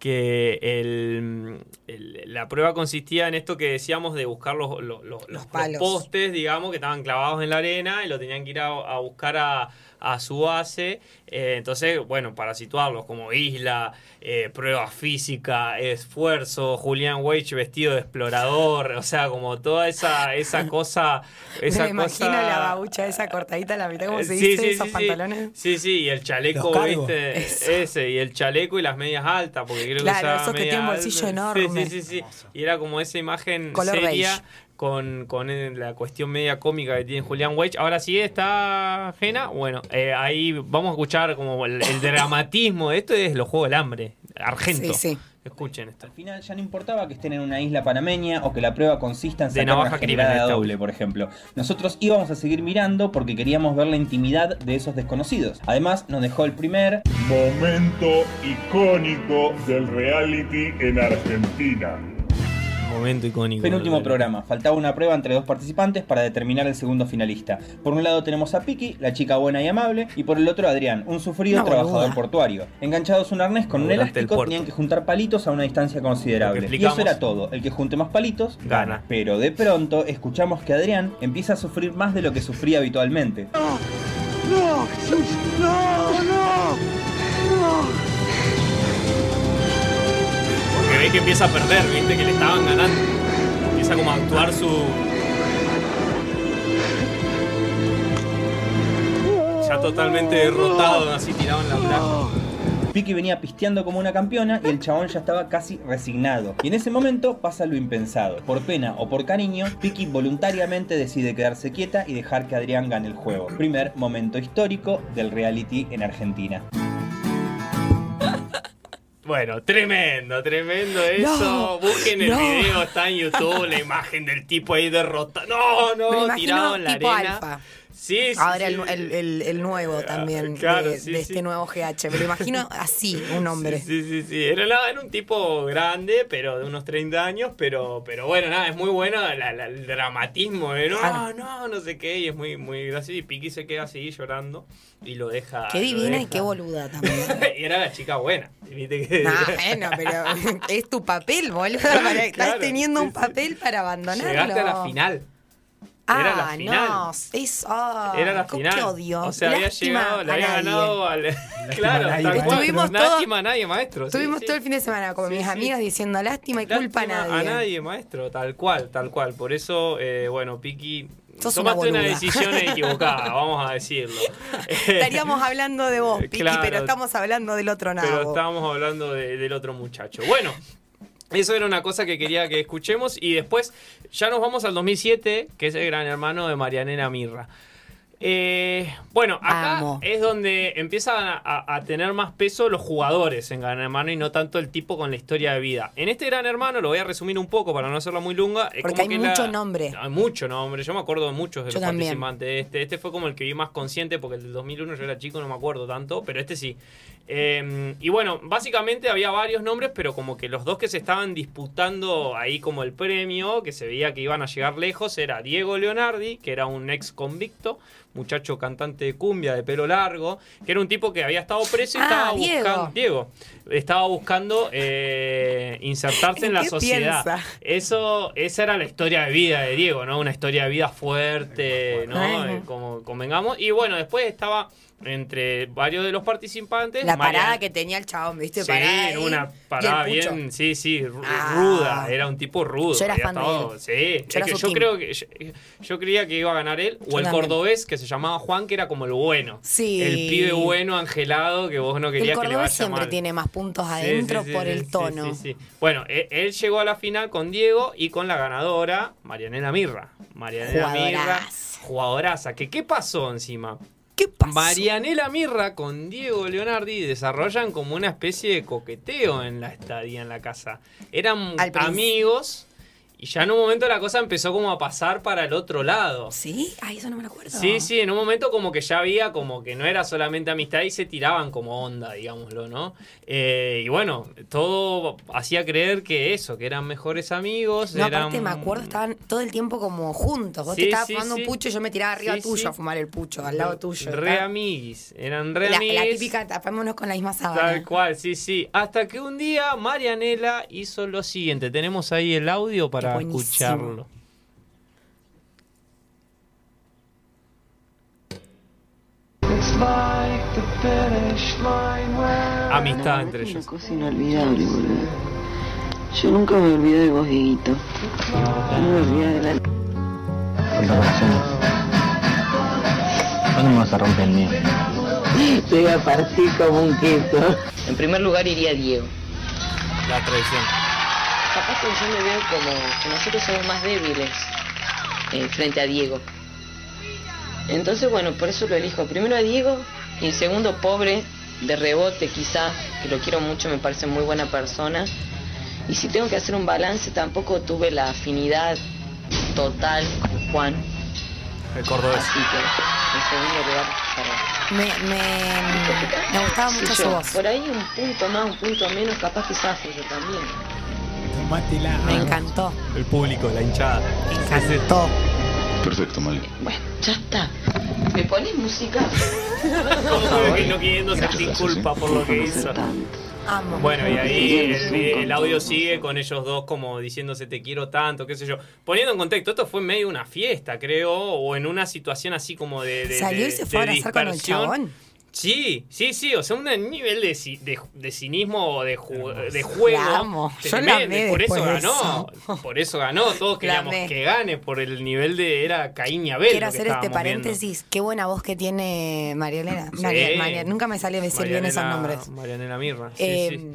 [SPEAKER 1] Que el- el- la prueba consistía en esto que decíamos de buscar los, los- los- los
[SPEAKER 2] palos.
[SPEAKER 1] postes, digamos, que estaban clavados en la arena y lo tenían que ir a, a buscar a, a su base. Eh, entonces, bueno, para situarlos como isla, eh, prueba física, esfuerzo, Julián Weich vestido de explorador, o sea, como toda esa, esa cosa. Esa
[SPEAKER 2] Me imagino
[SPEAKER 1] cosa...
[SPEAKER 2] la babucha esa cortadita a la mitad, como se
[SPEAKER 1] Sí,
[SPEAKER 2] dice,
[SPEAKER 1] sí,
[SPEAKER 2] esos
[SPEAKER 1] sí,
[SPEAKER 2] pantalones.
[SPEAKER 1] Sí, sí, y el chaleco. ¿viste?
[SPEAKER 2] Eso.
[SPEAKER 1] Ese, y el chaleco y las medias altas, porque creo
[SPEAKER 2] Claro,
[SPEAKER 1] que usaba
[SPEAKER 2] esos que
[SPEAKER 1] media
[SPEAKER 2] tienen bolsillo
[SPEAKER 1] alta.
[SPEAKER 2] enorme.
[SPEAKER 1] Sí, sí, sí, sí. Y era como esa imagen
[SPEAKER 2] Color
[SPEAKER 1] seria
[SPEAKER 2] beige.
[SPEAKER 1] Con, con el- la cuestión media cómica que tiene Julián Weich. Ahora sí está ajena. Bueno, eh, ahí vamos a escuchar como el, el dramatismo de esto es los Juegos del Hambre. Argento.
[SPEAKER 2] Sí, sí.
[SPEAKER 1] Escuchen esto.
[SPEAKER 8] Al final ya no importaba que estén en una isla panameña o que la prueba consista en
[SPEAKER 1] De
[SPEAKER 8] sacar
[SPEAKER 1] navaja
[SPEAKER 8] una generada doble, por ejemplo. Nosotros íbamos a seguir mirando porque queríamos ver la intimidad de esos desconocidos. Además, nos dejó el primer
[SPEAKER 9] Momento icónico del reality en Argentina.
[SPEAKER 1] Momento icónico.
[SPEAKER 8] penúltimo programa. Faltaba una prueba entre dos participantes para determinar el segundo finalista. Por un lado tenemos a Piki, la chica buena y amable, y por el otro a Adrián, un sufrido trabajador
[SPEAKER 2] boluda.
[SPEAKER 8] portuario. Enganchados un arnés con un elástico, tenían que juntar palitos a una distancia considerable. Y eso era todo. El que junte más palitos
[SPEAKER 1] Gana.
[SPEAKER 8] Pero de pronto escuchamos que Adrián empieza a sufrir más de lo que sufría habitualmente.
[SPEAKER 7] ¡No! Jesús! ¡No! ¡No! ¡No!
[SPEAKER 1] Ve que empieza a perder, viste, que le estaban ganando. Empieza como a actuar su. Ya totalmente derrotado, así tirado en la playa.
[SPEAKER 8] Piki venía pisteando como una campeona y el chabón ya estaba casi resignado. Y en ese momento pasa lo impensado. Por pena o por cariño, Piki voluntariamente decide quedarse quieta y dejar que Adrián gane el juego. Primer momento histórico del reality en Argentina.
[SPEAKER 1] Bueno, tremendo, tremendo eso.
[SPEAKER 2] No,
[SPEAKER 1] Busquen el
[SPEAKER 2] no.
[SPEAKER 1] video, está en YouTube, la imagen del tipo ahí derrotado. No, no, tirado en la
[SPEAKER 2] tipo
[SPEAKER 1] arena.
[SPEAKER 2] alfa.
[SPEAKER 1] Sí, sí.
[SPEAKER 2] Ahora
[SPEAKER 1] sí.
[SPEAKER 2] el, el- el- el nuevo también
[SPEAKER 1] claro,
[SPEAKER 2] de,
[SPEAKER 1] sí,
[SPEAKER 2] de
[SPEAKER 1] sí.
[SPEAKER 2] este nuevo GH. Me lo imagino así, un hombre.
[SPEAKER 1] Sí, sí, sí. Era, nada, era un tipo grande, pero de unos 30 años, pero, pero bueno, nada, es muy bueno la- la- el dramatismo de no, no, no sé qué, y es muy, muy gracioso. Y Piki se queda así llorando y lo deja.
[SPEAKER 2] Qué divina y qué boluda también.
[SPEAKER 1] y era la chica buena. viste que-
[SPEAKER 2] Nah, bueno, pero es tu papel, boludo. Para- Estás teniendo un papel para abandonarlo.
[SPEAKER 1] Llegaste a la final.
[SPEAKER 2] Ah,
[SPEAKER 1] Era la final.
[SPEAKER 2] no, es, ah,
[SPEAKER 1] Era la
[SPEAKER 2] qué
[SPEAKER 1] final.
[SPEAKER 2] odio.
[SPEAKER 1] O sea, había
[SPEAKER 2] Lástima
[SPEAKER 1] llegado, le había
[SPEAKER 2] nadie.
[SPEAKER 1] ganado al. claro.
[SPEAKER 2] Estuvimos todos-
[SPEAKER 1] Lástima a nadie, maestro.
[SPEAKER 2] Estuvimos
[SPEAKER 1] sí.
[SPEAKER 2] todo el fin de semana con
[SPEAKER 1] Sí,
[SPEAKER 2] mis
[SPEAKER 1] sí.
[SPEAKER 2] amigas diciendo lástima y culpa a nadie.
[SPEAKER 1] A nadie, maestro, tal cual, tal cual. Por eso, eh, bueno, Piki,
[SPEAKER 2] Sos
[SPEAKER 1] tomaste una, decisión equivocada, vamos a decirlo.
[SPEAKER 2] Estaríamos hablando de vos, Piki,
[SPEAKER 1] Claro.
[SPEAKER 2] pero estamos hablando del otro nabo.
[SPEAKER 1] Pero estábamos hablando de- del otro muchacho. Bueno. Eso era una cosa que quería que escuchemos y después ya nos vamos al 2007, que es el gran hermano de Marianela Mirra. Eh, bueno, acá es donde empiezan a, tener más peso los jugadores en Gran Hermano y no tanto el tipo con la historia de vida. En este Gran Hermano, lo voy a resumir un poco para no hacerla muy lunga. es
[SPEAKER 2] Porque
[SPEAKER 1] como
[SPEAKER 2] hay
[SPEAKER 1] que la-
[SPEAKER 2] mucho nombre.
[SPEAKER 1] Hay mucho nombre. Yo me acuerdo de muchos de
[SPEAKER 2] Yo
[SPEAKER 1] los
[SPEAKER 2] también.
[SPEAKER 1] participantes. Este, este fue como el que vi más consciente porque el del 2001 yo era chico, no me acuerdo tanto, pero este sí. Eh, y bueno, básicamente había varios nombres, pero como que los dos que se estaban disputando ahí como el premio, que se veía que iban a llegar lejos, era Diego Leonardi, que era un ex convicto, muchacho cantante de cumbia de pelo largo, que era un tipo que había estado preso y
[SPEAKER 2] Ah,
[SPEAKER 1] estaba
[SPEAKER 2] Diego.
[SPEAKER 1] buscando. Diego. Estaba buscando eh, insertarse en,
[SPEAKER 2] ¿En
[SPEAKER 1] la
[SPEAKER 2] qué
[SPEAKER 1] sociedad.
[SPEAKER 2] piensa?
[SPEAKER 1] Eso, esa era la historia de vida de Diego, ¿no? Una historia de vida fuerte, ¿no? Eh, como convengamos. Y bueno, después estaba entre varios de los participantes.
[SPEAKER 2] La
[SPEAKER 1] Marian-
[SPEAKER 2] parada que tenía el chabón, ¿viste?
[SPEAKER 1] Sí,
[SPEAKER 2] Parada
[SPEAKER 1] una parada bien, sí, sí,
[SPEAKER 2] Ah.
[SPEAKER 1] ruda. Era un tipo rudo.
[SPEAKER 2] Yo era fan de él.
[SPEAKER 1] Sí,
[SPEAKER 2] Yo
[SPEAKER 1] es que creo que yo, yo creía que iba a ganar él o el
[SPEAKER 2] también.
[SPEAKER 1] cordobés que se llamaba Juan, que era como el bueno.
[SPEAKER 2] Sí.
[SPEAKER 1] El pibe bueno, angelado, que vos no
[SPEAKER 2] El
[SPEAKER 1] querías que le
[SPEAKER 2] cordobés
[SPEAKER 1] vaya
[SPEAKER 2] siempre
[SPEAKER 1] mal.
[SPEAKER 2] tiene más puntos adentro
[SPEAKER 1] sí, sí,
[SPEAKER 2] por el tono.
[SPEAKER 1] Bueno, e- él, llegó a la final con Diego y con la ganadora, Marianela Mirra. Marianela Mirra,
[SPEAKER 2] Jugadoraza.
[SPEAKER 1] jugadoraza. Que, ¿Qué pasó encima?
[SPEAKER 2] ¿Qué pasó?
[SPEAKER 1] Marianela Mirra con Diego Leonardi desarrollan como una especie de coqueteo en la estadía en la casa. Eran amigos y ya en un momento la cosa empezó como a pasar para el otro lado.
[SPEAKER 2] ¿Sí? Ay, eso no me lo acuerdo.
[SPEAKER 1] Sí, sí, en un momento como que ya había como que no era solamente amistad y se tiraban como onda, digámoslo, ¿no? Eh, y bueno, todo hacía creer que eso, que eran mejores amigos.
[SPEAKER 2] No,
[SPEAKER 1] eran...
[SPEAKER 2] aparte me acuerdo, estaban todo el tiempo como juntos. Vos
[SPEAKER 1] Sí,
[SPEAKER 2] te estabas
[SPEAKER 1] sí,
[SPEAKER 2] fumando
[SPEAKER 1] sí.
[SPEAKER 2] un pucho y yo me tiraba arriba tuyo a fumar el pucho, al lado tuyo.
[SPEAKER 1] Re amiguis, eran re
[SPEAKER 2] la,
[SPEAKER 1] amiguis.
[SPEAKER 2] la típica, tapémonos con la misma sábana.
[SPEAKER 1] Tal cual, sí, sí. Hasta que un día Marianela hizo lo siguiente. Tenemos ahí el audio para
[SPEAKER 2] buenísimo.
[SPEAKER 1] escucharlo. Amistad entre
[SPEAKER 10] una
[SPEAKER 1] ellos.
[SPEAKER 10] cosa inolvidable, boludo. Yo nunca me olvidé de vos, Dieguito. No me olvidé de la...
[SPEAKER 11] ¿Cuándo me vas a romper el mío?
[SPEAKER 10] Te iba a partir como un queso. En primer lugar iría Diego.
[SPEAKER 1] La traición.
[SPEAKER 10] Capaz que yo me veo como que nosotros somos más débiles eh, frente a Diego. Entonces, bueno, por eso lo elijo. Primero a Diego y segundo, pobre, de rebote quizá, que lo quiero mucho, me parece muy buena persona. Y si tengo que hacer un balance, tampoco tuve la afinidad total con Juan.
[SPEAKER 1] El cordobés.
[SPEAKER 10] Así que, en segundo lugar, para...
[SPEAKER 2] Me, me, me gustaba
[SPEAKER 10] Sí,
[SPEAKER 2] mucho su
[SPEAKER 10] yo,
[SPEAKER 2] voz.
[SPEAKER 10] Por ahí un punto más, un punto menos, capaz que yo también.
[SPEAKER 2] Me encantó.
[SPEAKER 1] El público, la hinchada.
[SPEAKER 2] Me encantó.
[SPEAKER 11] Perfecto, Mali.
[SPEAKER 10] Bueno, ya está. ¿Me pones música?
[SPEAKER 1] Como que no queriendo sentir culpa por lo que hizo.
[SPEAKER 2] Amo.
[SPEAKER 1] Bueno, y ahí el, el audio sigue con ellos dos como diciéndose te quiero tanto, qué sé yo. Poniendo en contexto, esto fue en medio de una fiesta, creo, o en una situación así como de. de
[SPEAKER 2] Salió y
[SPEAKER 1] de-
[SPEAKER 2] se fue a abrazar con el
[SPEAKER 1] dispersión.
[SPEAKER 2] chabón.
[SPEAKER 1] Sí, sí, sí, o sea, un nivel de, ci- de, de cinismo o de, ju- de juego.
[SPEAKER 2] La amo. Yo la
[SPEAKER 1] tremendo,
[SPEAKER 2] amé
[SPEAKER 1] y por eso
[SPEAKER 2] de
[SPEAKER 1] ganó. Por eso ganó. Todos queríamos
[SPEAKER 2] amé.
[SPEAKER 1] que gane por el nivel de. Era Caín y Abel.
[SPEAKER 2] Quiero
[SPEAKER 1] lo que
[SPEAKER 2] hacer este
[SPEAKER 1] estábamos
[SPEAKER 2] paréntesis. Qué buena voz que tiene María Elena. María- María- nunca me sale decir bien esos
[SPEAKER 1] Marianela-
[SPEAKER 2] nombres.
[SPEAKER 1] Marianela Mirra. Sí,
[SPEAKER 2] Eh,
[SPEAKER 1] sí.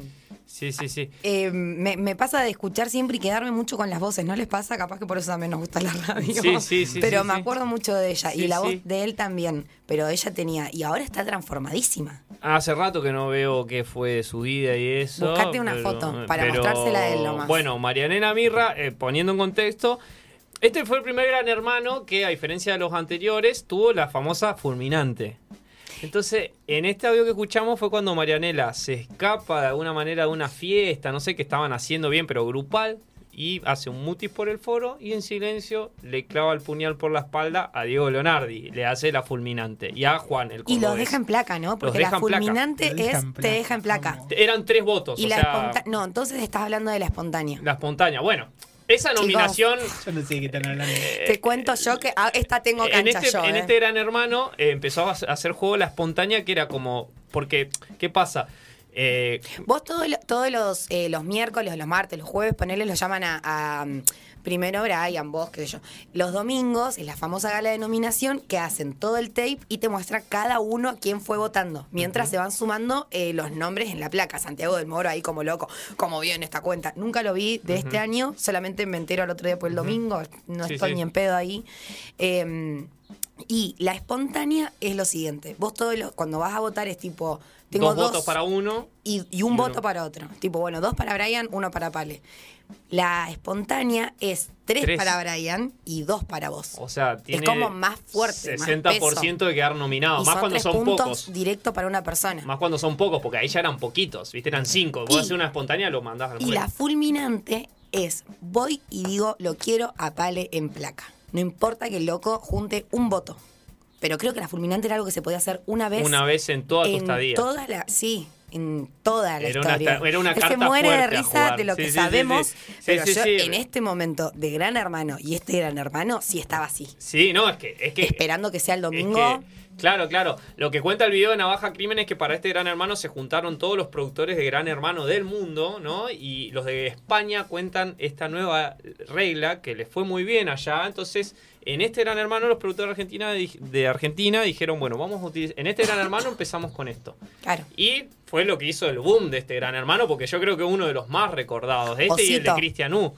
[SPEAKER 1] Sí, sí, sí.
[SPEAKER 2] Eh, me, me pasa de escuchar siempre y quedarme mucho con las voces, ¿no les pasa? Capaz que por eso también nos gusta la radio.
[SPEAKER 1] Sí, sí, sí,
[SPEAKER 2] Pero
[SPEAKER 1] sí,
[SPEAKER 2] me
[SPEAKER 1] sí.
[SPEAKER 2] acuerdo mucho de ella
[SPEAKER 1] Sí,
[SPEAKER 2] y la voz de él también. Pero ella tenía, y ahora está transformadísima.
[SPEAKER 1] Hace rato que no veo qué fue de su vida y eso.
[SPEAKER 2] Buscate una foto para mostrársela a él nomás.
[SPEAKER 1] Bueno, Marianela Mirra, eh, poniendo en contexto, este fue el primer gran hermano que, a diferencia de los anteriores, tuvo la famosa fulminante. Entonces, en este audio que escuchamos fue cuando Marianela se escapa de alguna manera de una fiesta, no sé qué estaban haciendo bien, pero grupal, y hace un mutis por el foro y en silencio le clava el puñal por la espalda a Diego Leonardi, le hace la fulminante, y a Juan, el
[SPEAKER 2] Y los
[SPEAKER 1] cordobés.
[SPEAKER 2] deja en placa, ¿no? Porque la fulminante es te deja en placa.
[SPEAKER 1] Eran tres votos,
[SPEAKER 2] Y
[SPEAKER 1] o
[SPEAKER 2] la
[SPEAKER 1] sea,
[SPEAKER 2] No, entonces estás hablando de la espontánea.
[SPEAKER 1] la espontánea. Bueno, esa
[SPEAKER 2] Chicos.
[SPEAKER 1] nominación
[SPEAKER 3] Yo no sé qué están hablando.
[SPEAKER 2] Te cuento yo que ah, esta tengo
[SPEAKER 1] en
[SPEAKER 2] cancha
[SPEAKER 1] este,
[SPEAKER 2] yo.
[SPEAKER 1] en
[SPEAKER 2] ¿eh?
[SPEAKER 1] este Gran Hermano eh, empezó a hacer juego la espontánea que era como. Porque, ¿qué pasa? Eh,
[SPEAKER 2] Vos todo lo- todos los, eh, los miércoles, los martes, los jueves, ponele, los llaman a, a, mm, primero Brian, vos, qué sé yo. Los domingos es la famosa gala de nominación que hacen todo el tape y te muestra cada uno quién fue votando. Mientras se van sumando eh, los nombres en la placa. Santiago del Moro ahí como loco, como bien esta cuenta. Nunca lo vi de este año, solamente me entero al otro día por el domingo, no
[SPEAKER 12] Sí,
[SPEAKER 2] estoy
[SPEAKER 12] sí.
[SPEAKER 2] ni en pedo ahí. Eh, y la espontánea es lo siguiente. Vos todo lo- cuando vas a votar es tipo... Tengo
[SPEAKER 1] dos,
[SPEAKER 2] dos,
[SPEAKER 1] votos para uno.
[SPEAKER 2] y, y un voto para otro. Tipo, bueno, dos para Brian, uno para Pale. La espontánea es tres,
[SPEAKER 1] Tres.
[SPEAKER 2] para Brian y dos para vos.
[SPEAKER 1] O sea, tiene.
[SPEAKER 2] es como más fuerte.
[SPEAKER 1] 60% de quedar nominado.
[SPEAKER 2] Y
[SPEAKER 1] Más
[SPEAKER 2] son
[SPEAKER 1] cuando
[SPEAKER 2] tres
[SPEAKER 1] son
[SPEAKER 2] puntos
[SPEAKER 1] pocos.
[SPEAKER 2] directo para una persona.
[SPEAKER 1] Más cuando son pocos, porque ahí ya eran poquitos, ¿viste? Eran cinco. Vos haces una espontánea, lo mandás al
[SPEAKER 2] Y la fulminante es voy y digo lo quiero a Pale en placa. No importa que el loco junte un voto. Pero creo que la fulminante era algo que se podía hacer una vez.
[SPEAKER 1] Una vez en toda tu
[SPEAKER 2] en
[SPEAKER 1] estadía.
[SPEAKER 2] Toda la, sí, en toda la
[SPEAKER 1] Era una
[SPEAKER 2] historia.
[SPEAKER 1] esta- era una
[SPEAKER 2] Él se
[SPEAKER 1] carta
[SPEAKER 2] muere de risa de lo
[SPEAKER 1] Sí,
[SPEAKER 2] que
[SPEAKER 1] sí,
[SPEAKER 2] sabemos,
[SPEAKER 1] sí.
[SPEAKER 2] Pero yo en este momento de Gran Hermano y este Gran Hermano sí estaba así.
[SPEAKER 1] Sí, no, es que. Es que
[SPEAKER 2] Esperando que sea el
[SPEAKER 1] Es
[SPEAKER 2] domingo.
[SPEAKER 1] que, claro, claro. Lo que cuenta el video de Navaja Crimen es que para este Gran Hermano se juntaron todos los productores de Gran Hermano del mundo, ¿no? Y los de España cuentan esta nueva regla que les fue muy bien allá. Entonces, en este Gran Hermano, los productores de Argentina, di- de Argentina dijeron, bueno, vamos a utilizar. En este Gran Hermano empezamos con esto.
[SPEAKER 2] Claro.
[SPEAKER 1] Y fue lo que hizo el boom de este Gran Hermano, porque yo creo que uno de los más recordados, este y el de. Cristian U.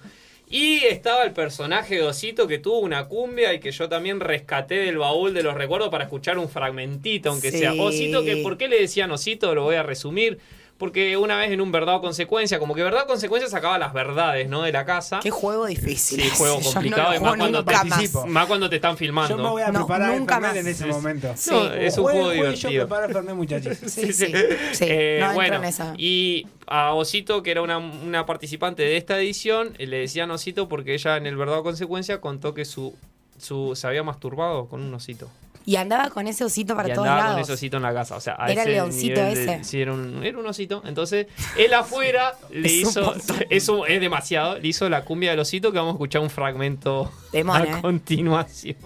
[SPEAKER 1] Y estaba el personaje de Osito que tuvo una cumbia y que yo también rescaté del baúl de los recuerdos para escuchar un fragmentito, aunque
[SPEAKER 2] Sí.
[SPEAKER 1] sea. Osito, que ¿por qué le decían Osito? Lo voy a resumir. Porque una vez en un verdad o consecuencia, como que verdad o consecuencia sacaba las verdades, ¿no? De la casa.
[SPEAKER 2] Qué juego difícil.
[SPEAKER 1] Sí, juego complicado.
[SPEAKER 2] no
[SPEAKER 1] más, cuando te,
[SPEAKER 2] más.
[SPEAKER 1] más cuando te están filmando.
[SPEAKER 3] Yo me voy a
[SPEAKER 2] No,
[SPEAKER 3] preparar
[SPEAKER 2] nunca más.
[SPEAKER 3] en ese
[SPEAKER 1] Sí.
[SPEAKER 3] momento.
[SPEAKER 1] No, es un juego
[SPEAKER 3] jueguen, Yo
[SPEAKER 1] divertido.
[SPEAKER 3] preparo muchachos.
[SPEAKER 2] Sí, sí. Sí,
[SPEAKER 1] Eh, bueno,
[SPEAKER 2] en esa.
[SPEAKER 1] y a Osito, que era una, una participante de esta edición, eh, le decían Osito porque ella en el verdad o consecuencia contó que su, su se había masturbado con un osito.
[SPEAKER 2] Y andaba con ese osito para
[SPEAKER 1] y
[SPEAKER 2] todos
[SPEAKER 1] andaba
[SPEAKER 2] lados.
[SPEAKER 1] con ese osito en la casa. O sea, a
[SPEAKER 2] Era el leoncito
[SPEAKER 1] de-
[SPEAKER 2] ese.
[SPEAKER 1] sí, era un, era un osito. Entonces, él afuera le
[SPEAKER 2] Es
[SPEAKER 1] hizo. Eso es demasiado. Le hizo la cumbia del osito que vamos a escuchar un fragmento a
[SPEAKER 2] eh.
[SPEAKER 1] continuación.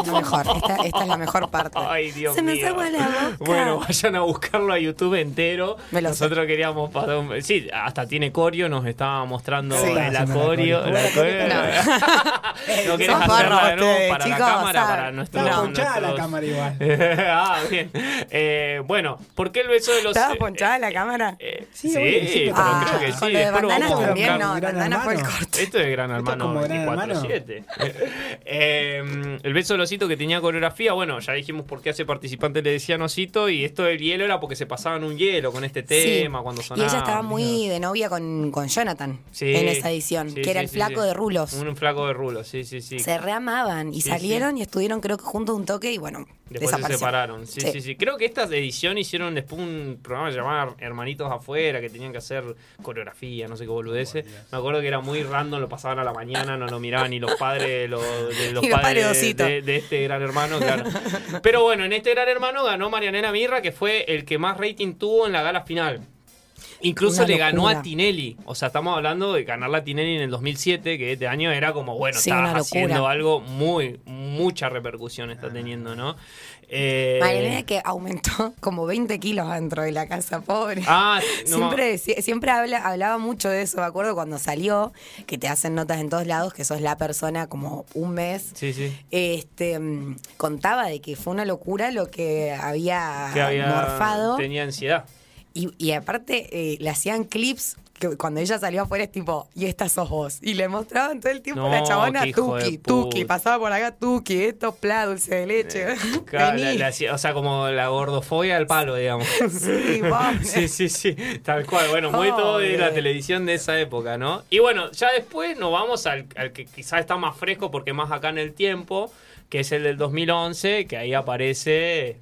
[SPEAKER 2] Es mejor. Esta, esta es la mejor parte.
[SPEAKER 1] Ay, Dios
[SPEAKER 2] Se me
[SPEAKER 1] mío.
[SPEAKER 2] hace agua la boca.
[SPEAKER 1] Bueno, vayan a buscarlo a YouTube entero.
[SPEAKER 2] Me lo sé.
[SPEAKER 1] Nosotros queríamos pasar un- Sí, hasta tiene corio, nos estaba mostrando
[SPEAKER 2] Sí.
[SPEAKER 1] el
[SPEAKER 3] la
[SPEAKER 1] acorio.
[SPEAKER 3] corio.
[SPEAKER 1] la corio. ¿No querés hacerla de nuevo
[SPEAKER 2] ustedes,
[SPEAKER 1] para
[SPEAKER 2] chicos,
[SPEAKER 1] la cámara?
[SPEAKER 2] ¿saben?
[SPEAKER 1] Para nuestros.
[SPEAKER 3] Estaba ponchada la
[SPEAKER 1] nuestros-
[SPEAKER 3] cámara igual.
[SPEAKER 1] ah, bien. Eh, bueno, ¿por qué el beso de los.
[SPEAKER 2] ¿Estaba
[SPEAKER 1] eh,
[SPEAKER 2] ponchada la cámara?
[SPEAKER 1] eh,
[SPEAKER 3] Sí,
[SPEAKER 1] sí,
[SPEAKER 3] sí,
[SPEAKER 1] pero
[SPEAKER 2] Ah,
[SPEAKER 1] creo que sí.
[SPEAKER 2] con lo de bandanas también, no,
[SPEAKER 3] Gran
[SPEAKER 2] bandana fue el corte.
[SPEAKER 1] Esto es Gran Hermano
[SPEAKER 3] como Gran
[SPEAKER 1] 24-7. Eh, el beso del osito que tenía coreografía, bueno, ya dijimos por qué a ese participante le decían osito y esto del hielo era porque se pasaban un hielo con este tema
[SPEAKER 2] Sí.
[SPEAKER 1] cuando
[SPEAKER 2] Y
[SPEAKER 1] sonaba.
[SPEAKER 2] ella estaba muy de novia con, con Jonathan
[SPEAKER 1] Sí,
[SPEAKER 2] en esa edición,
[SPEAKER 1] sí,
[SPEAKER 2] que era el
[SPEAKER 1] sí,
[SPEAKER 2] flaco
[SPEAKER 1] sí.
[SPEAKER 2] de rulos.
[SPEAKER 1] Un, flaco de rulos, sí, sí, sí.
[SPEAKER 2] Se reamaban y
[SPEAKER 1] Sí,
[SPEAKER 2] salieron y estuvieron creo que juntos un toque y bueno,
[SPEAKER 1] Después se separaron. Sí, sí,
[SPEAKER 2] Sí.
[SPEAKER 1] sí, Creo que esta edición hicieron después un programa llamado Hermanitos Afuera, que tenían que hacer coreografía, no sé qué boludece. Me acuerdo que era muy random, lo pasaban a la mañana, no lo miraban ni los padres de los, de los
[SPEAKER 2] Y los
[SPEAKER 1] padres
[SPEAKER 2] padres de
[SPEAKER 1] de,
[SPEAKER 2] Osito.
[SPEAKER 1] de- de este gran hermano, claro. Pero bueno, en este gran hermano ganó Marianela Mirra, que fue el que más rating tuvo en la gala final. Incluso le ganó a. Tinelli. O sea, estamos hablando de ganarla a Tinelli en el 2007, que este año era como, bueno,
[SPEAKER 2] Sí, locura.
[SPEAKER 1] haciendo algo muy, mucha repercusión está teniendo, ¿no? Eh,
[SPEAKER 2] Marilena que aumentó como 20 kilos dentro de la casa, pobre.
[SPEAKER 1] Ah, no,
[SPEAKER 2] siempre sie- siempre habla, hablaba mucho de eso, me acuerdo cuando salió, que te hacen notas en todos lados, que sos la persona como un mes.
[SPEAKER 1] Sí, sí.
[SPEAKER 2] Este mm, contaba de que fue una locura lo que había,
[SPEAKER 1] Que había,
[SPEAKER 2] morfado.
[SPEAKER 1] tenía ansiedad.
[SPEAKER 2] Y, y aparte eh, le hacían clips que cuando ella salió afuera es tipo, y esta sos vos. Y le mostraban todo el tiempo
[SPEAKER 1] No,
[SPEAKER 2] la chabona Tuki. Tuki, pasaba por acá Tuki, esto pla, dulce de leche.
[SPEAKER 1] La- la hacía- o sea, como la gordofobia al palo, digamos.
[SPEAKER 2] Sí,
[SPEAKER 1] sí, sí, sí, tal cual. Bueno, muy todo de la televisión de esa época, ¿no? Y bueno, ya después nos vamos al, al que quizás está más fresco porque más acá en el tiempo, que es el del 2011, que ahí aparece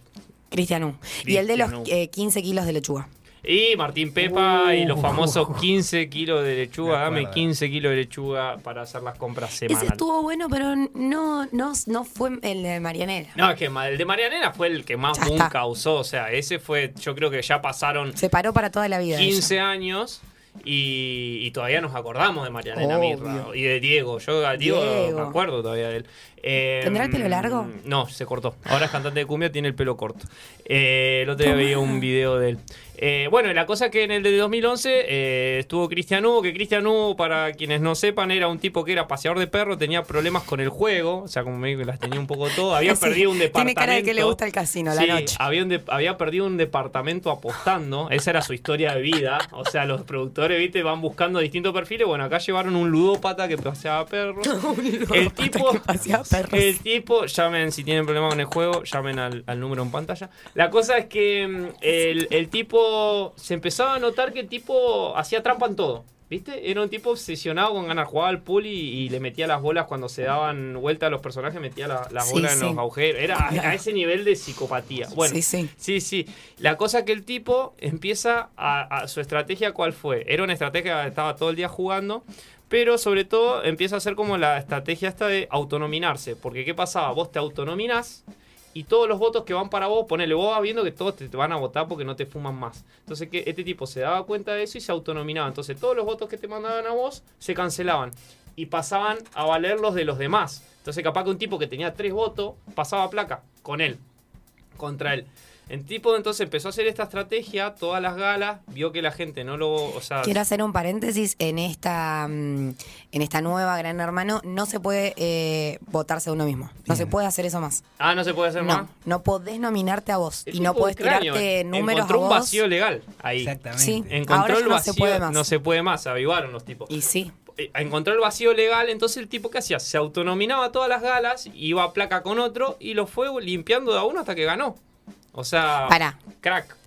[SPEAKER 2] Cristianú. Y el de los eh, 15 kilos de lechuga.
[SPEAKER 1] Y Martín Pepa y los
[SPEAKER 3] Uh.
[SPEAKER 1] famosos 15 kilos de lechuga.
[SPEAKER 3] Me
[SPEAKER 1] Dame
[SPEAKER 3] acuerdo.
[SPEAKER 1] 15 kilos de lechuga para hacer las compras
[SPEAKER 2] Ese
[SPEAKER 1] semanales.
[SPEAKER 2] estuvo bueno, pero no, no, no fue el de Marianela.
[SPEAKER 1] No, es que el de Marianela fue el que más
[SPEAKER 2] Ya
[SPEAKER 1] boom
[SPEAKER 2] está.
[SPEAKER 1] causó. O sea, ese fue, yo creo que ya pasaron
[SPEAKER 2] Se paró para toda la vida.
[SPEAKER 1] 15 años y, y todavía nos acordamos de Marianela. Mirra y de Diego. Yo a Diego,
[SPEAKER 2] Diego.
[SPEAKER 1] me acuerdo todavía de él. Eh,
[SPEAKER 2] ¿Tendrá el pelo largo?
[SPEAKER 1] No, se cortó. Ahora es cantante de cumbia, tiene el pelo corto. Eh, el otro día veía un video de él. Eh, bueno, la cosa es que en el de 2011 eh, estuvo Cristian Hugo, que Cristian Hugo, para quienes no sepan, era un tipo que era paseador de perros, tenía problemas con el juego, o sea, como me las tenía un poco todo, había
[SPEAKER 2] Sí,
[SPEAKER 1] perdido un
[SPEAKER 2] tiene
[SPEAKER 1] departamento.
[SPEAKER 2] cara de que le gusta el casino, la noche.
[SPEAKER 1] Había, un de- había perdido un departamento apostando, esa era su historia de vida, o sea, los productores, viste, van buscando distintos perfiles, bueno, acá llevaron un ludópata que paseaba perros. el tipo,
[SPEAKER 2] que paseaba perros.
[SPEAKER 1] el tipo, llamen si tienen problema con el juego, llamen al, al número en pantalla. La cosa es que mm, el, el tipo se empezaba a notar que el tipo hacía trampa en todo. ¿Viste? Era un tipo obsesionado con ganar. Jugaba al pool y, y le metía las bolas cuando se daban vuelta a los personajes, metía la- las
[SPEAKER 2] Sí,
[SPEAKER 1] bolas en los agujeros. Era a, a ese nivel de psicopatía. Bueno,
[SPEAKER 2] Sí, sí.
[SPEAKER 1] Sí, sí. La cosa que el tipo empieza a, a- su estrategia, ¿cuál fue? Era una estrategia que estaba todo el día jugando, pero sobre todo empieza a ser como la estrategia esta de autonominarse. Porque ¿qué pasaba? Vos te autonominás y todos los votos que van para vos, ponele, vos vas viendo que todos te, van a votar porque no te fuman más. Entonces que este tipo se daba cuenta de eso y se autonominaba. Entonces todos los votos que te mandaban a vos se cancelaban y pasaban a valer los de los demás. Entonces capaz que un tipo que tenía tres votos pasaba placa con él contra él. El tipo entonces empezó a hacer esta estrategia, todas las galas, vio que la gente no lo, o sea,
[SPEAKER 2] Quiero hacer un paréntesis en esta mm, en esta nueva Gran Hermano no se puede eh, votarse a uno mismo. No se puede hacer eso más.
[SPEAKER 1] ah, no se puede hacer más.
[SPEAKER 2] No, podés nominarte a vos
[SPEAKER 1] El
[SPEAKER 2] y no podés
[SPEAKER 1] cráneo,
[SPEAKER 2] tirarte números
[SPEAKER 1] Encontró
[SPEAKER 2] a
[SPEAKER 1] un vacío legal ahí.
[SPEAKER 3] Exactamente.
[SPEAKER 2] Sí,
[SPEAKER 1] Encontró
[SPEAKER 2] ahora
[SPEAKER 1] el
[SPEAKER 2] ya no
[SPEAKER 1] vacío,
[SPEAKER 2] se puede más.
[SPEAKER 1] no se puede más, avivaron los tipos.
[SPEAKER 2] Y sí.
[SPEAKER 1] Eh, Encontró el vacío legal, entonces el tipo ¿qué hacía? Se autonominaba todas las galas, iba a placa con otro y lo fue limpiando de a uno hasta que ganó. O sea,
[SPEAKER 2] Pará.
[SPEAKER 1] crack.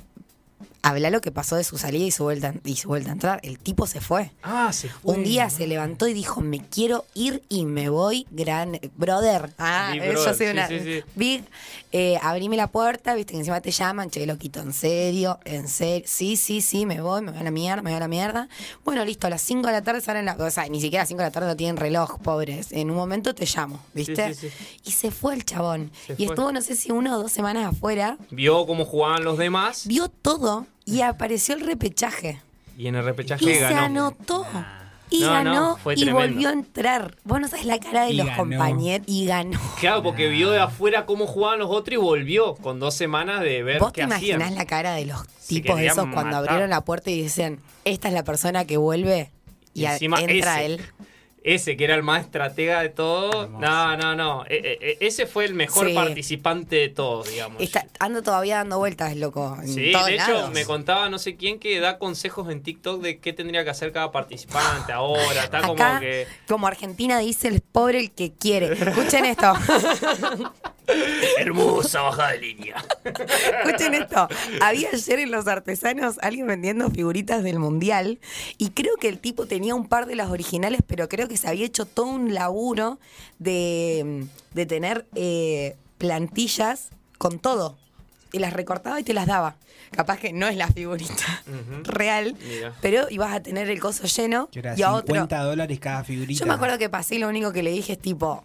[SPEAKER 2] Habla lo que pasó de su salida y su vuelta y su vuelta a entrar. El tipo se fue.
[SPEAKER 1] Ah, se fue.
[SPEAKER 2] Un día se levantó y dijo, me quiero ir y me voy, gran brother. Ah,
[SPEAKER 1] Big
[SPEAKER 2] yo soy una
[SPEAKER 1] sí, sí.
[SPEAKER 2] big. Eh, abrime la puerta, viste que encima te llaman, che, loquito, en serio, en serio. Sí, sí, sí, me voy, me voy a la mierda, me voy a la mierda. Bueno, listo, a las 5 de la tarde salen las. O sea, ni siquiera a las 5 de la tarde no tienen reloj, pobres. En un momento te llamo, ¿viste?
[SPEAKER 1] Sí, sí,
[SPEAKER 2] Y se fue el chabón.
[SPEAKER 1] Se
[SPEAKER 2] y
[SPEAKER 1] fue.
[SPEAKER 2] estuvo, no sé si una o dos semanas afuera.
[SPEAKER 1] Vio cómo jugaban los demás
[SPEAKER 2] Vio todo y apareció el repechaje.
[SPEAKER 1] y en el repechaje
[SPEAKER 2] Y se anotó. Y
[SPEAKER 1] No, no,
[SPEAKER 2] ganó
[SPEAKER 1] fue
[SPEAKER 2] y volvió a entrar. Vos no sabés la cara de
[SPEAKER 1] Y
[SPEAKER 2] los
[SPEAKER 1] ganó.
[SPEAKER 2] compañeros. Y ganó.
[SPEAKER 1] Claro, porque vio de afuera cómo jugaban los otros y volvió con dos semanas de ver
[SPEAKER 2] ¿Vos
[SPEAKER 1] qué
[SPEAKER 2] te
[SPEAKER 1] hacían.
[SPEAKER 2] imaginás la cara de los tipos esos cuando
[SPEAKER 1] matar.
[SPEAKER 2] abrieron la puerta y decían, esta es la persona que vuelve? Y,
[SPEAKER 1] Y encima
[SPEAKER 2] entra
[SPEAKER 1] ese.
[SPEAKER 2] él.
[SPEAKER 1] Ese que era el más estratega de todo. No, no, no. E- e- e- ese fue el mejor
[SPEAKER 2] Sí.
[SPEAKER 1] participante de todos, digamos.
[SPEAKER 2] Está, anda todavía dando vueltas, loco. En
[SPEAKER 1] Sí,
[SPEAKER 2] todos
[SPEAKER 1] de hecho
[SPEAKER 2] lados.
[SPEAKER 1] me contaba no sé quién que da consejos en TikTok de qué tendría que hacer cada participante ahora. Está como que...
[SPEAKER 2] como Argentina dice, el pobre el que quiere. Escuchen esto.
[SPEAKER 1] Hermosa bajada de línea.
[SPEAKER 2] Escuchen esto. Había ayer en Los Artesanos alguien vendiendo figuritas del Mundial y creo que el tipo tenía un par de las originales, pero creo que se había hecho todo un laburo de, de tener eh, plantillas con todo. Y las recortaba y te las daba. Capaz que no es la figurita real,
[SPEAKER 3] Mira.
[SPEAKER 2] pero ibas a tener el coso lleno
[SPEAKER 3] Que era
[SPEAKER 2] y a otro.
[SPEAKER 3] 50 dólares cada figurita.
[SPEAKER 2] Yo me acuerdo que pasé y lo único que le dije es tipo,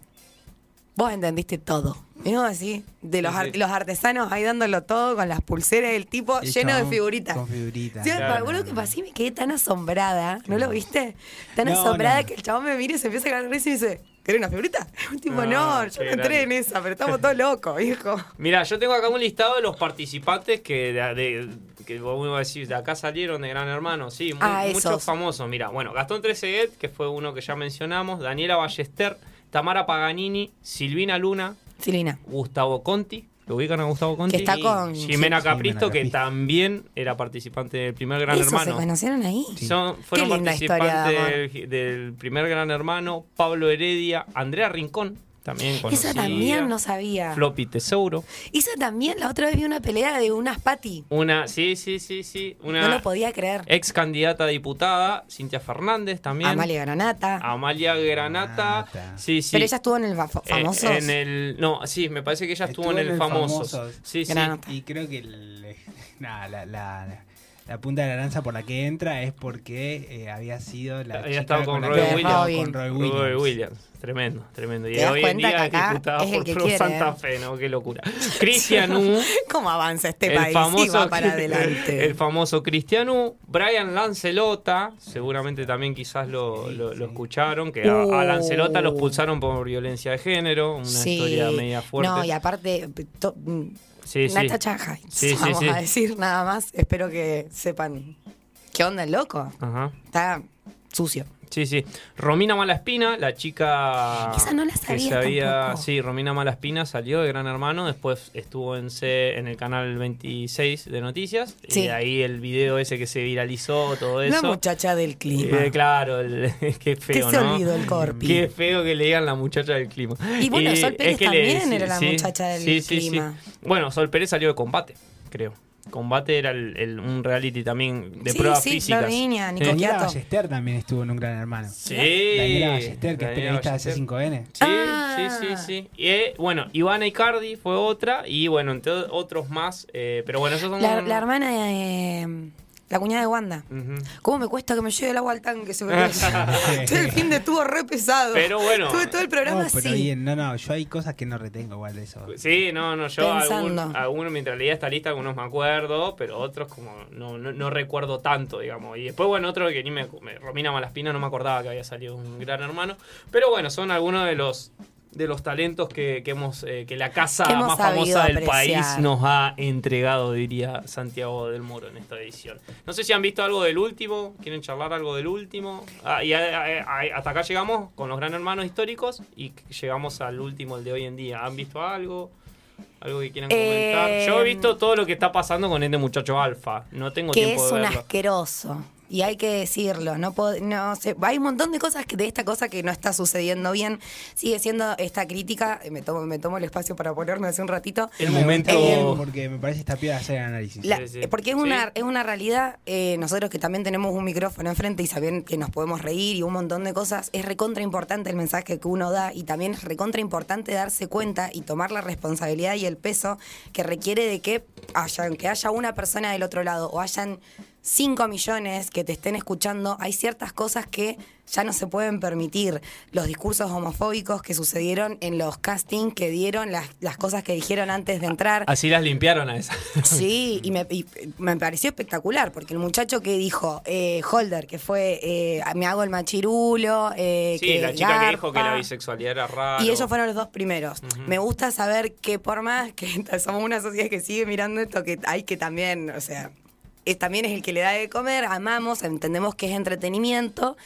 [SPEAKER 2] vos entendiste todo. Y no así, de los,
[SPEAKER 3] Sí, sí.
[SPEAKER 2] ar- los artesanos ahí dándolo todo con las pulseras del tipo
[SPEAKER 3] El
[SPEAKER 2] lleno de
[SPEAKER 3] chabón
[SPEAKER 2] figuritas.
[SPEAKER 3] Con figuritas.
[SPEAKER 2] Acuerdo que pasé y me quedé tan asombrada, ¿no lo viste? Tan
[SPEAKER 3] No,
[SPEAKER 2] asombrada
[SPEAKER 3] no.
[SPEAKER 2] que el chabón me mira y se empieza a ganar risa y dice, ¿querés una figurita? tipo,
[SPEAKER 1] Ah,
[SPEAKER 2] no, yo
[SPEAKER 1] qué
[SPEAKER 2] no entré en esa, pero estamos todos locos, hijo.
[SPEAKER 1] Mira, yo tengo acá un listado de los participantes que de, de- que vos me vas a decir, de acá salieron de Gran Hermano, sí, mu-
[SPEAKER 2] Ah,
[SPEAKER 1] muchos
[SPEAKER 2] esos.
[SPEAKER 1] famosos. Mira, bueno, Gastón Trezeguet, que fue uno que ya mencionamos, Daniela Ballester, Tamara Paganini, Silvina Luna,
[SPEAKER 2] Silvina.
[SPEAKER 1] Gustavo Conti. ¿Lo ubican a Gustavo Conti?
[SPEAKER 2] Que está con-
[SPEAKER 1] Jimena
[SPEAKER 2] sí.
[SPEAKER 1] Capristo,
[SPEAKER 2] Jimena
[SPEAKER 1] que también era participante del primer Gran
[SPEAKER 2] ¿Esos se
[SPEAKER 1] Hermano.
[SPEAKER 2] conocieron ahí?
[SPEAKER 1] Son, fueron
[SPEAKER 2] Qué linda historia
[SPEAKER 1] participantes del, del primer Gran Hermano, Pablo Heredia, Andrea Rincón, también conocida.
[SPEAKER 2] Esa también no sabía.
[SPEAKER 1] Floppy Tesouro.
[SPEAKER 2] Esa también, la otra vez vi una pelea de unas Patty.
[SPEAKER 1] Una, sí, sí, sí, sí. Una
[SPEAKER 2] No lo podía creer.
[SPEAKER 1] ex candidata a diputada, Cintia Fernández también.
[SPEAKER 2] Amalia Granata.
[SPEAKER 1] Amalia Granata. Sí, sí.
[SPEAKER 2] Pero ella estuvo en el fa-
[SPEAKER 1] Eh,
[SPEAKER 2] Famosos.
[SPEAKER 1] en el, no, sí, me parece que ella estuvo, en el, Famosos. Sí, sí.
[SPEAKER 3] Y creo que el- nada, la, la- la punta de la lanza por la que entra es porque eh, había sido la
[SPEAKER 1] Había
[SPEAKER 3] chica
[SPEAKER 1] estado con
[SPEAKER 3] la
[SPEAKER 1] Roy Williams.
[SPEAKER 3] con Roy
[SPEAKER 1] Roy
[SPEAKER 3] Williams.
[SPEAKER 1] Williams. Tremendo, tremendo. Y
[SPEAKER 2] ¿Te das
[SPEAKER 1] hoy en
[SPEAKER 2] cuenta
[SPEAKER 1] día
[SPEAKER 2] que
[SPEAKER 1] es
[SPEAKER 2] acá
[SPEAKER 1] diputada
[SPEAKER 2] es el
[SPEAKER 1] por
[SPEAKER 2] que quiere,
[SPEAKER 1] Santa? Fe, ¿no? Qué locura. Cristian U.
[SPEAKER 2] ¿Cómo avanza este
[SPEAKER 1] el
[SPEAKER 2] país?
[SPEAKER 1] famoso,
[SPEAKER 2] Y va para adelante.
[SPEAKER 1] el famoso Cristian U. Brian Lancelota, seguramente también quizás lo, lo- lo escucharon, que a, a Lancelota lo expulsaron por violencia de género, una
[SPEAKER 2] Sí.
[SPEAKER 1] historia media fuerte.
[SPEAKER 2] No, y aparte, to-
[SPEAKER 1] Sí, sí.
[SPEAKER 2] Nata Chaja,
[SPEAKER 1] Sí,
[SPEAKER 2] vamos a decir nada más. Espero que sepan qué onda el loco.
[SPEAKER 1] Ajá.
[SPEAKER 2] Está sucio.
[SPEAKER 1] Sí, sí. Romina Malaspina, la chica.
[SPEAKER 2] Esa no la
[SPEAKER 1] que
[SPEAKER 2] sabía
[SPEAKER 1] había-
[SPEAKER 2] tampoco.
[SPEAKER 1] Sí, Romina Malaspina salió de Gran Hermano, después estuvo en C, en el canal 26 de noticias.
[SPEAKER 2] Sí.
[SPEAKER 1] Y ahí el video ese que se viralizó, todo
[SPEAKER 2] La
[SPEAKER 1] eso.
[SPEAKER 2] muchacha del clima.
[SPEAKER 1] Eh, claro, el- qué feo,
[SPEAKER 2] se
[SPEAKER 1] ¿no?
[SPEAKER 2] olvidó el Corpi.
[SPEAKER 1] Qué feo que le digan la muchacha del clima.
[SPEAKER 2] Y bueno, Sol Pérez
[SPEAKER 1] es que le-
[SPEAKER 2] también
[SPEAKER 1] sí,
[SPEAKER 2] era la muchacha del
[SPEAKER 1] sí.
[SPEAKER 2] clima.
[SPEAKER 1] Bueno, Sol Pérez salió de combate, creo. Combate era el- el- un reality también de
[SPEAKER 2] Sí,
[SPEAKER 1] pruebas
[SPEAKER 2] sí,
[SPEAKER 1] físicas.
[SPEAKER 2] Florvinia, Nico.
[SPEAKER 3] Daniela
[SPEAKER 2] Quiato.
[SPEAKER 3] Ballester también estuvo en un gran hermano.
[SPEAKER 1] Sí.
[SPEAKER 3] Daniela Ballester, que es
[SPEAKER 1] Daniela
[SPEAKER 3] periodista
[SPEAKER 1] Ballester.
[SPEAKER 3] de C5N.
[SPEAKER 1] Sí,
[SPEAKER 2] Ah.
[SPEAKER 1] sí, sí, sí. Y, eh, bueno, Ivana Icardi fue otra y bueno, entre otros más. eh, pero bueno, esos son...
[SPEAKER 2] La, la hermana de. La cuñada de Wanda. ¿Cómo me cuesta que me llegue el agua al tanque? Se me Todo el fin de estuvo re pesado.
[SPEAKER 1] Pero bueno.
[SPEAKER 2] Estuve todo el programa
[SPEAKER 3] No, pero
[SPEAKER 2] así.
[SPEAKER 3] bien, no, no, yo hay cosas que no retengo igual de eso.
[SPEAKER 1] Sí, no, no, yo
[SPEAKER 2] Pensando.
[SPEAKER 1] algún- algunos mientras leía esta lista, algunos me acuerdo, pero otros como no, no, no recuerdo tanto, digamos. Y después, bueno, otro que ni me, me- Romina Malaspina no me acordaba que había salido un gran hermano. Pero bueno, son algunos de los de los talentos que, que hemos eh, que la casa
[SPEAKER 2] Que
[SPEAKER 1] más famosa del
[SPEAKER 2] apreciar.
[SPEAKER 1] país nos ha entregado, diría Santiago del Moro en esta edición. No sé si han visto algo del último, quieren charlar algo del último. Ah, y a- a- a- hasta acá llegamos con los gran hermanos históricos y llegamos al último, el de hoy en día. ¿Han visto algo? ¿Algo que quieran comentar?
[SPEAKER 2] Eh,
[SPEAKER 1] Yo he visto todo lo que está pasando con este muchacho Alfa. No tengo
[SPEAKER 2] que
[SPEAKER 1] tiempo
[SPEAKER 2] es
[SPEAKER 1] de
[SPEAKER 2] un
[SPEAKER 1] verlo.
[SPEAKER 2] asqueroso. Y hay que decirlo, no puedo- no sé, hay un montón de cosas que de esta cosa que no está sucediendo bien. Sigue siendo esta crítica, eh, me tomo, me tomo el espacio para ponerme hace un ratito.
[SPEAKER 1] El
[SPEAKER 3] Me
[SPEAKER 1] momento.
[SPEAKER 3] bien porque me parece esta piedra hacer análisis.
[SPEAKER 2] La-
[SPEAKER 1] Sí, sí.
[SPEAKER 2] eh, Porque es una, es una realidad, eh, nosotros que también tenemos un micrófono enfrente y saben que nos podemos reír y un montón de cosas, es recontra importante el mensaje que uno da y también es recontra importante darse cuenta y tomar la responsabilidad y el peso que requiere de que haya, que haya una persona del otro lado o hayan 5 millones que te estén escuchando, hay ciertas cosas que ya no se pueden permitir. Los discursos homofóbicos que sucedieron en los castings que dieron, las, las cosas que dijeron antes de entrar.
[SPEAKER 1] Así las limpiaron a esas.
[SPEAKER 2] Sí, y me, y me pareció espectacular, porque el muchacho que dijo, eh, Holder, que fue, eh, me hago el machirulo, eh,
[SPEAKER 1] Sí,
[SPEAKER 2] que
[SPEAKER 1] la chica que dijo que la bisexualidad era rara.
[SPEAKER 2] Y ellos fueron los dos primeros. Me gusta saber que por más que somos una sociedad que sigue mirando esto, que hay que también, o sea, es, también es el que le da de comer, amamos, entendemos que es entretenimiento,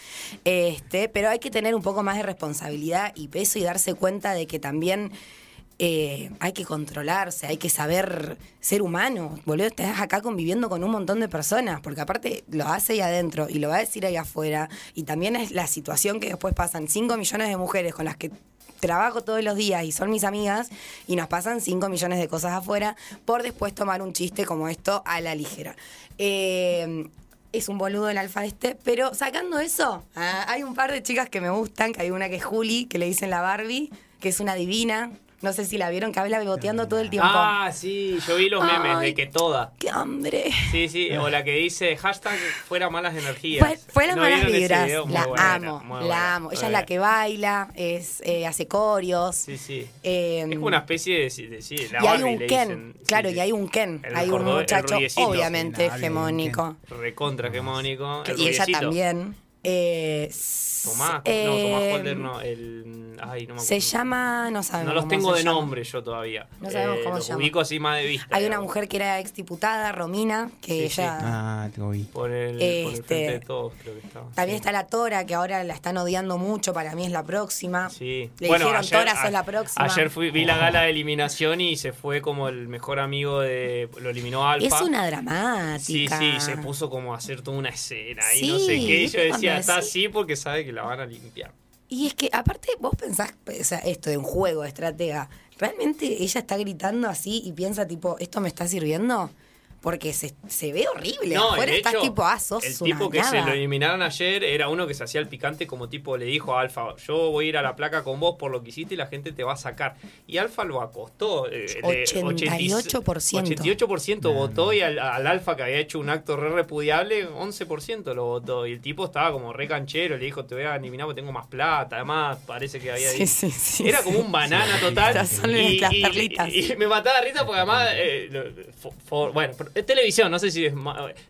[SPEAKER 2] este, pero hay que tener un poco más de responsabilidad y peso y darse cuenta de que también eh, hay que controlarse, hay que saber ser humano. Boludo, estás acá conviviendo con un montón de personas, porque aparte lo hace ahí adentro y lo va a decir ahí afuera. Y también es la situación que después pasan 5 millones de mujeres con las que trabajo todos los días y son mis amigas y nos pasan 5 millones de cosas afuera por después tomar un chiste como esto a la ligera. Eh, es un boludo el alfa este, pero sacando eso, ah, hay un par de chicas que me gustan, que hay una que es Juli, que le dicen la Barbie, que es una divina. No sé si la vieron, que habla beboteando todo el tiempo.
[SPEAKER 1] Ah, sí, yo vi los memes
[SPEAKER 2] Ay,
[SPEAKER 1] de que toda.
[SPEAKER 2] ¡Qué hambre!
[SPEAKER 1] Sí, sí, o la que dice hashtag fuera malas energías.
[SPEAKER 2] Fue, fueron
[SPEAKER 1] ¿No
[SPEAKER 2] malas vibras.
[SPEAKER 1] video?
[SPEAKER 2] La
[SPEAKER 1] buena,
[SPEAKER 2] amo, la amo. Ella es la que baila, es, eh, hace corios.
[SPEAKER 1] Sí, sí.
[SPEAKER 2] Eh,
[SPEAKER 1] Es como una especie de. de- sí, la
[SPEAKER 2] y hay un
[SPEAKER 1] le
[SPEAKER 2] Ken,
[SPEAKER 1] dicen.
[SPEAKER 2] Claro,
[SPEAKER 1] sí.
[SPEAKER 2] y hay un Ken. Hay un muchacho obviamente hegemónico.
[SPEAKER 1] Recontra hegemónico.
[SPEAKER 2] Y ella también. Eh,
[SPEAKER 1] Tomás,
[SPEAKER 2] eh,
[SPEAKER 1] no, Tomás Holder no. El, ay, no me
[SPEAKER 2] Se llama, no
[SPEAKER 1] No
[SPEAKER 2] sabemos
[SPEAKER 1] los
[SPEAKER 2] cómo
[SPEAKER 1] tengo de
[SPEAKER 2] llama.
[SPEAKER 1] nombre yo todavía.
[SPEAKER 2] No sabemos cómo
[SPEAKER 1] los
[SPEAKER 2] se llama.
[SPEAKER 1] ubico así más de vista.
[SPEAKER 2] Hay una
[SPEAKER 1] digamos.
[SPEAKER 2] mujer que era exdiputada, Romina, que
[SPEAKER 1] Sí, sí.
[SPEAKER 2] ella...
[SPEAKER 3] Ah, te oí.
[SPEAKER 1] Por el, por el
[SPEAKER 2] Este,
[SPEAKER 1] frente de todos, creo que estaba.
[SPEAKER 2] También está la Tora, que ahora la están odiando mucho, para mí es la próxima.
[SPEAKER 1] Sí.
[SPEAKER 2] Le
[SPEAKER 1] Bueno,
[SPEAKER 2] dijeron,
[SPEAKER 1] ayer-
[SPEAKER 2] Tora, sos
[SPEAKER 1] a-
[SPEAKER 2] la próxima.
[SPEAKER 1] Ayer fui, vi la gala de eliminación y se fue como el mejor amigo de. Lo eliminó Alfa.
[SPEAKER 2] Es una
[SPEAKER 1] Sí,
[SPEAKER 2] dramática.
[SPEAKER 1] sí, se puso como a hacer toda una escena y
[SPEAKER 2] Sí,
[SPEAKER 1] no sé qué. Y yo
[SPEAKER 2] ¿viste
[SPEAKER 1] decía, está así porque sabe que la van a limpiar.
[SPEAKER 2] Y es que, aparte, vos pensás, o sea, esto de un juego de estratega, ¿realmente ella está gritando así y piensa, tipo, ¿esto me está sirviendo? Porque se, se ve horrible.
[SPEAKER 1] No,
[SPEAKER 2] Afuera
[SPEAKER 1] de
[SPEAKER 2] estás
[SPEAKER 1] hecho,
[SPEAKER 2] tipo, ah, sos
[SPEAKER 1] el tipo que se lo eliminaron ayer era uno que se hacía el picante como tipo le dijo a Alfa, yo voy a ir a la placa con vos por lo que hiciste y la gente te va a sacar. Y Alfa lo acostó. eh, de
[SPEAKER 2] 88%.
[SPEAKER 1] 88% votó y al, al Alfa que había hecho un acto re repudiable, 11% lo votó. Y el tipo estaba como re canchero, le dijo, te voy a eliminar porque tengo más plata. Además, parece que había...
[SPEAKER 2] Sí, sí, sí,
[SPEAKER 1] era
[SPEAKER 2] sí.
[SPEAKER 1] como un banana total.
[SPEAKER 2] Estas son
[SPEAKER 1] y,
[SPEAKER 2] las
[SPEAKER 1] y-
[SPEAKER 2] perlitas.
[SPEAKER 1] y me mataba la risa porque además, eh, lo- fo- fo- bueno, pero es televisión, no sé si es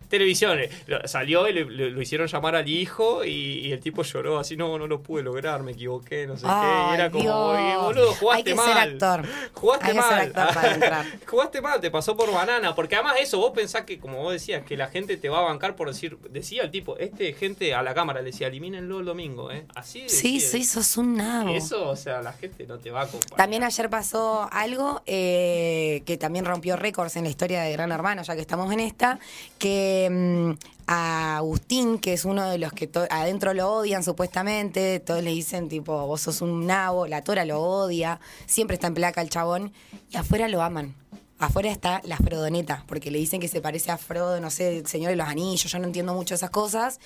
[SPEAKER 1] televisión. eh, lo- salió y le- le- lo hicieron llamar al hijo y, y el tipo lloró así, no, no lo pude lograr, me equivoqué, no sé qué. Y era como,
[SPEAKER 2] Dios.
[SPEAKER 1] "Oye, boludo, jugaste
[SPEAKER 2] Hay que
[SPEAKER 1] mal.
[SPEAKER 2] ser actor.
[SPEAKER 1] Jugaste
[SPEAKER 2] Hay que ser
[SPEAKER 1] mal.
[SPEAKER 2] actor para entrar.
[SPEAKER 1] jugaste mal, te pasó por banana. Porque además eso, vos pensás que, como vos decías, que la gente te va a bancar por decir, decía el tipo, este gente a la cámara le decía, elimínenlo el domingo, ¿eh? Así
[SPEAKER 2] Sí,
[SPEAKER 1] decía.
[SPEAKER 2] sí, sos un nabo.
[SPEAKER 1] Eso, o sea, la gente no te va a comparar.
[SPEAKER 2] También ayer pasó algo eh, que también rompió récords en la historia de Gran Hermano, ya que estamos en esta, que mm, a Agustín, que es uno de los que adentro lo odian supuestamente, todos le dicen tipo, vos sos un nabo, la Tora lo odia, siempre está en placa el chabón, y afuera lo aman. Afuera está la Frodoneta, porque le dicen que se parece a Frodo, no sé, el Señor de los Anillos, yo no entiendo mucho esas cosas.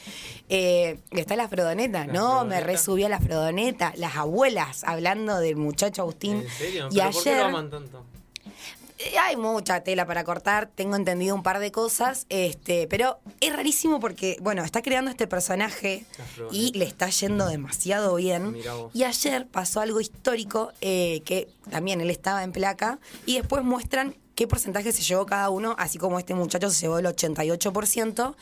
[SPEAKER 2] Eh, está la Frodoneta, no, me
[SPEAKER 1] Frodoneta.
[SPEAKER 2] resubió la Frodoneta, las abuelas hablando del muchacho Agustín.
[SPEAKER 1] ¿En serio?
[SPEAKER 2] Y
[SPEAKER 1] ¿Pero por qué
[SPEAKER 2] ayer-
[SPEAKER 1] lo aman tanto?
[SPEAKER 2] Eh, Hay mucha tela para cortar, tengo entendido un par de cosas, este, pero es rarísimo porque, bueno, está creando este personaje y le está yendo demasiado bien. Y ayer pasó algo histórico, eh, que también él estaba en placa, y después muestran qué porcentaje se llevó cada uno, así como este muchacho se llevó el 88%.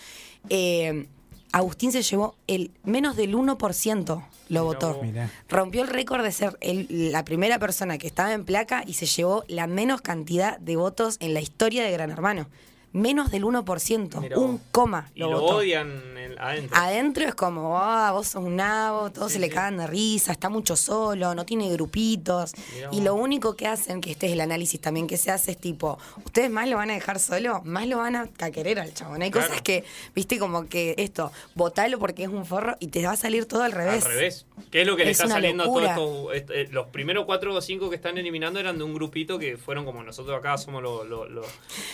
[SPEAKER 2] eh, Agustín se llevó el menos del 1%, lo votó.
[SPEAKER 3] Mirá.
[SPEAKER 2] Rompió el récord de ser el- la primera persona que estaba en placa y se llevó la menos cantidad de votos en la historia de Gran Hermano. Menos del 1%,
[SPEAKER 1] Mirá
[SPEAKER 2] un coma
[SPEAKER 1] Y
[SPEAKER 2] lo
[SPEAKER 1] lo
[SPEAKER 2] votó.
[SPEAKER 1] odian en- adentro.
[SPEAKER 2] Adentro es como, ah, vos sos un nabo, todos se le cagan de risa, está mucho solo, no tiene grupitos.
[SPEAKER 1] Mirá
[SPEAKER 2] Y
[SPEAKER 1] vos.
[SPEAKER 2] lo único que hacen, que este es el análisis también que se hace, es tipo, ustedes más lo van a dejar solo, más lo van a, querer al chabón. Hay
[SPEAKER 1] Claro.
[SPEAKER 2] cosas que, viste, como que esto, votalo porque es un forro y te va a salir todo al revés.
[SPEAKER 1] Al revés. ¿Qué es lo que le
[SPEAKER 2] Es
[SPEAKER 1] está saliendo
[SPEAKER 2] locura.
[SPEAKER 1] a todo esto? Est- eh, Los primeros cuatro o cinco que están eliminando eran de un grupito que fueron como nosotros acá somos los.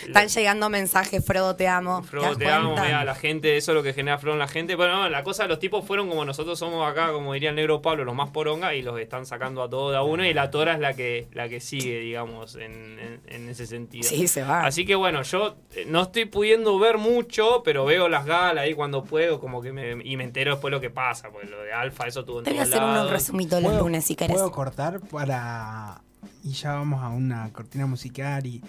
[SPEAKER 2] Están llegando mensajes, Frodo, te amo.
[SPEAKER 1] Frodo, te amo, mira, la gente, eso es lo que genera Frodo. La gente. Bueno, no, la cosa, los tipos fueron como nosotros somos acá, como diría el negro Pablo, los más poronga, y los están sacando a todos de a uno, y la Tora es la que, la que sigue, digamos, en, en- en ese sentido.
[SPEAKER 2] Sí, se va.
[SPEAKER 1] Así que bueno, yo eh, no estoy pudiendo ver mucho, pero veo las galas ahí cuando puedo, como que me, y me entero después lo que pasa, pues lo de Alfa, eso tuvo en
[SPEAKER 2] Te voy a hacer un resumito los
[SPEAKER 3] ¿Puedo-
[SPEAKER 2] lunes si querés.
[SPEAKER 3] Puedo cortar para. Y ya vamos a una cortina musical y.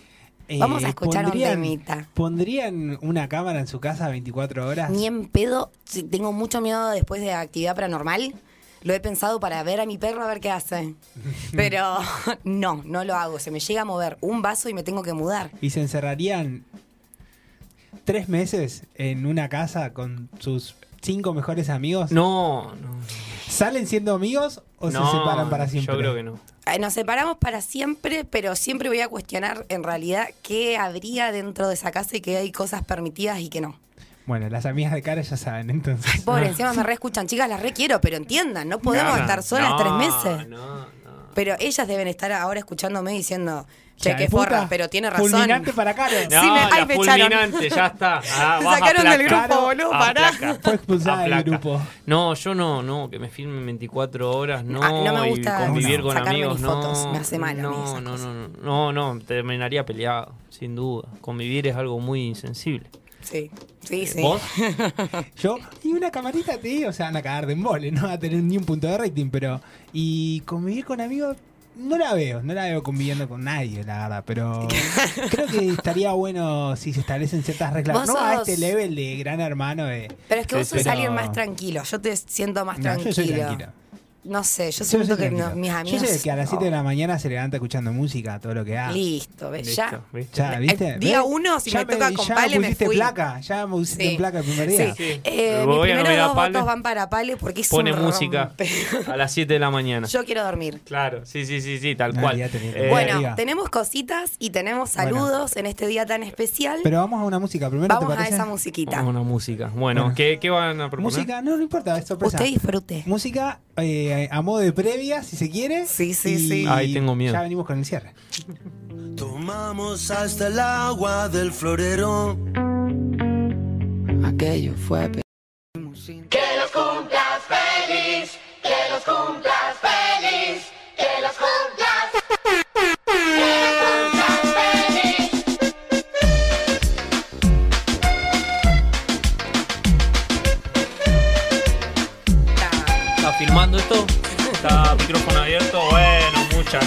[SPEAKER 3] eh,
[SPEAKER 2] Vamos a escuchar un temita.
[SPEAKER 3] ¿Pondrían una cámara en su casa 24 horas?
[SPEAKER 2] Ni en pedo, tengo mucho miedo después de actividad paranormal. Lo he pensado para ver a mi perro a ver qué hace. Pero no, no lo hago. Se me llega a mover un vaso y me tengo que mudar.
[SPEAKER 3] Y se encerrarían tres meses en una casa con sus cinco mejores amigos.
[SPEAKER 1] No, no.
[SPEAKER 3] ¿Salen siendo amigos o
[SPEAKER 1] No,
[SPEAKER 3] se separan para siempre?
[SPEAKER 1] Yo creo que no.
[SPEAKER 2] Nos separamos para siempre, pero siempre voy a cuestionar en realidad qué habría dentro de esa casa y que hay cosas permitidas y que no.
[SPEAKER 3] Bueno, las amigas de cara ya saben, entonces.
[SPEAKER 2] Pobre, encima me reescuchan. Chicas, las requiero, pero entiendan, no podemos
[SPEAKER 1] No, no,
[SPEAKER 2] estar solas
[SPEAKER 1] no,
[SPEAKER 2] tres meses.
[SPEAKER 1] No,
[SPEAKER 2] Pero ellas deben estar ahora escuchándome diciendo, che, qué forra, pero tiene razón.
[SPEAKER 3] fulminante para Caro.
[SPEAKER 1] No,
[SPEAKER 2] Sí, me-
[SPEAKER 1] la
[SPEAKER 2] ay, me echaron.
[SPEAKER 1] fulminante, ya está. Ah,
[SPEAKER 2] Me
[SPEAKER 1] vas a
[SPEAKER 2] sacaron del grupo, boludo,
[SPEAKER 1] A
[SPEAKER 2] pará.
[SPEAKER 3] Fue expulsada
[SPEAKER 1] A
[SPEAKER 3] del grupo.
[SPEAKER 1] No, yo no, no, que me filmen 24 horas, no,
[SPEAKER 2] Ah, no me gusta
[SPEAKER 1] y convivir con amigos, no.
[SPEAKER 2] fotos, me hace mal a mí
[SPEAKER 1] no,
[SPEAKER 2] esas
[SPEAKER 1] no, no, no, no, no, terminaría peleado, sin duda. Convivir es algo muy sensible.
[SPEAKER 2] Sí, sí, sí.
[SPEAKER 1] ¿Vos?
[SPEAKER 3] Yo, y una camarita te digo, o sea, van a cagar de embole, no va a tener ni un punto de rating, pero. Y convivir con amigos, no la veo, no la veo conviviendo con nadie, la verdad, pero creo que estaría bueno si se establecen ciertas reglas. No a este level de gran hermano de.
[SPEAKER 2] Pero es que vos sos
[SPEAKER 3] Pero-
[SPEAKER 2] alguien más tranquilo. Yo te siento más
[SPEAKER 3] No,
[SPEAKER 2] tranquilo.
[SPEAKER 3] yo soy tranquilo.
[SPEAKER 2] No sé, yo
[SPEAKER 3] Yo
[SPEAKER 2] siento que no- mis
[SPEAKER 3] Yo
[SPEAKER 2] amigos.
[SPEAKER 3] sé que a las 7 de la mañana se levanta escuchando música, todo lo que haga.
[SPEAKER 2] Listo, ¿ves? Ya.
[SPEAKER 3] Ya, ¿viste?
[SPEAKER 2] Eh, día
[SPEAKER 3] ¿Ves?
[SPEAKER 2] uno, si
[SPEAKER 3] Ya
[SPEAKER 2] me toca con Pale,
[SPEAKER 3] ya
[SPEAKER 2] me
[SPEAKER 3] pusiste
[SPEAKER 2] fui.
[SPEAKER 3] placa, ya me pusiste
[SPEAKER 2] Sí.
[SPEAKER 3] en placa el primer día.
[SPEAKER 2] Sí. Eh, mis primeros dos
[SPEAKER 1] Pale.
[SPEAKER 2] votos van para Pale porque es
[SPEAKER 1] Pone
[SPEAKER 2] un
[SPEAKER 1] música
[SPEAKER 2] rompe.
[SPEAKER 1] a las 7 de la mañana.
[SPEAKER 2] Yo quiero dormir.
[SPEAKER 1] Claro, sí, sí, sí, sí, tal
[SPEAKER 3] No,
[SPEAKER 1] cual. Eh,
[SPEAKER 2] bueno,
[SPEAKER 3] diga.
[SPEAKER 2] tenemos cositas y tenemos
[SPEAKER 3] Bueno.
[SPEAKER 2] saludos en este día tan especial.
[SPEAKER 3] Pero vamos a una música primero,
[SPEAKER 2] Vamos
[SPEAKER 3] ¿te
[SPEAKER 2] a esa musiquita.
[SPEAKER 1] Vamos a una música. Bueno,
[SPEAKER 3] Bueno.
[SPEAKER 1] ¿qué, ¿qué van a proponer?
[SPEAKER 3] Música, no, no importa, es sorpresa.
[SPEAKER 2] Usted disfrute.
[SPEAKER 3] Música eh, a modo de previa, si se quiere.
[SPEAKER 2] Sí, sí,
[SPEAKER 3] y
[SPEAKER 2] sí.
[SPEAKER 1] Ay, tengo miedo.
[SPEAKER 3] Ya venimos con el cierre.
[SPEAKER 12] Tomamos hasta el agua del florero.
[SPEAKER 2] Aquello fue.
[SPEAKER 7] Que los cumplas feliz, que los cumplas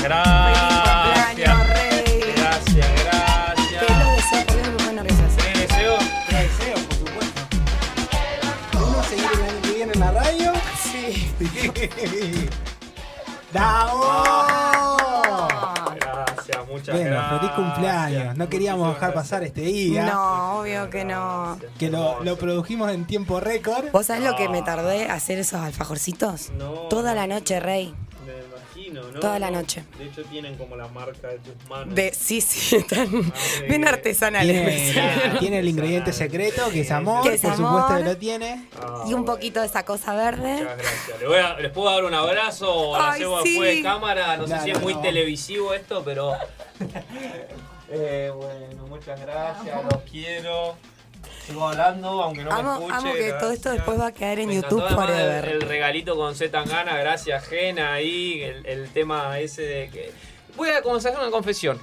[SPEAKER 1] Gracias. Gracias, gracias.
[SPEAKER 2] Te lo deseo, me pone nerviosa.
[SPEAKER 1] ¿Qué deseo?
[SPEAKER 3] deseo, por supuesto. ¿Uno seguir el año que viene en la radio?
[SPEAKER 2] Sí.
[SPEAKER 3] ¡Bravo!
[SPEAKER 1] Gracias, muchas
[SPEAKER 3] Bueno,
[SPEAKER 1] gracias.
[SPEAKER 3] feliz cumpleaños. No queríamos
[SPEAKER 1] Muchísimas
[SPEAKER 3] dejar pasar este día.
[SPEAKER 2] No, obvio que no.
[SPEAKER 3] Que lo, lo produjimos en tiempo récord.
[SPEAKER 2] ¿Vos sabés lo que me tardé hacer esos alfajorcitos?
[SPEAKER 1] No.
[SPEAKER 2] Toda la noche, Rey. Toda la
[SPEAKER 1] No,
[SPEAKER 2] noche.
[SPEAKER 1] De hecho, tienen como la marca de tus manos.
[SPEAKER 2] De, sí, sí, están
[SPEAKER 1] Madre
[SPEAKER 2] bien artesanales.
[SPEAKER 3] Tiene, el ingrediente secreto, que es amor,
[SPEAKER 2] Que es
[SPEAKER 3] por
[SPEAKER 2] amor.
[SPEAKER 3] supuesto que lo tiene.
[SPEAKER 1] Ah,
[SPEAKER 2] Y un poquito de esa cosa verde.
[SPEAKER 1] Muchas gracias. Les, voy a- les puedo dar un abrazo o lo
[SPEAKER 2] Ay,
[SPEAKER 1] hacemos
[SPEAKER 2] sí.
[SPEAKER 1] después de cámara. No sé si es muy
[SPEAKER 3] no.
[SPEAKER 1] televisivo esto, pero. Eh, bueno, muchas gracias, los quiero. Sigo hablando, aunque no me
[SPEAKER 2] Amo,
[SPEAKER 1] escuche.
[SPEAKER 2] amo que todo esto después va a quedar en
[SPEAKER 1] Me
[SPEAKER 2] YouTube forever.
[SPEAKER 1] El, el regalito con Z Tangana, gracias Gena ahí, el, el tema ese de que. Voy a comenzar con una confesión.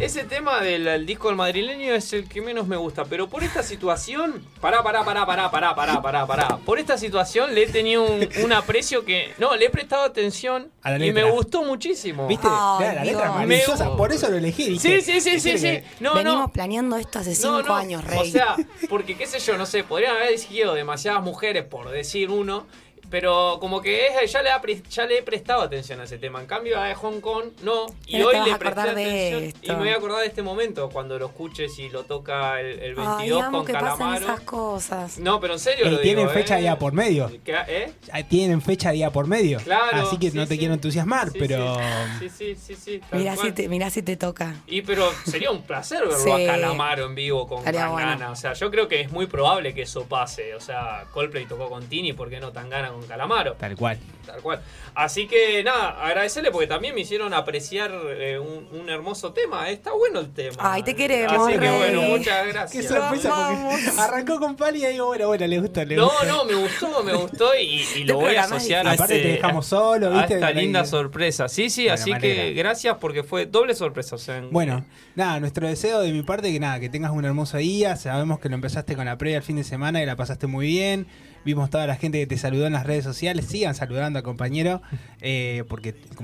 [SPEAKER 1] Ese tema del disco del madrileño es el que menos me gusta, pero por esta situación. Pará, pará, pará, pará, pará, pará, pará, pará. Por esta situación le he tenido un, aprecio que. No, le he prestado atención y me gustó muchísimo.
[SPEAKER 3] ¿Viste? La letra por eso lo elegí.
[SPEAKER 1] Sí, sí, sí, sí, sí. No,
[SPEAKER 2] Venimos
[SPEAKER 1] no.
[SPEAKER 2] planeando esto hace cinco años, Rey.
[SPEAKER 1] O sea, porque qué sé yo, no sé, podrían haber elegido demasiadas mujeres por decir uno pero como que es- ya, le ha ya le he prestado atención a ese tema. En cambio, a de Hong Kong no. Y
[SPEAKER 2] Pero
[SPEAKER 1] hoy
[SPEAKER 2] te vas
[SPEAKER 1] le
[SPEAKER 2] a
[SPEAKER 1] presté
[SPEAKER 2] acordar de
[SPEAKER 1] atención.
[SPEAKER 2] esto.
[SPEAKER 1] Y me voy a acordar de este momento cuando lo escuches y lo toca el, el 22
[SPEAKER 2] Ay, amo
[SPEAKER 1] con
[SPEAKER 2] que pasen
[SPEAKER 1] Calamaro.
[SPEAKER 2] esas cosas.
[SPEAKER 1] No, pero en serio
[SPEAKER 3] Eh,
[SPEAKER 1] lo
[SPEAKER 3] tienen
[SPEAKER 1] digo,
[SPEAKER 3] fecha
[SPEAKER 1] ¿eh?
[SPEAKER 3] día por medio.
[SPEAKER 1] ¿Qué- ¿Eh?
[SPEAKER 3] Tienen fecha día por medio.
[SPEAKER 1] Claro,
[SPEAKER 3] Así que
[SPEAKER 1] sí,
[SPEAKER 3] no te
[SPEAKER 1] sí.
[SPEAKER 3] quiero entusiasmar,
[SPEAKER 1] Sí,
[SPEAKER 3] pero.
[SPEAKER 1] Sí, sí, sí, sí.
[SPEAKER 2] Mirá si, te, mirá si te toca.
[SPEAKER 1] Y pero sería un placer verlo
[SPEAKER 2] Sí.
[SPEAKER 1] a Calamaro en vivo con Tangana.
[SPEAKER 2] bueno.
[SPEAKER 1] O sea, yo creo que es muy probable que eso pase. O sea, Coldplay tocó con Tini, ¿por qué no Tangana con con Calamaro.
[SPEAKER 3] Tal cual.
[SPEAKER 1] Tal cual. Así que nada, agradecerle porque también me hicieron apreciar eh, un, un hermoso tema. Está bueno el tema.
[SPEAKER 2] Ay, te queremos,
[SPEAKER 1] Así que
[SPEAKER 2] Rey.
[SPEAKER 1] bueno, muchas
[SPEAKER 3] Qué
[SPEAKER 1] gracias.
[SPEAKER 3] sorpresa porque arrancó con Pali y digo, bueno, bueno, le gusta, le
[SPEAKER 1] No,
[SPEAKER 3] gusta.
[SPEAKER 1] no, me gustó, me gustó y, y lo voy a asociar a.
[SPEAKER 3] Aparte
[SPEAKER 1] este-
[SPEAKER 3] te dejamos solo,
[SPEAKER 1] a
[SPEAKER 3] ¿viste?
[SPEAKER 1] esta linda sorpresa. Sí, sí,
[SPEAKER 3] Bueno,
[SPEAKER 1] así que gracias porque fue doble sorpresa. O sea, en-
[SPEAKER 3] Bueno, nada, nuestro deseo de mi parte que nada, que tengas un hermoso día. Sabemos que lo empezaste con la previa el fin de semana y la pasaste muy bien. Vimos toda la gente que te saludó en las redes sociales. Sigan saludando al compañero eh, porque el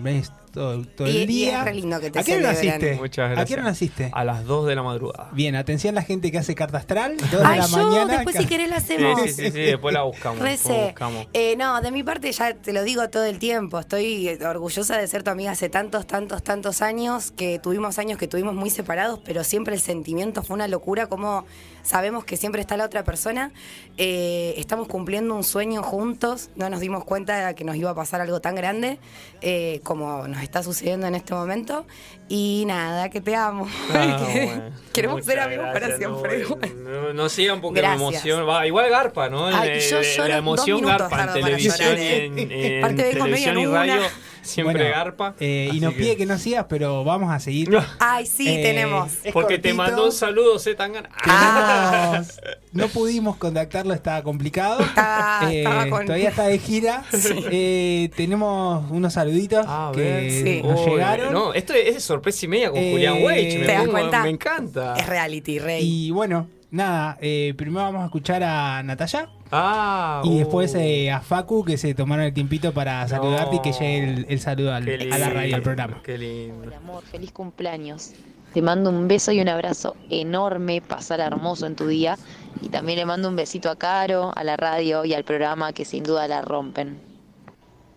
[SPEAKER 3] todo, todo
[SPEAKER 2] Y-
[SPEAKER 3] el
[SPEAKER 2] y
[SPEAKER 3] día.
[SPEAKER 2] es re lindo que te
[SPEAKER 3] ¿A qué hora naciste?
[SPEAKER 1] Muchas
[SPEAKER 3] ¿A
[SPEAKER 1] gracias.
[SPEAKER 3] qué hora naciste?
[SPEAKER 1] A las 2 de la madrugada.
[SPEAKER 3] Bien, atención la gente que hace carta astral. 2 de
[SPEAKER 2] Ay,
[SPEAKER 3] la
[SPEAKER 2] yo,
[SPEAKER 3] mañana.
[SPEAKER 2] después si querés la
[SPEAKER 1] Sí,
[SPEAKER 2] hacemos.
[SPEAKER 1] sí, sí, sí, después la buscamos. después
[SPEAKER 2] Rece.
[SPEAKER 1] buscamos.
[SPEAKER 2] Eh, no, de mi parte ya te lo digo todo el tiempo. Estoy orgullosa de ser tu amiga hace tantos, tantos, tantos años, que tuvimos años que tuvimos muy separados, pero siempre el sentimiento fue una locura, como sabemos que siempre está la otra persona. Eh, estamos cumpliendo un sueño juntos, no nos dimos cuenta de que nos iba a pasar algo tan grande eh, como nos está sucediendo en este momento. Y nada, que te amo.
[SPEAKER 1] Ah, bueno.
[SPEAKER 2] Queremos ser
[SPEAKER 1] Muchas
[SPEAKER 2] amigos para
[SPEAKER 1] gracias,
[SPEAKER 2] siempre.
[SPEAKER 1] No, no, no sigan porque
[SPEAKER 2] Gracias.
[SPEAKER 1] me emoción. Va, igual garpa, ¿no?
[SPEAKER 2] Ay, yo
[SPEAKER 1] el-
[SPEAKER 2] lloro
[SPEAKER 1] la emoción garpa en
[SPEAKER 2] para
[SPEAKER 1] televisión
[SPEAKER 2] ¿eh?
[SPEAKER 1] en, en
[SPEAKER 2] Parte de comedia
[SPEAKER 1] televisión y radio.
[SPEAKER 2] una.
[SPEAKER 1] Siempre
[SPEAKER 3] Bueno,
[SPEAKER 1] garpa.
[SPEAKER 3] eh, y nos
[SPEAKER 1] que-
[SPEAKER 3] pide que no sigas, pero vamos a seguir.
[SPEAKER 2] Ay, sí,
[SPEAKER 3] Eh,
[SPEAKER 2] tenemos.
[SPEAKER 1] Porque te mandó un saludo, Z Tangana.
[SPEAKER 3] Tenemos- no pudimos contactarlo, estaba complicado.
[SPEAKER 2] Estaba-
[SPEAKER 3] Eh,
[SPEAKER 2] estaba con-
[SPEAKER 3] Todavía está de gira. Eh, tenemos unos saluditos
[SPEAKER 1] A
[SPEAKER 3] que
[SPEAKER 1] ver,
[SPEAKER 2] sí.
[SPEAKER 3] nos llegaron.
[SPEAKER 1] No, esto es sorpresa y media con
[SPEAKER 3] Eh,
[SPEAKER 1] Julián Weich. Me,
[SPEAKER 2] ¿Te das
[SPEAKER 1] pongo-
[SPEAKER 2] cuenta?
[SPEAKER 1] me encanta.
[SPEAKER 2] Es reality, rey.
[SPEAKER 3] Y bueno, nada, eh, primero vamos a escuchar a Natalia
[SPEAKER 1] Ah,
[SPEAKER 3] y
[SPEAKER 1] uh,
[SPEAKER 3] después eh, a Facu que se tomaron el tiempito para saludarte y que llegue el, el saludo al- a la radio, al programa.
[SPEAKER 1] Qué lindo.
[SPEAKER 10] amor, feliz cumpleaños. Te mando un beso y un abrazo enorme, pasar hermoso en tu día. Y también le mando un besito a Caro, a la radio y al programa que sin duda la rompen.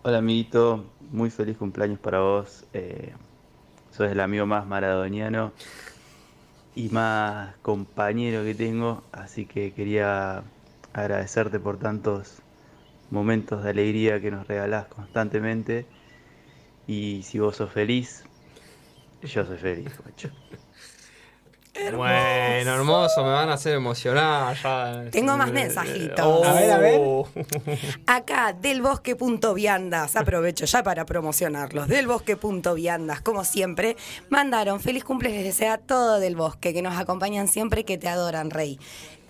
[SPEAKER 11] Hola amiguito, muy feliz cumpleaños para vos. Eh, sos el amigo más maradoniano y más compañero que tengo, así que quería agradecerte por tantos momentos de alegría que nos regalás constantemente. Y si vos sos feliz, yo soy feliz, macho.
[SPEAKER 1] Bueno, hermoso, me van a hacer emocionar. Ya.
[SPEAKER 2] Tengo más mensajitos.
[SPEAKER 1] Oh.
[SPEAKER 3] A ver, a ver.
[SPEAKER 2] Acá, del bosque.viandas, aprovecho ya para promocionarlos. Del bosque.viandas, como siempre, mandaron feliz cumple les desea todo del bosque, que nos acompañan siempre, que te adoran, rey.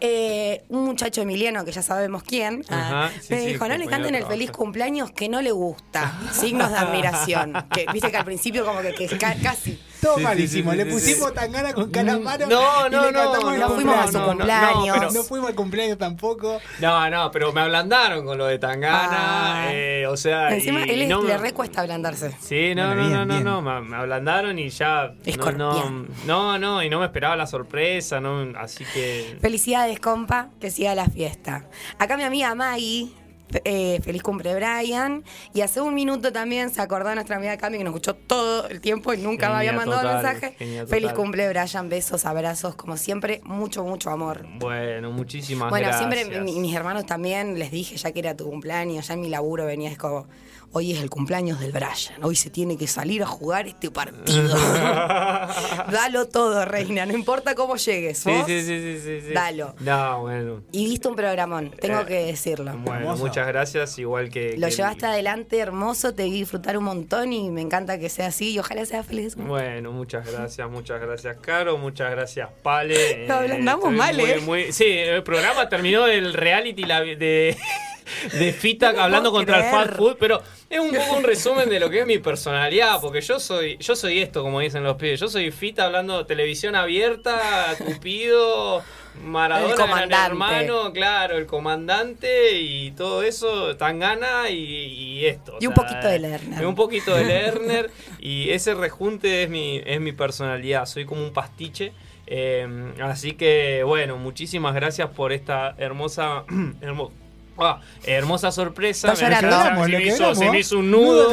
[SPEAKER 2] Eh, un muchacho emiliano, que ya sabemos quién, ah,
[SPEAKER 1] Ajá, sí,
[SPEAKER 2] me
[SPEAKER 1] sí,
[SPEAKER 2] dijo, no le canten el feliz
[SPEAKER 1] trabajo".
[SPEAKER 2] cumpleaños que no le gusta. Signos de admiración. Que viste que al principio como que, que ca- casi.
[SPEAKER 3] Todo
[SPEAKER 1] Sí,
[SPEAKER 3] malísimo,
[SPEAKER 1] sí,
[SPEAKER 3] le
[SPEAKER 1] sí,
[SPEAKER 3] pusimos
[SPEAKER 1] sí.
[SPEAKER 3] tan gana con calamaro.
[SPEAKER 1] No,
[SPEAKER 3] y
[SPEAKER 1] no,
[SPEAKER 3] le
[SPEAKER 1] no,
[SPEAKER 2] no fuimos a su
[SPEAKER 3] cumpleaños.
[SPEAKER 2] cumpleaños.
[SPEAKER 1] no, pero-
[SPEAKER 3] No fuimos al cumpleaños tampoco.
[SPEAKER 1] No, no, pero me ablandaron con lo de Tangana.
[SPEAKER 2] Ah.
[SPEAKER 1] eh, o sea,
[SPEAKER 2] Encima,
[SPEAKER 1] y
[SPEAKER 2] él
[SPEAKER 1] no
[SPEAKER 2] le recuesta ablandarse.
[SPEAKER 1] Sí, no,
[SPEAKER 3] Bueno,
[SPEAKER 1] no,
[SPEAKER 3] bien,
[SPEAKER 1] no, no,
[SPEAKER 3] bien.
[SPEAKER 1] no, me, me ablandaron y ya. No, no, no, y no me esperaba la sorpresa, no, así que.
[SPEAKER 2] Felicidades, compa, que siga la fiesta. Acá mi amiga Maggie, eh, feliz cumple Brian. Y hace un minuto también se acordó nuestra amiga Cami que nos escuchó todo el tiempo y nunca me había mandado
[SPEAKER 1] total,
[SPEAKER 2] mensaje. Feliz
[SPEAKER 1] total.
[SPEAKER 2] cumple Brian, besos, abrazos, como siempre, mucho, mucho amor.
[SPEAKER 1] Bueno, muchísimas
[SPEAKER 2] bueno,
[SPEAKER 1] gracias.
[SPEAKER 2] siempre mi- mis hermanos también les dije ya que era tu cumpleaños, ya en mi laburo venía es como, hoy es el cumpleaños del Brian, hoy se tiene que salir a jugar este partido. Dalo todo, reina, no importa cómo llegues.
[SPEAKER 1] Sí,
[SPEAKER 2] ¿vos?
[SPEAKER 1] sí, sí, sí, sí, sí.
[SPEAKER 2] Dalo.
[SPEAKER 1] No, bueno.
[SPEAKER 2] Y viste un programón, tengo
[SPEAKER 1] Eh,
[SPEAKER 2] que decirlo.
[SPEAKER 1] Bueno,
[SPEAKER 3] Hermoso.
[SPEAKER 1] muchas gracias, igual que.
[SPEAKER 2] Lo
[SPEAKER 1] que-
[SPEAKER 2] llevaste adelante hermoso, te vi disfrutar un montón y me encanta que sea así y ojalá sea feliz.
[SPEAKER 1] Bueno, muchas gracias, muchas gracias, Caro, muchas gracias, Pale.
[SPEAKER 2] Lo
[SPEAKER 1] estoy
[SPEAKER 2] mal,
[SPEAKER 1] muy-
[SPEAKER 2] ¿eh?
[SPEAKER 1] muy- sí, el programa terminó el reality la- de, de Fita
[SPEAKER 2] No
[SPEAKER 1] hablando contra el fast food, pero es un poco un resumen de lo que es mi personalidad, porque yo soy yo soy esto, como dicen los pibes, yo soy Fita hablando televisión abierta, Cupido, Maradona,
[SPEAKER 2] El
[SPEAKER 1] gran hermano, claro, el comandante y todo eso, Tangana y, y esto.
[SPEAKER 2] Y un
[SPEAKER 1] sea,
[SPEAKER 2] poquito de Lerner.
[SPEAKER 1] y un poquito de Lerner y ese rejunte es mi, es mi personalidad, soy como un pastiche. eh, así que bueno, muchísimas gracias por esta hermosa hermo- ah, hermosa sorpresa.
[SPEAKER 2] Está
[SPEAKER 1] Me-
[SPEAKER 2] llorando.
[SPEAKER 1] se, me hizo,
[SPEAKER 3] logramos.
[SPEAKER 1] se me hizo un
[SPEAKER 3] Nudo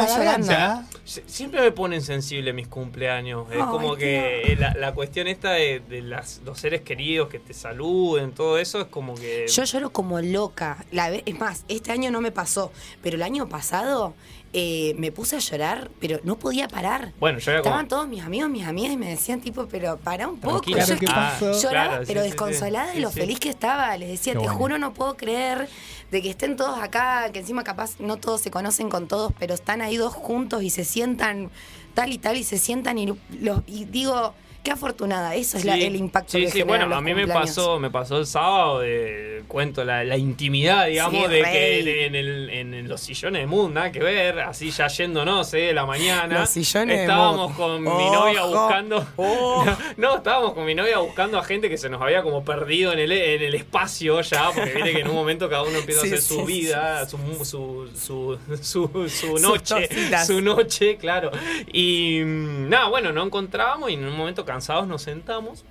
[SPEAKER 1] se- siempre me ponen sensible mis cumpleaños. Es como que la, la cuestión esta de, de las, los seres queridos que te saluden, todo eso es como que...
[SPEAKER 2] Yo lloro como loca. La es más, este año no me pasó, pero el año pasado eh, me puse a llorar, pero no podía parar.
[SPEAKER 1] Bueno, yo era como...
[SPEAKER 2] Estaban todos mis amigos, mis amigas y me decían tipo, pero para un poco.
[SPEAKER 1] Tranquila.
[SPEAKER 2] Yo
[SPEAKER 1] ¿qué pasó?
[SPEAKER 2] lloraba,
[SPEAKER 1] Claro, sí,
[SPEAKER 2] pero
[SPEAKER 1] sí, sí.
[SPEAKER 2] desconsolada de lo
[SPEAKER 1] sí.
[SPEAKER 2] feliz que estaba. Les decía,
[SPEAKER 1] Qué
[SPEAKER 2] te
[SPEAKER 1] bueno.
[SPEAKER 2] juro, no puedo creer de que estén todos acá, que encima capaz no todos se conocen con todos, pero están ahí dos juntos y se sientan tal y tal y se sientan y, los, y digo, qué afortunada. Eso es la- el impacto
[SPEAKER 1] Sí,
[SPEAKER 2] que
[SPEAKER 1] sí, bueno,
[SPEAKER 2] los
[SPEAKER 1] a mí me pasó, me pasó el sábado de cuento la, la intimidad, digamos,
[SPEAKER 2] Sí,
[SPEAKER 1] de
[SPEAKER 2] rey.
[SPEAKER 1] que en, el- en los sillones de Mood, nada que ver, así ya yéndonos, eh, de la mañana.
[SPEAKER 2] Los sillones
[SPEAKER 1] estábamos con mi novia buscando. No, estábamos con mi novia buscando a gente que se nos había como perdido en el, en el espacio ya, porque viste que en un momento cada uno empieza
[SPEAKER 2] Sí,
[SPEAKER 1] a hacer
[SPEAKER 2] sí,
[SPEAKER 1] su
[SPEAKER 2] sí,
[SPEAKER 1] vida, su, su, su, su, su noche, su noche, claro. Y mm, nada, bueno, no encontrábamos y en un momento cansados nos sentamos.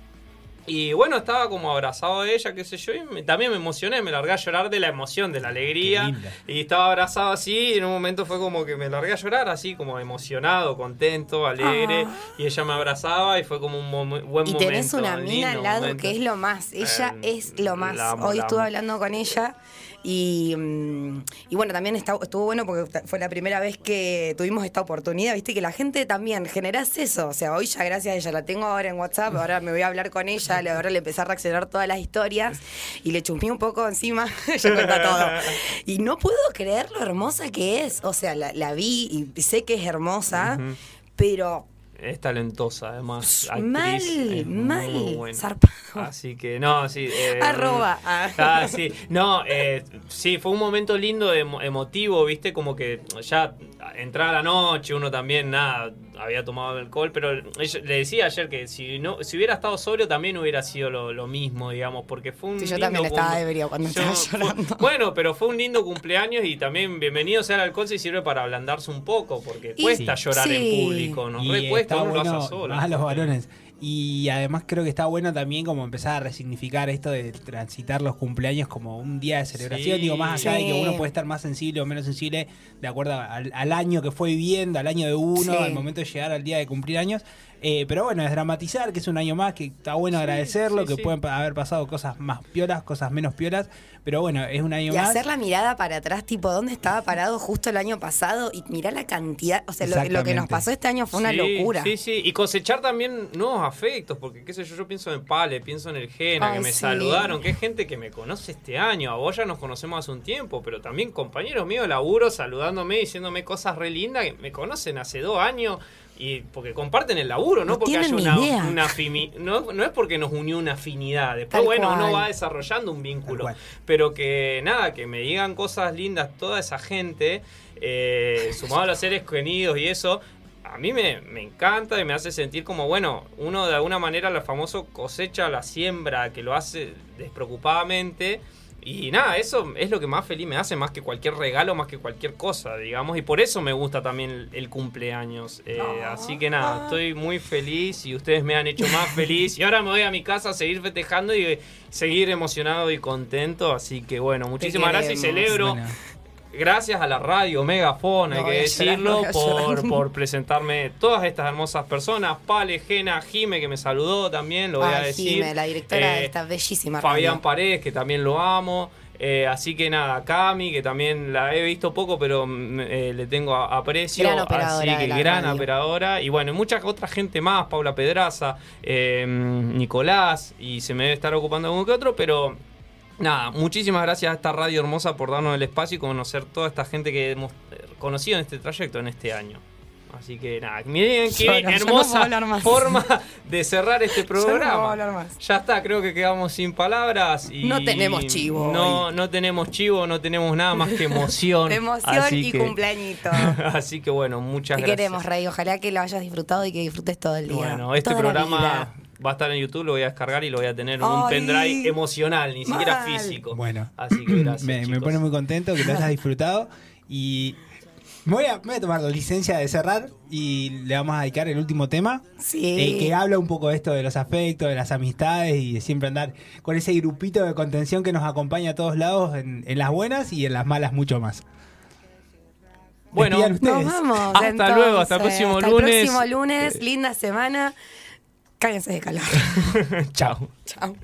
[SPEAKER 1] Y bueno, estaba como abrazado de ella, qué sé yo, y me- también me emocioné, me largué a llorar de la emoción, de la alegría. Y estaba abrazado así, y en un momento fue como que me largué a llorar, así como emocionado, contento, alegre. Y ella me abrazaba y fue como un buen
[SPEAKER 2] Ah. Y
[SPEAKER 1] momento.
[SPEAKER 2] tenés una mina al lado
[SPEAKER 1] momento.
[SPEAKER 2] que es lo más. Ella
[SPEAKER 1] Eh,
[SPEAKER 2] es lo más.
[SPEAKER 1] la
[SPEAKER 2] Hoy
[SPEAKER 1] la
[SPEAKER 2] estuve hablando con ella y, mm, y bueno, también está- estuvo bueno porque fue la primera vez que tuvimos esta oportunidad. Viste que la gente también generás eso. O sea, hoy ya gracias a ella la tengo ahora en WhatsApp. Ahora me voy a hablar con ella. Ahora le empecé a reaccionar todas las historias y le chumí un poco encima. ella cuenta todo. Y no puedo creer lo hermosa que es. O sea, la, la vi y sé que es hermosa, pero
[SPEAKER 1] Es talentosa, además.
[SPEAKER 2] mal,
[SPEAKER 1] actriz, muy
[SPEAKER 2] mal,
[SPEAKER 1] buena.
[SPEAKER 2] zarpado.
[SPEAKER 1] Así que, no, sí. eh,
[SPEAKER 2] Arroba. Ah.
[SPEAKER 1] Ah, sí. No, eh, sí, fue un momento lindo, emo- emotivo, viste, como que ya entraba la noche, uno también, nada, había tomado alcohol, pero ella- le decía ayer que si no si hubiera estado sobrio también hubiera sido lo, lo mismo, digamos, porque fue un
[SPEAKER 2] Sí, yo
[SPEAKER 1] lindo
[SPEAKER 2] también estaba ebrio cuando
[SPEAKER 1] Yo-
[SPEAKER 2] estaba
[SPEAKER 1] fue-
[SPEAKER 2] llorando.
[SPEAKER 1] bueno, pero fue un lindo cumpleaños y también bienvenido sea el alcohol si sirve para ablandarse un poco, porque
[SPEAKER 3] Y-
[SPEAKER 1] cuesta llorar
[SPEAKER 3] sí.
[SPEAKER 1] en público, nos
[SPEAKER 3] Y
[SPEAKER 1] re cuesta, uno lo
[SPEAKER 3] bueno,
[SPEAKER 1] hace solo.
[SPEAKER 3] a los varones. Y además creo que está bueno también como empezar a resignificar esto de transitar los cumpleaños como un día de celebración.
[SPEAKER 1] Sí.
[SPEAKER 3] Digo, más allá de que
[SPEAKER 1] Sí.
[SPEAKER 3] uno puede estar más sensible o menos sensible de acuerdo al, al año que fue viviendo, al año de uno,
[SPEAKER 2] Sí.
[SPEAKER 3] al momento de llegar al día de cumplir años. Eh, pero bueno, es dramatizar, que es un año más, que está bueno agradecerlo,
[SPEAKER 2] sí,
[SPEAKER 3] que
[SPEAKER 2] sí.
[SPEAKER 3] pueden haber pasado cosas más piolas, cosas menos piolas. Pero bueno, es un año
[SPEAKER 2] Y
[SPEAKER 3] más.
[SPEAKER 2] hacer la mirada para atrás, tipo, ¿dónde estaba parado justo el año pasado? Y mirar la cantidad. O sea, lo, lo que nos pasó este año fue una
[SPEAKER 1] Sí,
[SPEAKER 2] locura.
[SPEAKER 1] Sí, sí, y cosechar también nuevos afectos, porque qué sé yo, yo pienso en Pale, pienso en el Gena,
[SPEAKER 2] Ay,
[SPEAKER 1] que me
[SPEAKER 2] sí.
[SPEAKER 1] saludaron, que es gente que me conoce este año, a vos ya nos conocemos hace un tiempo, pero también compañeros míos de laburo saludándome, diciéndome cosas re lindas, que me conocen hace dos años. Y porque comparten el laburo, no,
[SPEAKER 2] No
[SPEAKER 1] porque
[SPEAKER 2] tienen
[SPEAKER 1] una, una no, no es porque nos unió una afinidad. Después,
[SPEAKER 2] Tal
[SPEAKER 1] bueno, uno va desarrollando un vínculo. Pero que nada, que me digan cosas lindas toda esa gente, eh, sumado a los seres queridos y eso, a mí me, me encanta y me hace sentir como, bueno, uno de alguna manera, lo famoso cosecha la siembra, que lo hace despreocupadamente. Y nada, eso es lo que más feliz me hace, más que cualquier regalo, más que cualquier cosa, digamos. Y por eso me gusta también el, el cumpleaños. Eh, Así que nada, estoy muy feliz y ustedes me han hecho más feliz. Y ahora me voy a mi casa a seguir festejando y eh, seguir emocionado y contento. Así que bueno, muchísimas gracias y celebro.
[SPEAKER 2] Bueno.
[SPEAKER 1] Gracias a la radio Megafon, hay que decirlo, por, presentarme todas estas hermosas personas. Pale, Gena, Jime, que me saludó también, lo voy a decir.
[SPEAKER 2] Jime, la directora de
[SPEAKER 1] Eh,
[SPEAKER 2] esta bellísima
[SPEAKER 1] Fabián
[SPEAKER 2] radio.
[SPEAKER 1] Paredes, que también lo amo. Eh, así que nada, Cami, que también la he visto poco, pero mm, eh, le tengo aprecio. Así
[SPEAKER 2] de
[SPEAKER 1] que gran
[SPEAKER 2] radio.
[SPEAKER 1] operadora. Y bueno, y mucha otra gente más, Paula Pedraza, eh, Nicolás, y se me debe estar ocupando algún que otro, pero nada, muchísimas gracias a esta radio hermosa por darnos el espacio y conocer toda esta gente que hemos eh, conocido en este trayecto, en este año. Así que nada, miren qué
[SPEAKER 2] no
[SPEAKER 1] hermosa forma de cerrar este
[SPEAKER 2] no
[SPEAKER 1] programa. Ya está, creo que quedamos sin palabras. Y
[SPEAKER 2] No tenemos chivo
[SPEAKER 1] No, no tenemos chivo, no tenemos nada más que emoción.
[SPEAKER 2] Emoción
[SPEAKER 1] Así
[SPEAKER 2] y
[SPEAKER 1] que-
[SPEAKER 2] cumpleañito.
[SPEAKER 1] Así que bueno, muchas
[SPEAKER 2] Te
[SPEAKER 1] gracias.
[SPEAKER 2] queremos, Rey. Ojalá que lo hayas disfrutado y que disfrutes todo el día.
[SPEAKER 1] Bueno, este
[SPEAKER 2] Toda la
[SPEAKER 1] programa
[SPEAKER 2] vida.
[SPEAKER 1] Va a estar en YouTube, lo voy a descargar y lo voy a tener en un pendrive emocional, ni siquiera
[SPEAKER 2] mal.
[SPEAKER 1] físico.
[SPEAKER 3] Bueno,
[SPEAKER 1] Así que gracias.
[SPEAKER 3] me, me pone muy contento que lo hayas disfrutado y me voy, a, voy a tomar la licencia de cerrar y le vamos a dedicar el último tema
[SPEAKER 2] Sí.
[SPEAKER 3] eh, que habla un poco de esto de los afectos, de las amistades y de siempre andar con ese grupito de contención que nos acompaña a todos lados en, en las buenas y en las malas mucho más.
[SPEAKER 1] Bueno.
[SPEAKER 2] Nos vamos.
[SPEAKER 1] Hasta
[SPEAKER 2] entonces.
[SPEAKER 1] luego, hasta el próximo
[SPEAKER 2] Hasta
[SPEAKER 1] lunes.
[SPEAKER 2] El próximo lunes, linda semana. Cállense de calor.
[SPEAKER 1] Chao.
[SPEAKER 2] Chao.